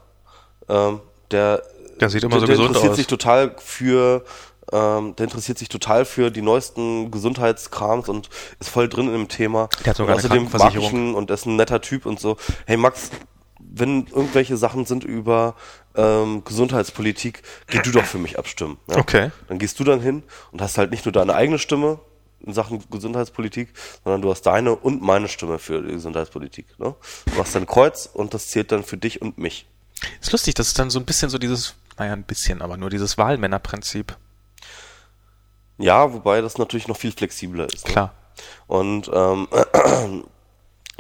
ähm, der, Der sieht immer der, so gesund interessiert aus. sich total für, ähm, der interessiert sich total für die neuesten Gesundheitskrams und ist voll drin in dem Thema. Der hat sogar und außerdem mag ich ihn und ist ein netter Typ und so. Hey Max, wenn irgendwelche Sachen sind über ähm, Gesundheitspolitik, geh du doch für mich abstimmen. Ja? Okay. Dann gehst du dann hin und hast halt nicht nur deine eigene Stimme in Sachen Gesundheitspolitik, sondern du hast deine und meine Stimme für die Gesundheitspolitik. Ne? Du machst dann Kreuz und das zählt dann für dich und mich. Ist lustig, das ist dann so ein bisschen so dieses, naja, ein bisschen, aber nur dieses Wahlmännerprinzip. Ja, wobei das natürlich noch viel flexibler ist. Ne? Klar. Und ähm,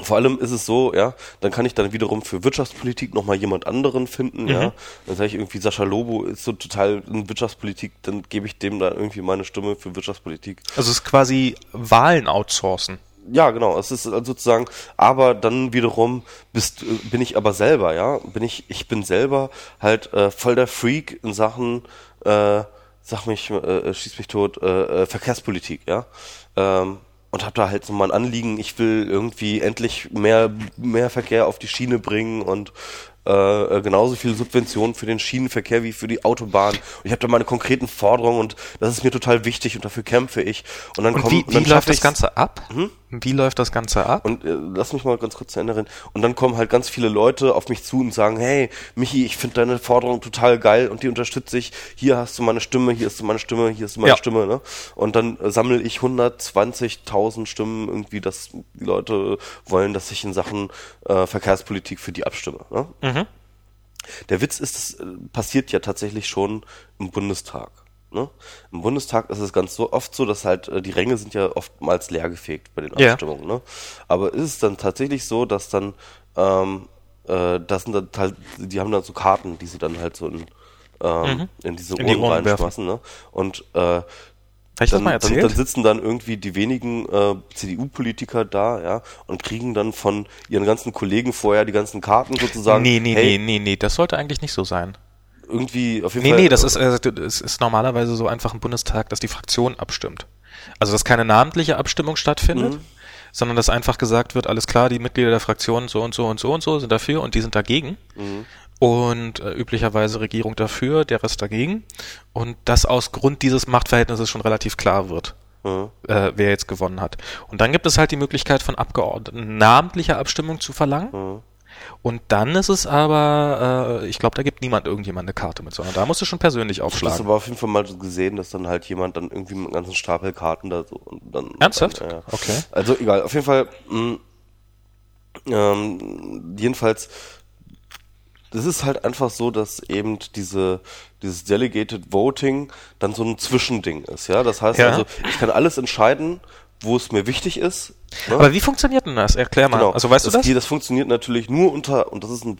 vor allem ist es so, ja, dann kann ich dann wiederum für Wirtschaftspolitik nochmal jemand anderen finden, ja. Dann sage ich irgendwie, Sascha Lobo ist so total in Wirtschaftspolitik, dann gebe ich dem da irgendwie meine Stimme für Wirtschaftspolitik. Also es ist quasi Wahlen outsourcen. Ja, genau. Es ist also sozusagen, aber dann wiederum bist, äh, bin ich aber selber, ja, bin ich, ich bin selber halt äh, voll der Freak in Sachen, äh, sag mich, äh, schieß mich tot, äh, äh, Verkehrspolitik, ja. Ähm, und habe da halt so mein Anliegen, ich will irgendwie endlich mehr, mehr Verkehr auf die Schiene bringen und äh, genauso viel Subventionen für den Schienenverkehr wie für die Autobahn. Und ich habe da meine konkreten Forderungen und das ist mir total wichtig und dafür kämpfe ich. Und dann Und kommt wie, und dann wie läuft das Ganze ab? Wie läuft das Ganze ab? und äh, lass mich mal ganz kurz reden. Und dann kommen halt ganz viele Leute auf mich zu und sagen, hey, Michi, ich finde deine Forderung total geil und die unterstütze ich. Hier hast du meine Stimme, hier hast du meine Stimme, hier hast du meine Ja. Stimme. Ne? Und dann äh, sammle ich 120.000 Stimmen irgendwie, dass die Leute wollen, dass ich in Sachen äh, Verkehrspolitik für die abstimme. Ne? Mhm. Der Witz ist, es äh, passiert ja tatsächlich schon im Bundestag. Ne? Im Bundestag ist es ganz so oft so, dass halt äh, die Ränge sind ja oftmals leergefegt bei den Ja. Abstimmungen. Ne? Aber ist es dann tatsächlich so, dass dann ähm, äh, das sind dann halt, die haben dann so Karten, die sie dann halt so in, ähm, in diese Mhm. In die Urnen Urnen werfen. reinschmeißen. Ne? Und äh, Habe ich das dann, mal dann, erzählt? dann sitzen dann irgendwie die wenigen äh, CDU-Politiker da, ja, und kriegen dann von ihren ganzen Kollegen vorher die ganzen Karten sozusagen. nee, nee, hey, nee, nee, nee, das sollte eigentlich nicht so sein. Irgendwie auf jeden Nee, Fall. nee, das ist, äh, es ist normalerweise so einfach im Bundestag, dass die Fraktion abstimmt. Also, dass keine namentliche Abstimmung stattfindet, sondern dass einfach gesagt wird, alles klar, die Mitglieder der Fraktion so und so und so und so sind dafür und die sind dagegen. Und äh, üblicherweise Regierung dafür, der Rest dagegen. Und das aus Grund dieses Machtverhältnisses schon relativ klar wird, Mhm. äh, wer jetzt gewonnen hat. Und dann gibt es halt die Möglichkeit von Abgeordneten namentliche Abstimmung zu verlangen. Mhm. Und dann ist es aber, äh, ich glaube, da gibt niemand irgendjemand eine Karte mit, sondern da musst du schon persönlich Ich habe aufschlagen. aber auf jeden Fall mal gesehen, dass dann halt jemand dann irgendwie mit einem ganzen Stapel Karten da so und dann. Ernsthaft? Dann, ja. Okay. Also egal, auf jeden Fall. Mh, ähm, jedenfalls, das ist halt einfach so, dass eben diese dieses Delegated Voting dann so ein Zwischending ist, ja. Das heißt Ja. also, ich kann alles entscheiden, wo es mir wichtig ist. ne? Aber wie funktioniert denn das? Erklär mal. Genau. Also weißt du das? Geht, das funktioniert natürlich nur unter, und das ist ein,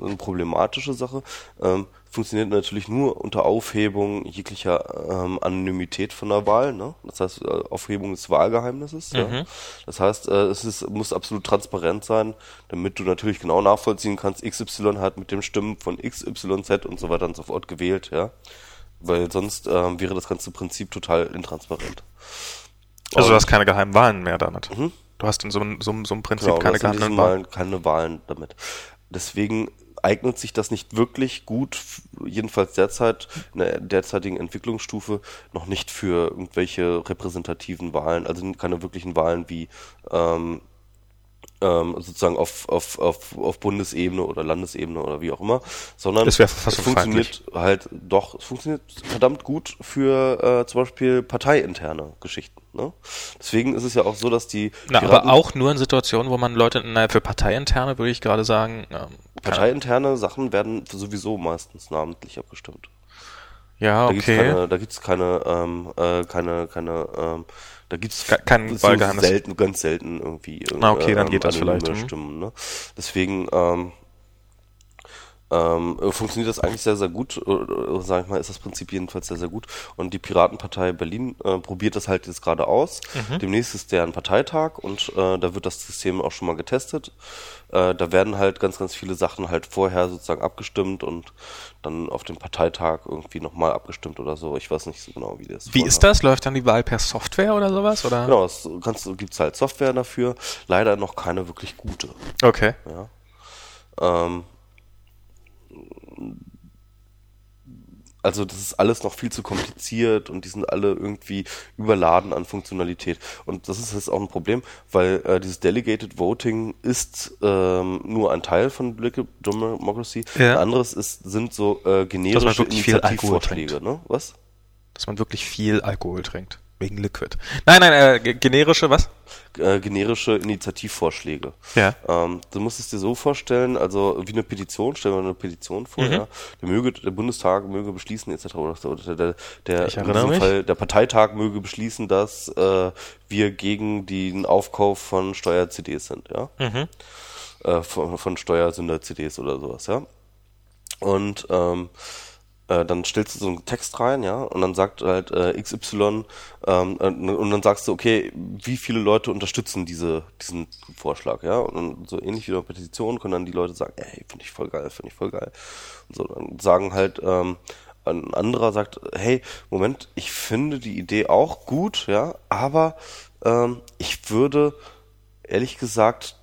eine problematische Sache, ähm, funktioniert natürlich nur unter Aufhebung jeglicher ähm, Anonymität von der Wahl. Ne? Das heißt, äh, Aufhebung des Wahlgeheimnisses. Mhm. Ja? Das heißt, äh, es ist, muss absolut transparent sein, damit du natürlich genau nachvollziehen kannst, XY hat mit dem Stimmen von XYZ und so weiter und so fort gewählt. ja, Weil sonst ähm, wäre das ganze Prinzip total intransparent. Also du hast keine geheimen Wahlen mehr damit. Du hast in so, einem- so, so einem Prinzip Genau, keine geheimen Wahlen. Keine Wahlen damit. Deswegen eignet sich das nicht wirklich gut, jedenfalls derzeit, in der derzeitigen Entwicklungsstufe, noch nicht für irgendwelche repräsentativen Wahlen, also keine wirklichen Wahlen wie ähm, ähm, sozusagen auf, auf, auf, auf Bundesebene oder Landesebene oder wie auch immer, sondern es funktioniert halt doch, es funktioniert verdammt gut für äh, zum Beispiel parteiinterne Geschichten. Ne? Deswegen ist es ja auch so, dass die Na, Piraten- aber auch nur in Situationen, wo man Leute, naja, für Parteiinterne würde ich gerade sagen, ähm, parteiinterne Sachen werden sowieso meistens namentlich abgestimmt. ja, Da gibt's okay. keine, da gibt's keine, ähm, äh, keine, keine, ähm, da gibt's Ke- kein Wahlgeheimnis. selten, ganz selten irgendwie. Ah, okay, dann geht das vielleicht, mhm. Stimmen, ne? Deswegen ähm, ähm, äh, funktioniert das eigentlich sehr, sehr gut. Oder, sag ich mal, ist das Prinzip jedenfalls sehr, sehr gut. Und die Piratenpartei Berlin äh, probiert das halt jetzt gerade aus. Mhm. Demnächst ist deren Parteitag und äh, da wird das System auch schon mal getestet. Äh, da werden halt ganz, ganz viele Sachen halt vorher sozusagen abgestimmt und dann auf dem Parteitag irgendwie nochmal abgestimmt oder so. Ich weiß nicht so genau, wie das Wie ist das? Läuft dann die Wahl per Software oder sowas? Oder? Genau, es kannst, gibt's halt Software dafür. Leider noch keine wirklich gute. Okay. Ähm, also das ist alles noch viel zu kompliziert und die sind alle irgendwie überladen an Funktionalität. Und das ist jetzt auch ein Problem, weil äh, dieses Delegated Voting ist ähm, nur ein Teil von Democracy. Ja. Ein anderes ist, sind so äh, generische Initiativvorschläge. Ne? Was? Dass man wirklich viel Alkohol trinkt. Wegen Liquid. Nein, nein, äh, ge- generische, was? Äh, generische Initiativvorschläge. Ja. Ähm, du musst es dir so vorstellen, also wie eine Petition, stellen wir eine Petition vor, Mhm. ja. Der möge, der Bundestag möge beschließen, etc. Oder der, der, Ich in diesem mich. Fall, der Parteitag möge beschließen, dass äh, wir gegen den Aufkauf von Steuer-CDs sind, ja. Mhm. Äh, von, von Steuersünder-CDs oder sowas, ja. Und ähm, äh, dann stellst du so einen Text rein, ja, und dann sagt halt äh, XY, ähm, äh, und dann sagst du, okay, wie viele Leute unterstützen diese, diesen Vorschlag, ja, und so ähnlich wie bei Petition können dann die Leute sagen, ey, finde ich voll geil, finde ich voll geil. Und so, dann sagen halt, ähm, ein anderer sagt, hey, Moment, ich finde die Idee auch gut, ja, aber ähm, ich würde ehrlich gesagt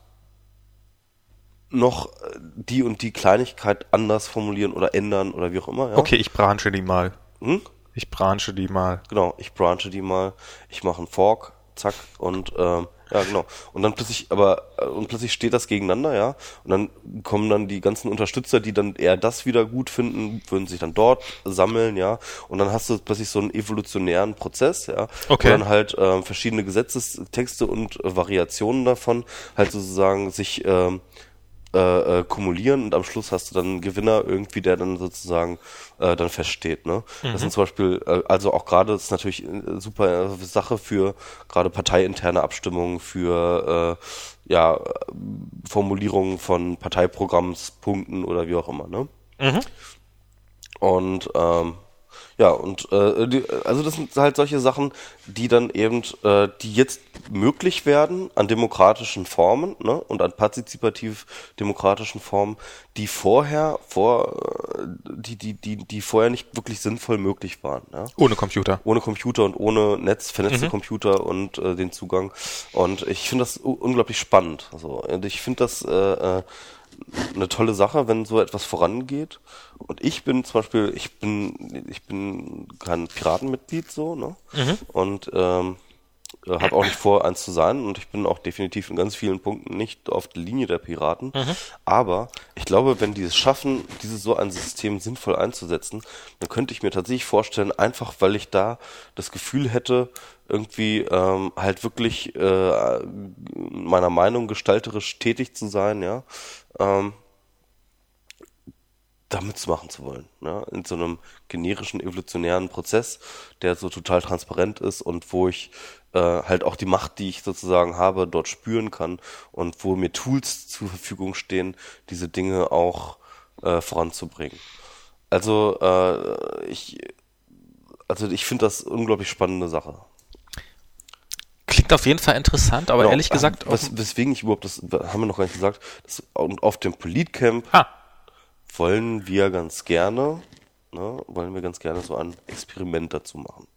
noch äh, die und die Kleinigkeit anders formulieren oder ändern oder wie auch immer. Ja? Okay, ich branche die mal. Hm? Ich branche die mal. Genau, ich branche die mal, ich mache einen Fork, zack, und ähm, ja, genau. Und dann plötzlich, aber, äh, und plötzlich steht das gegeneinander, ja. Und dann kommen dann die ganzen Unterstützer, die dann eher das wieder gut finden, würden sich dann dort sammeln, ja. Und dann hast du plötzlich so einen evolutionären Prozess, ja. Okay. Wo dann halt ähm, verschiedene Gesetzestexte und äh, Variationen davon halt sozusagen sich ähm, äh, äh, kumulieren und am Schluss hast du dann einen Gewinner irgendwie, der dann sozusagen äh, dann feststeht. Ne? Das sind zum Beispiel, äh, also auch gerade, das ist natürlich äh, super äh, Sache für gerade parteiinterne Abstimmungen, für äh, ja, äh, Formulierungen von Parteiprogrammspunkten oder wie auch immer. Ne? Und ähm, ja, und äh, die, also das sind halt solche Sachen, die dann eben, äh, die jetzt möglich werden an demokratischen Formen ne, und an partizipativ demokratischen Formen, die vorher vor, äh, die die die die vorher nicht wirklich sinnvoll möglich waren. Ja? Ohne Computer. ohne Computer und ohne Netz, vernetzte Computer und äh, den Zugang. Und ich finde das unglaublich spannend. Also und ich finde das äh, äh, eine tolle Sache, wenn so etwas vorangeht. Und ich bin zum Beispiel, ich bin, ich bin kein Piratenmitglied so, ne? Und ähm, habe auch nicht vor, eins zu sein und ich bin auch definitiv in ganz vielen Punkten nicht auf der Linie der Piraten. Aber ich glaube, wenn die es schaffen, dieses so ein System sinnvoll einzusetzen, dann könnte ich mir tatsächlich vorstellen, einfach weil ich da das Gefühl hätte, irgendwie ähm, halt wirklich äh, meiner Meinung gestalterisch tätig zu sein, ja, ähm, da mitzumachen zu wollen. Ne? In so einem generischen evolutionären Prozess, der so total transparent ist und wo ich äh, halt auch die Macht, die ich sozusagen habe, dort spüren kann und wo mir Tools zur Verfügung stehen, diese Dinge auch äh, voranzubringen. Also äh, ich, also ich finde das unglaublich spannende Sache. Klingt auf jeden Fall interessant, aber Genau, ehrlich gesagt, äh, wes, weswegen ich überhaupt das haben wir noch gar nicht gesagt. Das, und auf dem Politcamp ah, wollen wir ganz gerne, ne, wollen wir ganz gerne so ein Experiment dazu machen.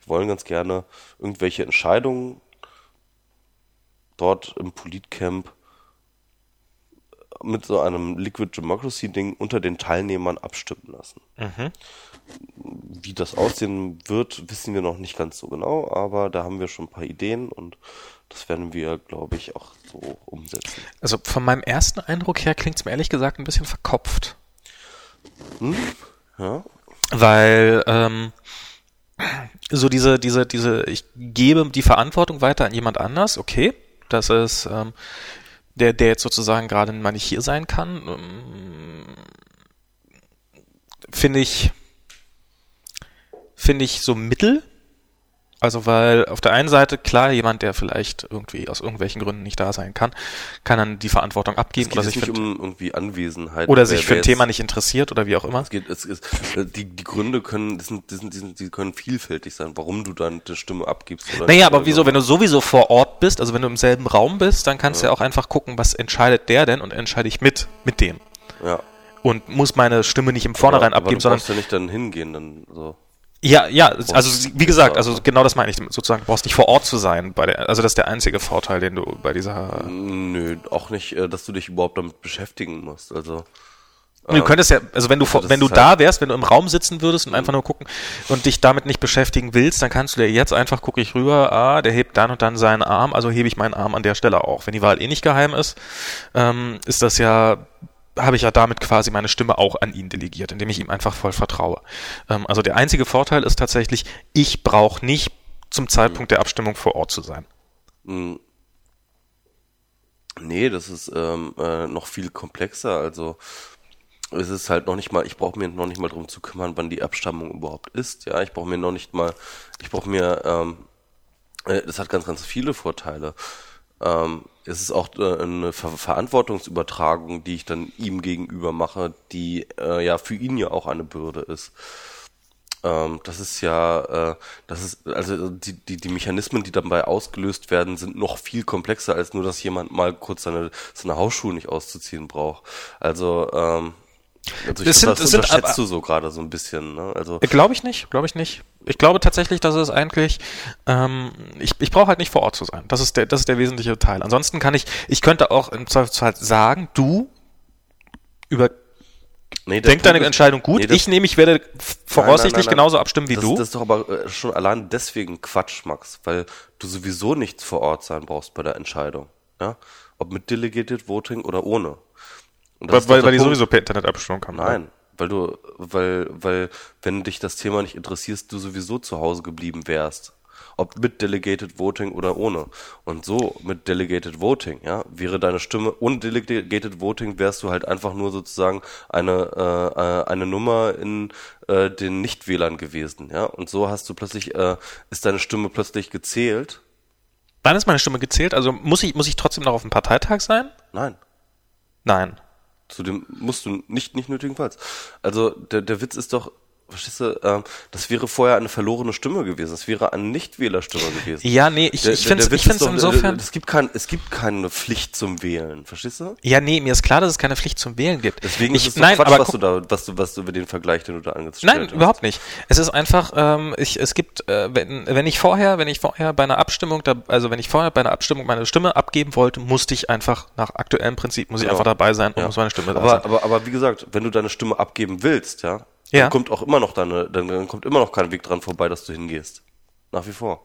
Wir wollen ganz gerne irgendwelche Entscheidungen dort im Politcamp mit so einem Liquid Democracy Ding unter den Teilnehmern abstimmen lassen. wie das aussehen wird, wissen wir noch nicht ganz so genau, aber da haben wir schon ein paar Ideen und das werden wir, glaube ich, auch so umsetzen. Also von meinem ersten Eindruck her klingt es mir ehrlich gesagt ein bisschen verkopft. Hm? Ja. Weil ähm, so diese, diese, diese, ich gebe die Verantwortung weiter an jemand anders, okay. Das ist ähm, der, der jetzt sozusagen gerade mal nicht hier sein kann. Ähm, finde ich, finde ich so mittel. Also weil auf der einen Seite, klar, jemand, der vielleicht irgendwie aus irgendwelchen Gründen nicht da sein kann, kann dann die Verantwortung abgeben oder sich nicht um irgendwie Anwesenheit oder sich für ein Thema nicht interessiert oder wie auch immer. Es geht, es ist, die, die Gründe können, das sind, die, sind, die können vielfältig sein, warum du dann die Stimme abgibst. Oder naja, aber wieso, wenn du sowieso vor Ort bist, also wenn du im selben Raum bist, dann kannst ja. du ja auch einfach gucken, was entscheidet der denn und entscheide ich mit, mit dem. Ja. Und muss meine Stimme nicht im Vornherein aber, abgeben, aber du sondern. musst ja nicht dann hingehen, dann so. Ja, ja, also wie gesagt, also genau das meine ich sozusagen. Du brauchst nicht vor Ort zu sein bei der, also das ist der einzige Vorteil, den du bei dieser. Nö, auch nicht, äh, dass du dich überhaupt damit beschäftigen musst. Also du könntest ja, also wenn du also wenn du halt da wärst, wenn du im Raum sitzen würdest und einfach nur gucken und dich damit nicht beschäftigen willst, dann kannst du dir jetzt einfach gucke ich rüber, ah, der hebt dann und dann seinen Arm, also hebe ich meinen Arm an der Stelle auch. Wenn die Wahl eh nicht geheim ist, ähm, ist das ja habe ich ja damit quasi meine Stimme auch an ihn delegiert, indem ich ihm einfach voll vertraue. Ähm, also der einzige Vorteil ist tatsächlich, ich brauche nicht zum Zeitpunkt der Abstimmung vor Ort zu sein. Hm. Nee, das ist ähm, äh, noch viel komplexer. Also es ist halt noch nicht mal, ich brauche mir noch nicht mal darum zu kümmern, wann die Abstammung überhaupt ist. Ja, ich brauche mir noch nicht mal, ich brauche mir, ähm, äh, das hat ganz, ganz viele Vorteile ähm, es ist auch äh, eine Ver Verantwortungsübertragung, die ich dann ihm gegenüber mache, die äh, ja für ihn ja auch eine Bürde ist. Ähm, das ist ja, äh, das ist, also die, die, die Mechanismen, die dabei ausgelöst werden, sind noch viel komplexer, als nur, dass jemand mal kurz seine, seine Hausschuhe nicht auszuziehen braucht. Also, ähm, also ich das, glaub, sind, das, das unterschätzt sind, du so gerade so ein bisschen. Ne? Also glaube ich nicht, glaube ich nicht. Ich glaube tatsächlich, dass es eigentlich, ähm, ich, ich brauche halt nicht vor Ort zu sein. Das ist der, das ist der wesentliche Teil. Ansonsten kann ich, ich könnte auch im Zweifelsfall sagen, du über Nee, Denk deine ist, Entscheidung gut. Nee, das, ich nehme, ich werde voraussichtlich nein, nein, nein, genauso abstimmen wie das, du. Das ist doch aber äh, schon allein deswegen Quatsch, Max, weil du sowieso nicht vor Ort sein brauchst bei der Entscheidung. Ja? Ob mit Delegated Voting oder ohne. Weil, weil, weil die sowieso per Internet abstimmen kann. Nein, weil du, weil, weil, wenn dich das Thema nicht interessiert, du sowieso zu Hause geblieben wärst. Ob mit Delegated Voting oder ohne. Und so mit Delegated Voting, ja, wäre deine Stimme, ohne Delegated Voting wärst du halt einfach nur sozusagen eine, äh, äh eine Nummer in äh, den Nichtwählern gewesen, ja. Und so hast du plötzlich, äh, ist deine Stimme plötzlich gezählt. Wann ist meine Stimme gezählt? Also muss ich, muss ich trotzdem noch auf dem Parteitag sein? Nein. Nein. Zu dem musst du nicht, nicht nötigenfalls. Also der, der Witz ist doch, verstehst du, ähm, das wäre vorher eine verlorene Stimme gewesen. Das wäre eine Nichtwählerstimme gewesen. Ja, nee, ich, der, ich finde es insofern. Es gibt, kein, es gibt keine Pflicht zum Wählen, verstehst du? Ja, nee, mir ist klar, dass es keine Pflicht zum Wählen gibt. Deswegen ich, ist es nein, Quatsch, aber was du da, was du, was du über den Vergleich, den du da angestellt nein, hast. Nein, überhaupt nicht. Es ist einfach, ähm, ich, es gibt, äh, wenn, wenn ich vorher, wenn ich vorher bei einer Abstimmung, da, also wenn ich vorher bei einer Abstimmung meine Stimme abgeben wollte, musste ich einfach nach aktuellem Prinzip, muss ich genau. einfach dabei sein und ja. muss meine Stimme aber, sein. Aber, aber wie gesagt, wenn du deine Stimme abgeben willst, ja, ja. dann kommt auch immer noch deine, dann, dann kommt immer noch kein Weg dran vorbei, dass du hingehst. Nach wie vor.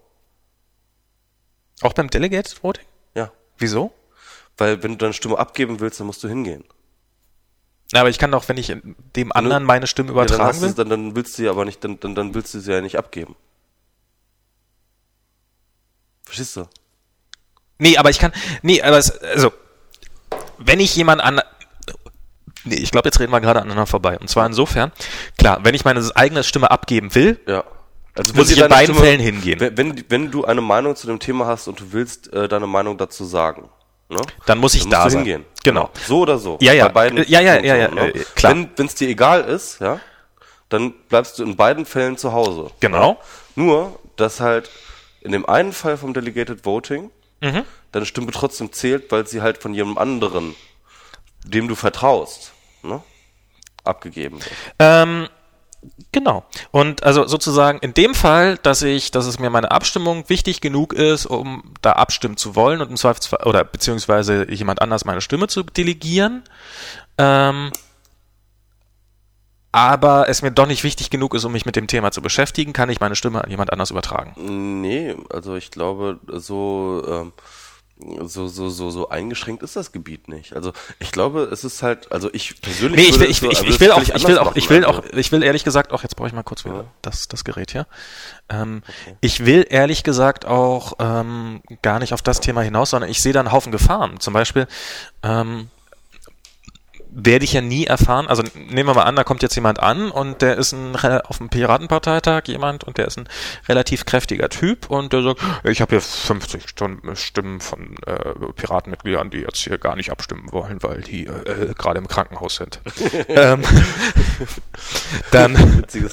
Auch beim Delegated Voting? Ja. Wieso? Weil wenn du deine Stimme abgeben willst, dann musst du hingehen. Ja, aber ich kann doch, wenn ich dem anderen meine Stimme übertragen ja, dann will. dann, dann willst du sie aber nicht, dann, dann, dann willst du sie ja nicht abgeben. Verstehst du? Nee, aber ich kann, nee, aber es, also, wenn ich jemand an, Nee, ich glaube, jetzt reden wir gerade aneinander vorbei. Und zwar insofern, klar, wenn ich meine eigene Stimme abgeben will, ja. also muss ich in beiden Stimme, Fällen hingehen. Wenn, wenn du eine Meinung zu dem Thema hast und du willst äh, deine Meinung dazu sagen, ne? dann muss ich dann da sein. hingehen. Genau. genau. So oder so. Ja, ja. Bei beiden ja, ja, ja, ja, so, ne? klar. Wenn es dir egal ist, ja, dann bleibst du in beiden Fällen zu Hause. Genau. Ja? Nur, dass halt in dem einen Fall vom Delegated Voting mhm. deine Stimme trotzdem zählt, weil sie halt von jemandem anderen, dem du vertraust, ne, abgegeben wird. Ähm, Genau. Und also sozusagen in dem Fall, dass ich, dass es mir meine Abstimmung wichtig genug ist, um da abstimmen zu wollen und im Zweifelsfall oder beziehungsweise jemand anders meine Stimme zu delegieren, ähm, aber es mir doch nicht wichtig genug ist, um mich mit dem Thema zu beschäftigen, kann ich meine Stimme an jemand anders übertragen. Nee, also ich glaube, so, ähm, so, so, so, so eingeschränkt ist das Gebiet nicht. Also ich glaube, es ist halt, also ich persönlich. Nee, ich will, ich, so- ich, würde ich will auch, ich will auch, ich will also. auch, ich will ehrlich gesagt auch, jetzt brauche ich mal kurz wieder Ja. das, das Gerät hier. Ähm, Ich will ehrlich gesagt auch ähm, gar nicht auf das Thema hinaus, sondern ich sehe da einen Haufen Gefahren. Zum Beispiel, ähm, werde ich ja nie erfahren, also nehmen wir mal an, da kommt jetzt jemand an und der ist ein, auf dem Piratenparteitag jemand und der ist ein relativ kräftiger Typ und der sagt, ich habe hier 50 Stunden Stimmen von äh, Piratenmitgliedern, die jetzt hier gar nicht abstimmen wollen, weil die äh, gerade im Krankenhaus sind. ähm, dann,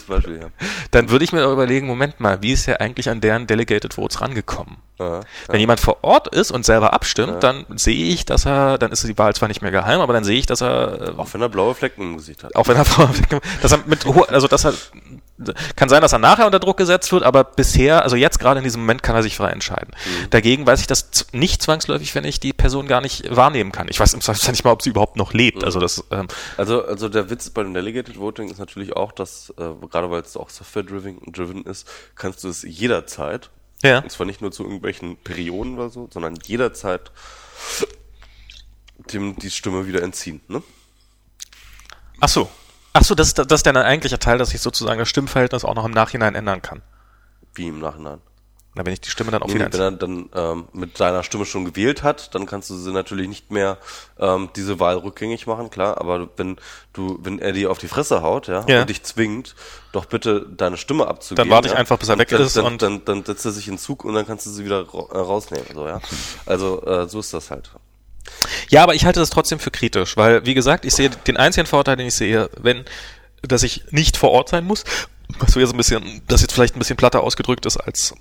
Beispiel, ja. dann würde ich mir überlegen, Moment mal, wie ist er eigentlich an deren Delegated Votes rangekommen? Ja, Wenn jemand vor Ort ist und selber abstimmt, dann sehe ich, dass er, dann ist die Wahl zwar nicht mehr geheim, aber dann sehe ich, dass er, äh, Auch wenn er blaue Flecken im Gesicht hat. auch wenn er, dass er mit, also dass er, kann sein, dass er nachher unter Druck gesetzt wird, aber bisher, also jetzt gerade in diesem Moment kann er sich frei entscheiden. Dagegen weiß ich das nicht zwangsläufig, wenn ich die Person gar nicht wahrnehmen kann. Ich weiß im Zweifelsfall nicht mal, ob sie überhaupt noch lebt. Also das, ähm, Also, also der Witz bei dem Delegated Voting ist natürlich auch, dass, äh, gerade weil es auch software-driven driven ist, kannst du es jederzeit, ja. und zwar nicht nur zu irgendwelchen Perioden oder so, sondern jederzeit dem die Stimme wieder entziehen. Ne? Ach so. Ach so, das ist, das ist dann ein eigentlicher Teil, dass ich sozusagen das Stimmverhältnis auch noch im Nachhinein ändern kann. Wie im Nachhinein. Na, wenn ich die Stimme dann auch Nee, wieder wenn er dann ähm, mit deiner Stimme schon gewählt hat, dann kannst du sie natürlich nicht mehr ähm, diese Wahl rückgängig machen, klar. Aber wenn du, wenn er dir auf die Fresse haut, ja, Ja. und dich zwingt, doch bitte deine Stimme abzugeben, Dann warte ich ja, einfach, bis er dann- weg dann, ist dann, und- dann, dann setzt er sich in Zug und dann kannst du sie wieder äh, rausnehmen, so ja. Also äh, so ist das halt. Ja, aber ich halte das trotzdem für kritisch, weil, wie gesagt, ich sehe den einzigen Vorteil, den ich sehe, wenn, dass ich nicht vor Ort sein muss, was so jetzt ein bisschen, das jetzt vielleicht ein bisschen platter ausgedrückt ist, als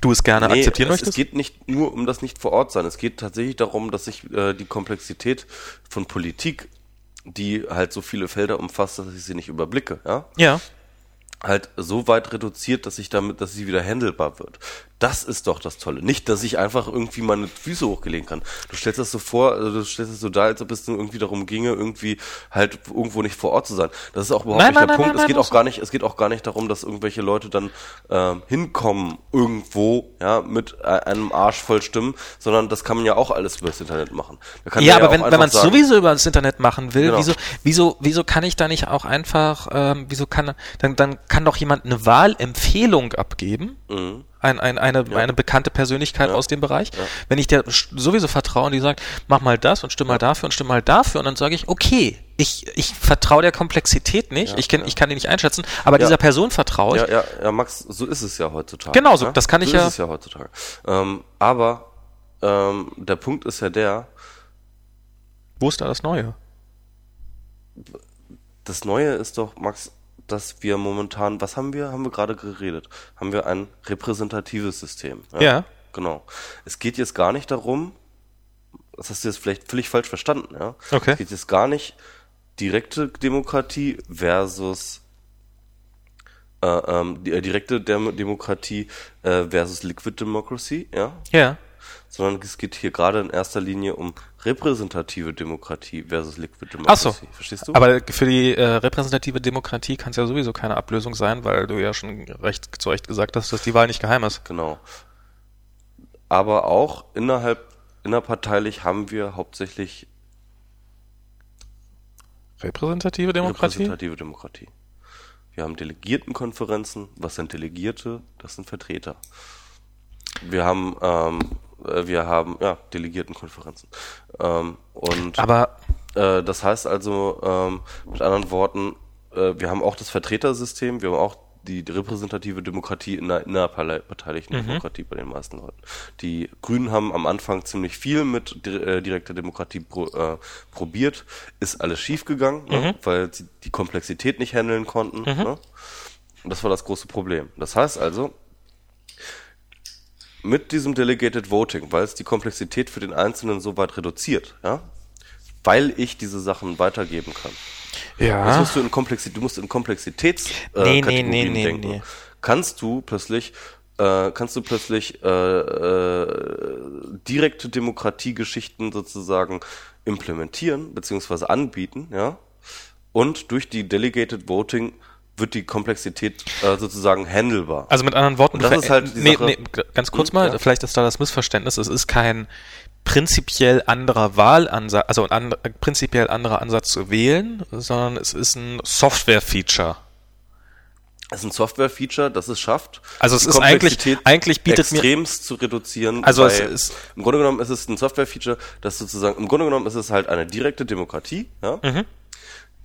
du es gerne akzeptieren es, möchtest. Es geht nicht nur um das nicht vor Ort sein. Es geht tatsächlich darum, dass sich äh, die Komplexität von Politik, die halt so viele Felder umfasst, dass ich sie nicht überblicke, ja, ja. halt so weit reduziert, dass ich damit, dass sie wieder handelbar wird. Das ist doch das Tolle. Nicht, dass ich einfach irgendwie meine Füße hochgelegen kann. Du stellst das so vor, also du stellst es so da, als ob es irgendwie darum ginge, irgendwie halt irgendwo nicht vor Ort zu sein. Das ist auch überhaupt Nein, nicht nein, der nein, Punkt. es geht auch gar nicht, es geht auch gar nicht darum, dass irgendwelche Leute dann ähm, hinkommen irgendwo, ja, mit äh, einem Arsch voll Stimmen, sondern das kann man ja auch alles über das Internet machen. Da kann Ja, aber auch wenn, wenn man es sowieso über das Internet machen will, Genau. wieso, wieso, wieso kann ich da nicht auch einfach, ähm, wieso kann, dann, dann kann doch jemand eine Wahlempfehlung abgeben, Mhm. Ein, ein, eine, eine bekannte Persönlichkeit aus dem Bereich. Wenn ich der sowieso vertraue und die sagt, mach mal das und stimm mal dafür und stimm mal dafür und dann sage ich, okay, ich, ich vertraue der Komplexität nicht, ich, kenn, ich kann die nicht einschätzen, aber Ja. dieser Person vertraue ich. Ja, ja, ja, Max, so ist es ja heutzutage. Genau so, ja? das kann ich so ja- ist es ja heutzutage. Ähm, aber ähm, der Punkt ist ja der, Wo ist da das Neue? das Neue ist doch, Max, dass wir momentan, was haben wir? Haben wir gerade geredet? Haben wir ein repräsentatives System? Ja. Genau. Es geht jetzt gar nicht darum, das hast du jetzt vielleicht völlig falsch verstanden, ja? Okay. Es geht jetzt gar nicht direkte Demokratie versus äh, ähm, die, äh, direkte Dem Demokratie äh, versus Liquid Democracy, ja? Ja. Sondern es geht hier gerade in erster Linie um repräsentative Demokratie versus Liquid. Democracy. Verstehst du? Aber für die äh, repräsentative Demokratie kann es ja sowieso keine Ablösung sein, weil du ja schon recht zu Recht gesagt hast, dass die Wahl nicht geheim ist. Genau. Aber auch innerhalb, innerparteilich haben wir hauptsächlich Repräsentative Demokratie? repräsentative Demokratie. Wir haben Delegiertenkonferenzen. Was sind Delegierte? Das sind Vertreter. Wir haben, ähm, äh, wir haben, ja, Delegiertenkonferenzen. Ähm, und Aber äh, das heißt also, ähm, mit anderen Worten, äh, wir haben auch das Vertretersystem, wir haben auch die repräsentative Demokratie in der innerparteilichen Mhm. Demokratie bei den meisten Leuten. Die Grünen haben am Anfang ziemlich viel mit äh, direkter Demokratie pro, äh, probiert, ist alles schiefgegangen, Mhm. ne, weil sie die Komplexität nicht handeln konnten. Ne? Und das war das große Problem. Das heißt also, mit diesem Delegated Voting, weil es die Komplexität für den Einzelnen so weit reduziert, ja, weil ich diese Sachen weitergeben kann. Ja, musst du in Komplexität, du musst in Komplexitäts äh, Nee, nee, Kategorien nee, nee, denken. nee. Kannst du plötzlich äh, kannst du plötzlich äh, äh, direkte Demokratiegeschichten sozusagen implementieren beziehungsweise anbieten, ja, und durch die Delegated Voting wird die Komplexität äh, sozusagen handelbar. Also mit anderen Worten, das ist halt nee, nee, ganz kurz Hm, mal, ja. vielleicht ist da das Missverständnis, es ist kein prinzipiell anderer Wahlansatz, also ein and, prinzipiell anderer Ansatz zu wählen, sondern es ist ein Software-Feature. Es ist ein Software-Feature, das es schafft, Also es die ist eigentlich- eigentlich bietet mir- extremst zu reduzieren. Also es ist- im Grunde genommen ist es ein Software-Feature, das sozusagen im Grunde genommen ist es halt eine direkte Demokratie, ja, Mhm.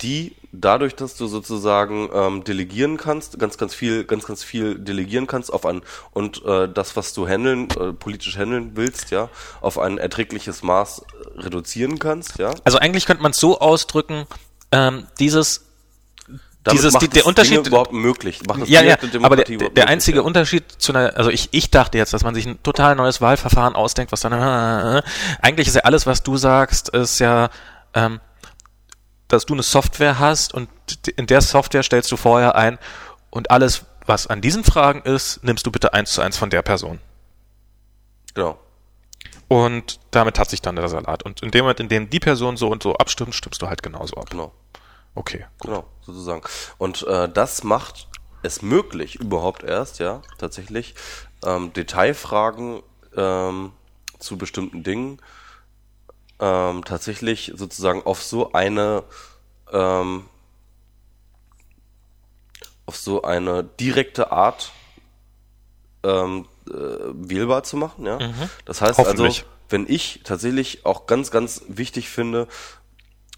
Die dadurch, dass du sozusagen ähm, delegieren kannst, ganz ganz viel, ganz ganz viel delegieren kannst auf ein und äh, das, was du handeln, äh, politisch handeln willst, ja, auf ein erträgliches Maß äh, reduzieren kannst, ja. Also eigentlich könnte man es so ausdrücken, ähm, dieses Damit dieses, die, der Unterschied, Dinge überhaupt möglich. Ja, ja, aber der, der, einzige ja. Unterschied zu einer, also ich, ich dachte jetzt, dass man sich ein total neues Wahlverfahren ausdenkt, was dann, äh, eigentlich ist ja alles, was du sagst, ist ja, ähm, dass du eine Software hast und in der Software stellst du vorher ein und alles, was an diesen Fragen ist, nimmst du bitte eins zu eins von der Person. Genau. Und damit hat sich dann der Salat. Und in dem Moment, in dem die Person so und so abstimmt, stimmst du halt genauso ab. Genau. Okay, gut. Genau, sozusagen. Und äh, das macht es möglich, überhaupt erst, ja, tatsächlich, ähm, Detailfragen ähm, zu bestimmten Dingen ähm, tatsächlich sozusagen auf so eine ähm, auf so eine direkte Art ähm, äh, wählbar zu machen, ja. Das heißt also, wenn ich tatsächlich auch ganz, ganz wichtig finde,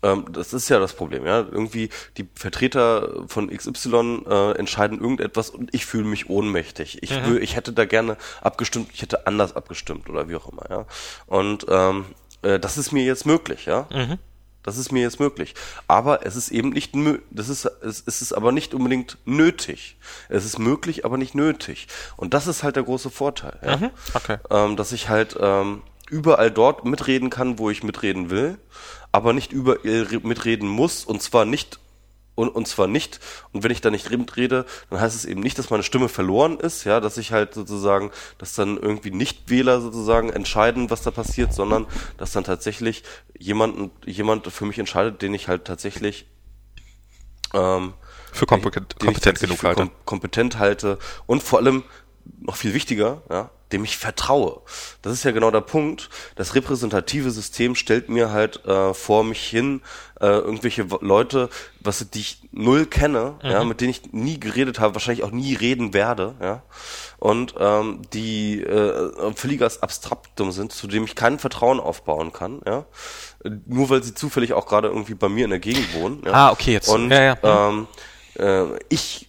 ähm, das ist ja das Problem, ja. Irgendwie die Vertreter von XY äh, entscheiden irgendetwas und ich fühle mich ohnmächtig. Ich, wür- ich hätte da gerne abgestimmt, ich hätte anders abgestimmt oder wie auch immer, ja. Und ähm, äh, das ist mir jetzt möglich, ja. Das ist mir jetzt möglich. Aber es ist eben nicht, das ist, es, ist aber nicht unbedingt nötig. Es ist möglich, aber nicht nötig. Und das ist halt der große Vorteil, ja. Okay. Ähm, dass ich halt ähm, überall dort mitreden kann, wo ich mitreden will, aber nicht überall re- mitreden muss und zwar nicht und, und zwar nicht, und wenn ich da nicht mitrede, dann heißt es eben nicht, dass meine Stimme verloren ist, ja, dass ich halt sozusagen, dass dann irgendwie Nichtwähler sozusagen entscheiden, was da passiert, sondern dass dann tatsächlich jemanden, jemand für mich entscheidet, den ich halt tatsächlich ähm, Für kompetent, den ich kompetent tatsächlich genug halte. kom kompetent halte und vor allem noch viel wichtiger, ja, dem ich vertraue. Das ist ja genau der Punkt. Das repräsentative System stellt mir halt äh, vor mich hin äh, irgendwelche Leute, was die ich null kenne, ja, mit denen ich nie geredet habe, wahrscheinlich auch nie reden werde, ja, und ähm, die äh, völlig als Abstraktum sind, zu dem ich kein Vertrauen aufbauen kann, ja, nur weil sie zufällig auch gerade irgendwie bei mir in der Gegend wohnen. Ja? Ah, okay, jetzt. Und Ja, ja. Ähm, äh, ich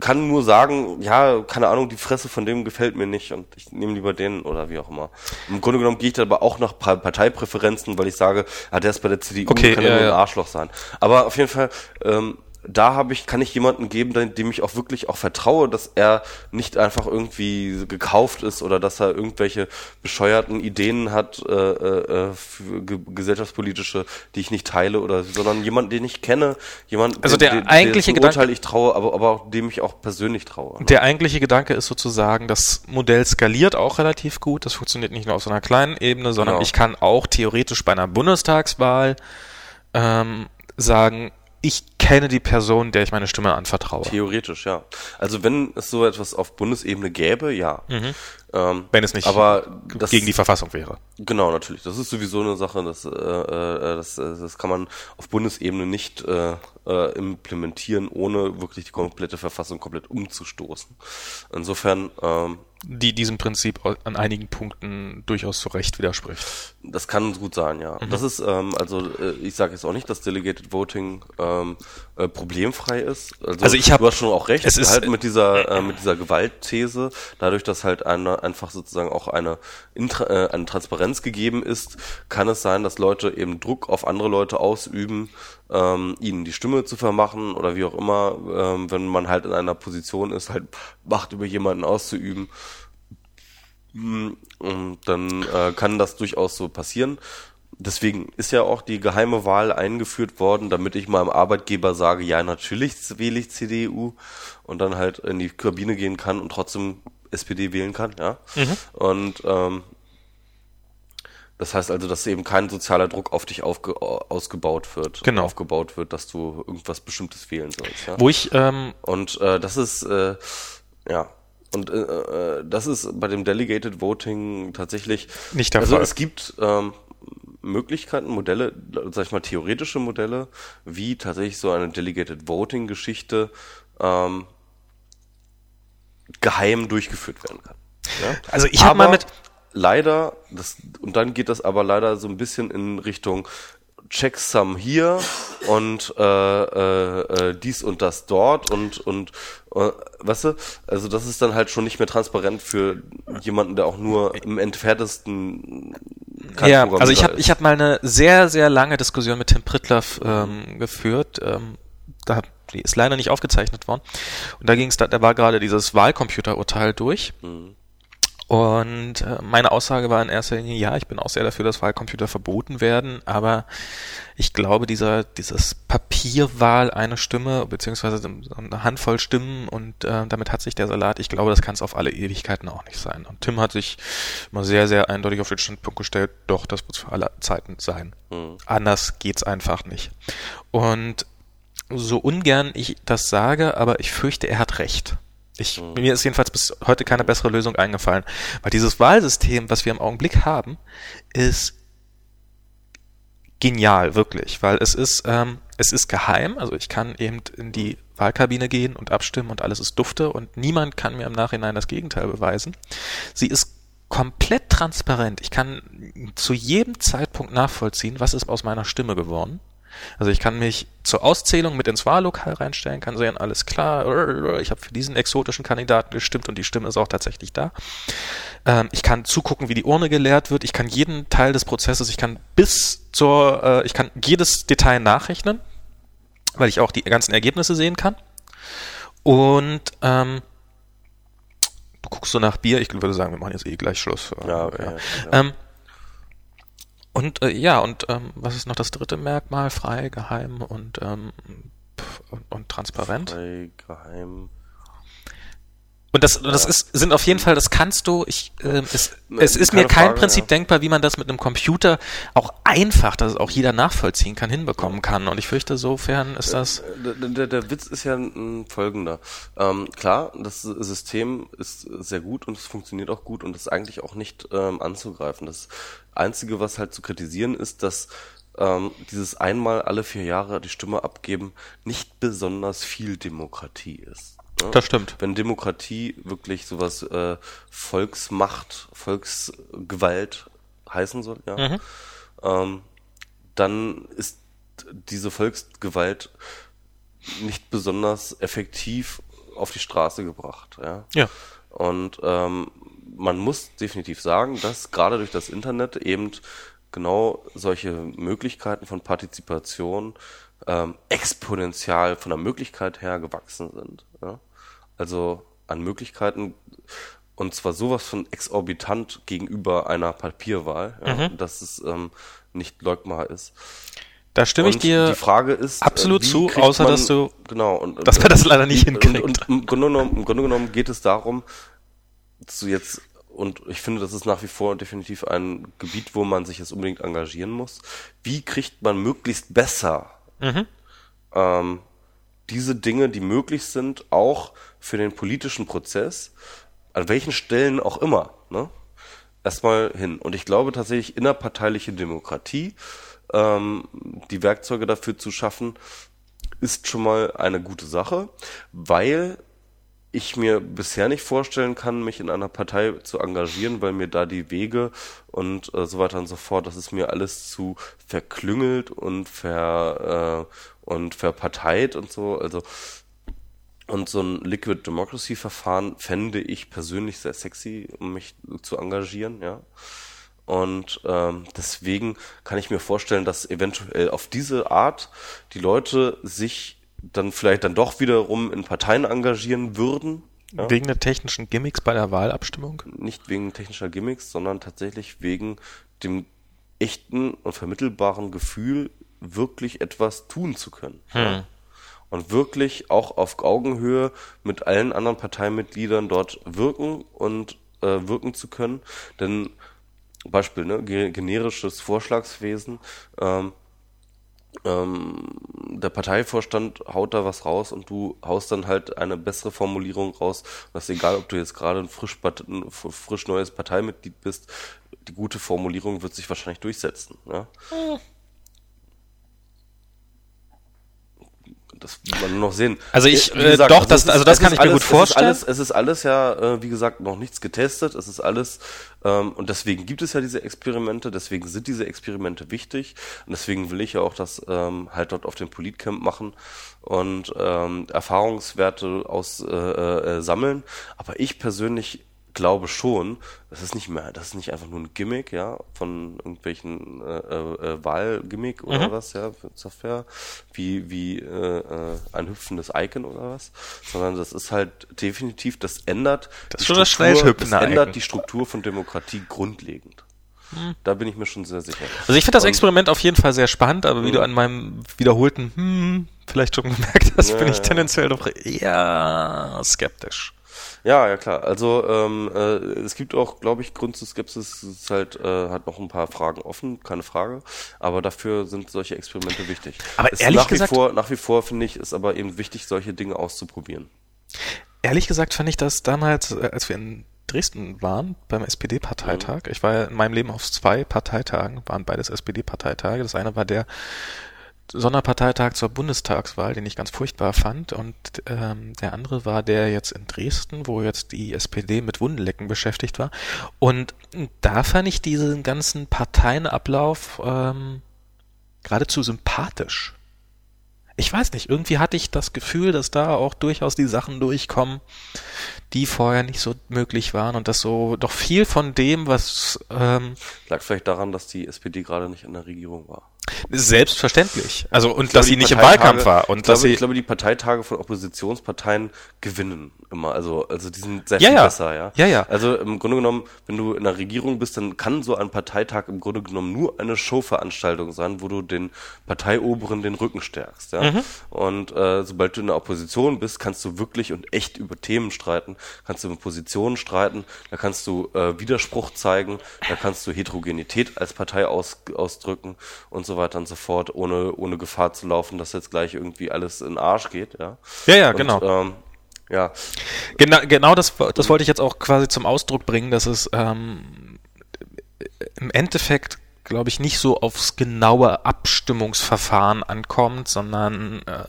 kann nur sagen, ja, keine Ahnung, die Fresse von dem gefällt mir nicht und ich nehme lieber den oder wie auch immer. Im Grunde genommen gehe ich da aber auch nach Pa- Parteipräferenzen, weil ich sage, ah, der ist bei der CDU, Okay, kann ja ja, nur ein. Arschloch sein. Aber auf jeden Fall, ähm, da habe ich, kann ich jemanden geben, dem ich auch wirklich auch vertraue, dass er nicht einfach irgendwie gekauft ist oder dass er irgendwelche bescheuerten Ideen hat, äh, äh, für ge gesellschaftspolitische, die ich nicht teile oder, sondern jemanden, den ich kenne, jemand, Also dem- der dem- eigentliche Gedanke- Urteil ich traue, aber, aber auch dem ich auch persönlich traue. Der eigentliche Gedanke ist sozusagen, das Modell skaliert auch relativ gut. Das funktioniert nicht nur auf so einer kleinen Ebene, sondern Genau. ich kann auch theoretisch bei einer Bundestagswahl ähm, sagen, ich kenne die Person, der ich meine Stimme anvertraue. Theoretisch, ja. Also wenn es so etwas auf Bundesebene gäbe, ja. Ähm, Mhm. Wenn es nicht aber das, gegen die Verfassung wäre. Genau, natürlich. Das ist sowieso eine Sache, das, äh, äh, das, äh, das kann man auf Bundesebene nicht äh, äh, implementieren, ohne wirklich die komplette Verfassung komplett umzustoßen. Insofern, ähm, Die diesem Prinzip an einigen Punkten durchaus zu Recht widerspricht. das kann gut sein, ja. Mhm. Das ist, ähm, also äh, ich sage jetzt auch nicht, dass Delegated Voting ähm, äh, problemfrei ist. Also, Also ich hab- du hast schon auch recht, es ist- halt mit dieser äh, mit dieser Gewaltthese, dadurch, dass halt eine, einfach sozusagen auch eine, Intra äh, eine Transparenz gegeben ist, kann es sein, dass Leute eben Druck auf andere Leute ausüben, ähm, ihnen die Stimme zu vermachen oder wie auch immer, ähm, wenn man halt in einer Position ist, halt Macht über jemanden auszuüben. Und dann äh, kann das durchaus so passieren. Deswegen ist ja auch die geheime Wahl eingeführt worden, damit ich meinem Arbeitgeber sage, ja, natürlich wähle ich CDU und dann halt in die Kabine gehen kann und trotzdem SPD wählen kann, ja. Und ähm, Das heißt also, dass eben kein sozialer Druck auf dich ausgebaut wird, Genau. aufgebaut wird, dass du irgendwas Bestimmtes wählen sollst. Ja? Wo ich, ähm, Und äh, das ist äh, ja und äh, äh, das ist bei dem Delegated Voting tatsächlich Nicht der also Fall. es gibt ähm, Möglichkeiten, Modelle, sag ich mal theoretische Modelle, wie tatsächlich so eine Delegated Voting Geschichte ähm, geheim durchgeführt werden kann. Ja? also ich habe mal mit, leider, das, und dann geht das aber leider so ein bisschen in Richtung Checksum hier und äh, äh, äh, dies und das dort und und äh, weißt du, also das ist dann halt schon nicht mehr transparent für jemanden, der auch nur im entferntesten kein ja, also ich habe ich hab mal eine sehr, sehr lange Diskussion mit Tim Pritloff ähm, geführt. Ähm, da, die ist leider nicht aufgezeichnet worden. Und da ging es, da, da war gerade dieses Wahlcomputerurteil durch. Mhm. Und äh, meine Aussage war in erster Linie, ja, ich bin auch sehr dafür, dass Wahlcomputer verboten werden, aber ich glaube, dieser, dieses Papierwahl eine Stimme, beziehungsweise eine Handvoll Stimmen und äh, damit hat sich der Salat, ich glaube, das kann es auf alle Ewigkeiten auch nicht sein. Und Tim hat sich immer sehr, sehr eindeutig auf den Standpunkt gestellt, doch, das wird für alle Zeiten sein. Mhm. Anders geht's einfach nicht. Und so ungern ich das sage, aber ich fürchte, er hat recht. Ich, Mir ist jedenfalls bis heute keine bessere Lösung eingefallen, weil dieses Wahlsystem, was wir im Augenblick haben, ist genial, wirklich, weil es ist, ähm, es ist geheim, also ich kann eben in die Wahlkabine gehen und abstimmen und alles ist dufte und niemand kann mir im Nachhinein das Gegenteil beweisen. Sie ist komplett transparent. Ich kann zu jedem Zeitpunkt nachvollziehen, was ist aus meiner Stimme geworden. Also ich kann mich zur Auszählung mit ins Wahllokal reinstellen, kann sehen, alles klar, ich habe für diesen exotischen Kandidaten gestimmt und die Stimme ist auch tatsächlich da. Ähm, ich kann zugucken, wie die Urne geleert wird. Ich kann jeden Teil des Prozesses, ich kann bis zur, äh, ich kann jedes Detail nachrechnen, weil ich auch die ganzen Ergebnisse sehen kann. Und ähm, du guckst so nach Bier, ich würde sagen, wir machen jetzt eh gleich Schluss. Ja, okay, ja, ja. Ähm, und äh, ja, und ähm, was ist noch das dritte Merkmal? Frei, geheim und, ähm, und, und transparent. Frei, geheim. Und das, das ist, sind auf jeden Fall, das kannst du, ich, ähm, es, Ne, es ist mir kein Frage, Prinzip ja. denkbar, wie man das mit einem Computer auch einfach, dass es auch jeder nachvollziehen kann, hinbekommen kann. Und ich fürchte, sofern ist das, Der, der, der Witz ist ja ein folgender. Ähm, klar, das System ist sehr gut und es funktioniert auch gut und ist eigentlich auch nicht ähm, anzugreifen. Das Einzige, was halt zu kritisieren ist, dass ähm, dieses einmal alle vier Jahre die Stimme abgeben nicht besonders viel Demokratie ist. Ne? das stimmt. Wenn Demokratie wirklich sowas äh, Volksmacht, Volksgewalt heißen soll, ja, Mhm. ähm, dann ist diese Volksgewalt nicht besonders effektiv auf die Straße gebracht, ja. Ja. Und ähm, man muss definitiv sagen, dass gerade durch das Internet eben genau solche Möglichkeiten von Partizipation ähm, exponentiell von der Möglichkeit her gewachsen sind. Also an Möglichkeiten und zwar sowas von exorbitant gegenüber einer Papierwahl, ja, dass es ähm, nicht leugbar ist. Da stimme ich Und dir die Frage ist, absolut äh, wie zu, außer man, dass du- genau und dass man das leider nicht und, hinkriegt. Und, und im, Grunde genommen, im Grunde genommen geht es darum, zu jetzt und ich finde, das ist nach wie vor definitiv ein Gebiet, wo man sich jetzt unbedingt engagieren muss. Wie kriegt man möglichst besser Mhm. ähm, diese Dinge, die möglich sind, auch für den politischen Prozess, an welchen Stellen auch immer, ne? erstmal hin. Und ich glaube tatsächlich, innerparteiliche Demokratie, ähm, die Werkzeuge dafür zu schaffen, ist schon mal eine gute Sache, weil ich mir bisher nicht vorstellen kann, mich in einer Partei zu engagieren, weil mir da die Wege und äh, so weiter und so fort, das ist mir alles zu verklüngelt und ver äh, und verparteit und so. Also und so ein Liquid Democracy Verfahren fände ich persönlich sehr sexy, um mich zu engagieren, ja. Und ähm, deswegen kann ich mir vorstellen, dass eventuell auf diese Art die Leute sich dann vielleicht dann doch wiederum in Parteien engagieren würden. Ja? wegen der technischen Gimmicks bei der Wahlabstimmung. Nicht wegen technischer Gimmicks, sondern tatsächlich wegen dem echten und vermittelbaren Gefühl, wirklich etwas tun zu können. Ja? Und wirklich auch auf Augenhöhe mit allen anderen Parteimitgliedern dort wirken und äh, wirken zu können. Denn Beispiel, ne, generisches Vorschlagswesen, ähm, ähm, der Parteivorstand haut da was raus und du haust dann halt eine bessere Formulierung raus. Das ist egal, ob du jetzt gerade ein frisch, ein frisch neues Parteimitglied bist, die gute Formulierung wird sich wahrscheinlich durchsetzen. Ja? Das wird man nur noch sehen. Also ich, äh, gesagt, doch, also das, also das kann ich alles, mir gut vorstellen. Es ist alles, es ist alles ja, äh, wie gesagt, noch nichts getestet. Es ist alles, ähm, und deswegen gibt es ja diese Experimente, deswegen sind diese Experimente wichtig. Und deswegen will ich ja auch das ähm, halt dort auf dem Politcamp machen und ähm, Erfahrungswerte aus äh, äh, sammeln. Aber ich persönlich glaube schon, das ist nicht mehr, das ist nicht einfach nur ein Gimmick, ja, von irgendwelchen äh, äh, Wahlgimmick oder mhm. was, ja, Software, wie, wie äh, äh, ein hüpfendes Icon oder was, sondern das ist halt definitiv, das ändert das, die, Struktur, das ändert die Struktur von Demokratie grundlegend. Hm. Da bin ich mir schon sehr sicher. Also ich finde das Experiment auf jeden Fall sehr spannend, aber wie du hm. an meinem wiederholten hm, vielleicht schon gemerkt hast, ja, bin ich tendenziell doch eher skeptisch. Ja, ja klar. Also ähm, äh, es gibt auch, glaube ich, Grund zur Skepsis. Es ist halt äh, hat noch ein paar Fragen offen, keine Frage. Aber dafür sind solche Experimente wichtig. Aber es ehrlich nach gesagt, wie vor, nach wie vor finde ich, ist aber eben wichtig, solche Dinge auszuprobieren. Ehrlich gesagt fand ich das damals, äh, als wir in Dresden waren beim SPD-Parteitag. Mhm. Ich war ja in meinem Leben auf zwei Parteitagen, waren beides SPD-Parteitage. Das eine war der Sonderparteitag zur Bundestagswahl, den ich ganz furchtbar fand. Und ähm, der andere war der jetzt in Dresden, wo jetzt die SPD mit Wundenlecken beschäftigt war. Und da fand ich diesen ganzen Parteienablauf ähm, geradezu sympathisch. Ich weiß nicht, irgendwie hatte ich das Gefühl, dass da auch durchaus die Sachen durchkommen, die vorher nicht so möglich waren und dass so doch viel von dem, was ähm, lag vielleicht daran, dass die SPD gerade nicht in der Regierung war. Selbstverständlich. Also und dass sie nicht im Wahlkampf war und ich dass glaube, sie ich glaube die Parteitage von Oppositionsparteien gewinnen immer. Also also die sind sehr ja, viel ja. besser, ja. Ja, ja. Also im Grunde genommen, wenn du in der Regierung bist, dann kann so ein Parteitag im Grunde genommen nur eine Showveranstaltung sein, wo du den Parteioberen den Rücken stärkst, ja. Mhm. Und äh, sobald du in der Opposition bist, kannst du wirklich und echt über Themen streiten, kannst du über Positionen streiten, da kannst du äh, Widerspruch zeigen, da kannst du Heterogenität als Partei aus, ausdrücken und so weiter und so fort, ohne, ohne Gefahr zu laufen, dass jetzt gleich irgendwie alles in den Arsch geht. Ja, ja, ja und, genau. Ähm, ja. Genau, genau das, das wollte ich jetzt auch quasi zum Ausdruck bringen, dass es ähm, im Endeffekt glaube ich, nicht so aufs genaue Abstimmungsverfahren ankommt, sondern äh,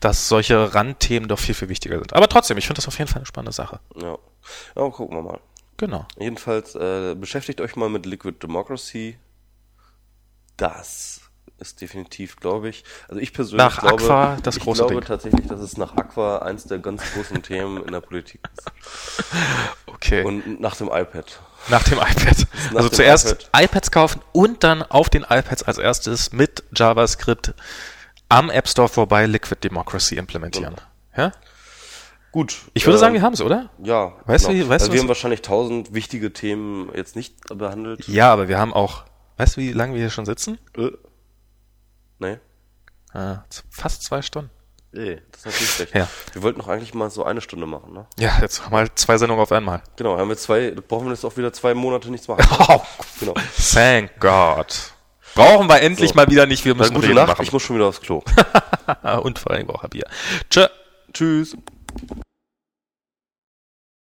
dass solche Randthemen doch viel, viel wichtiger sind. Aber trotzdem, ich finde das auf jeden Fall eine spannende Sache. Ja, ja gucken wir mal. Genau. Jedenfalls äh, beschäftigt euch mal mit Liquid Democracy das ist definitiv, glaube ich. Also ich persönlich nach glaube, Aqua das ich große glaube Ding. tatsächlich, dass es nach Aqua eins der ganz großen Themen in der Politik ist. Okay. Und nach dem iPad. Nach dem iPad. Nach also dem zuerst iPad. iPads kaufen und dann auf den iPads als erstes mit JavaScript am App Store vorbei Liquid Democracy implementieren. Ja? Gut. Ich würde ähm, sagen, wir haben es, oder? Ja. Weißt du, wie- weißt also du, wir haben wahrscheinlich tausend wichtige Themen jetzt nicht behandelt. Ja, aber wir haben auch, weißt du, wie lange wir hier schon sitzen? Äh. Nee. Ah, fast zwei Stunden. Nee, das ist natürlich schlecht. Ja. Wir wollten noch eigentlich mal so eine Stunde machen, ne? Ja, jetzt mal zwei Sendungen auf einmal. Genau, haben wir zwei, brauchen wir jetzt auch wieder zwei Monate nichts machen. Oh, Genau. thank God. Brauchen wir endlich So. mal wieder nicht, wir Na, müssen gute reden Nacht, machen. ich muss schon wieder aufs Klo. Und vor allem braucht er Bier. Tschö. Tschüss.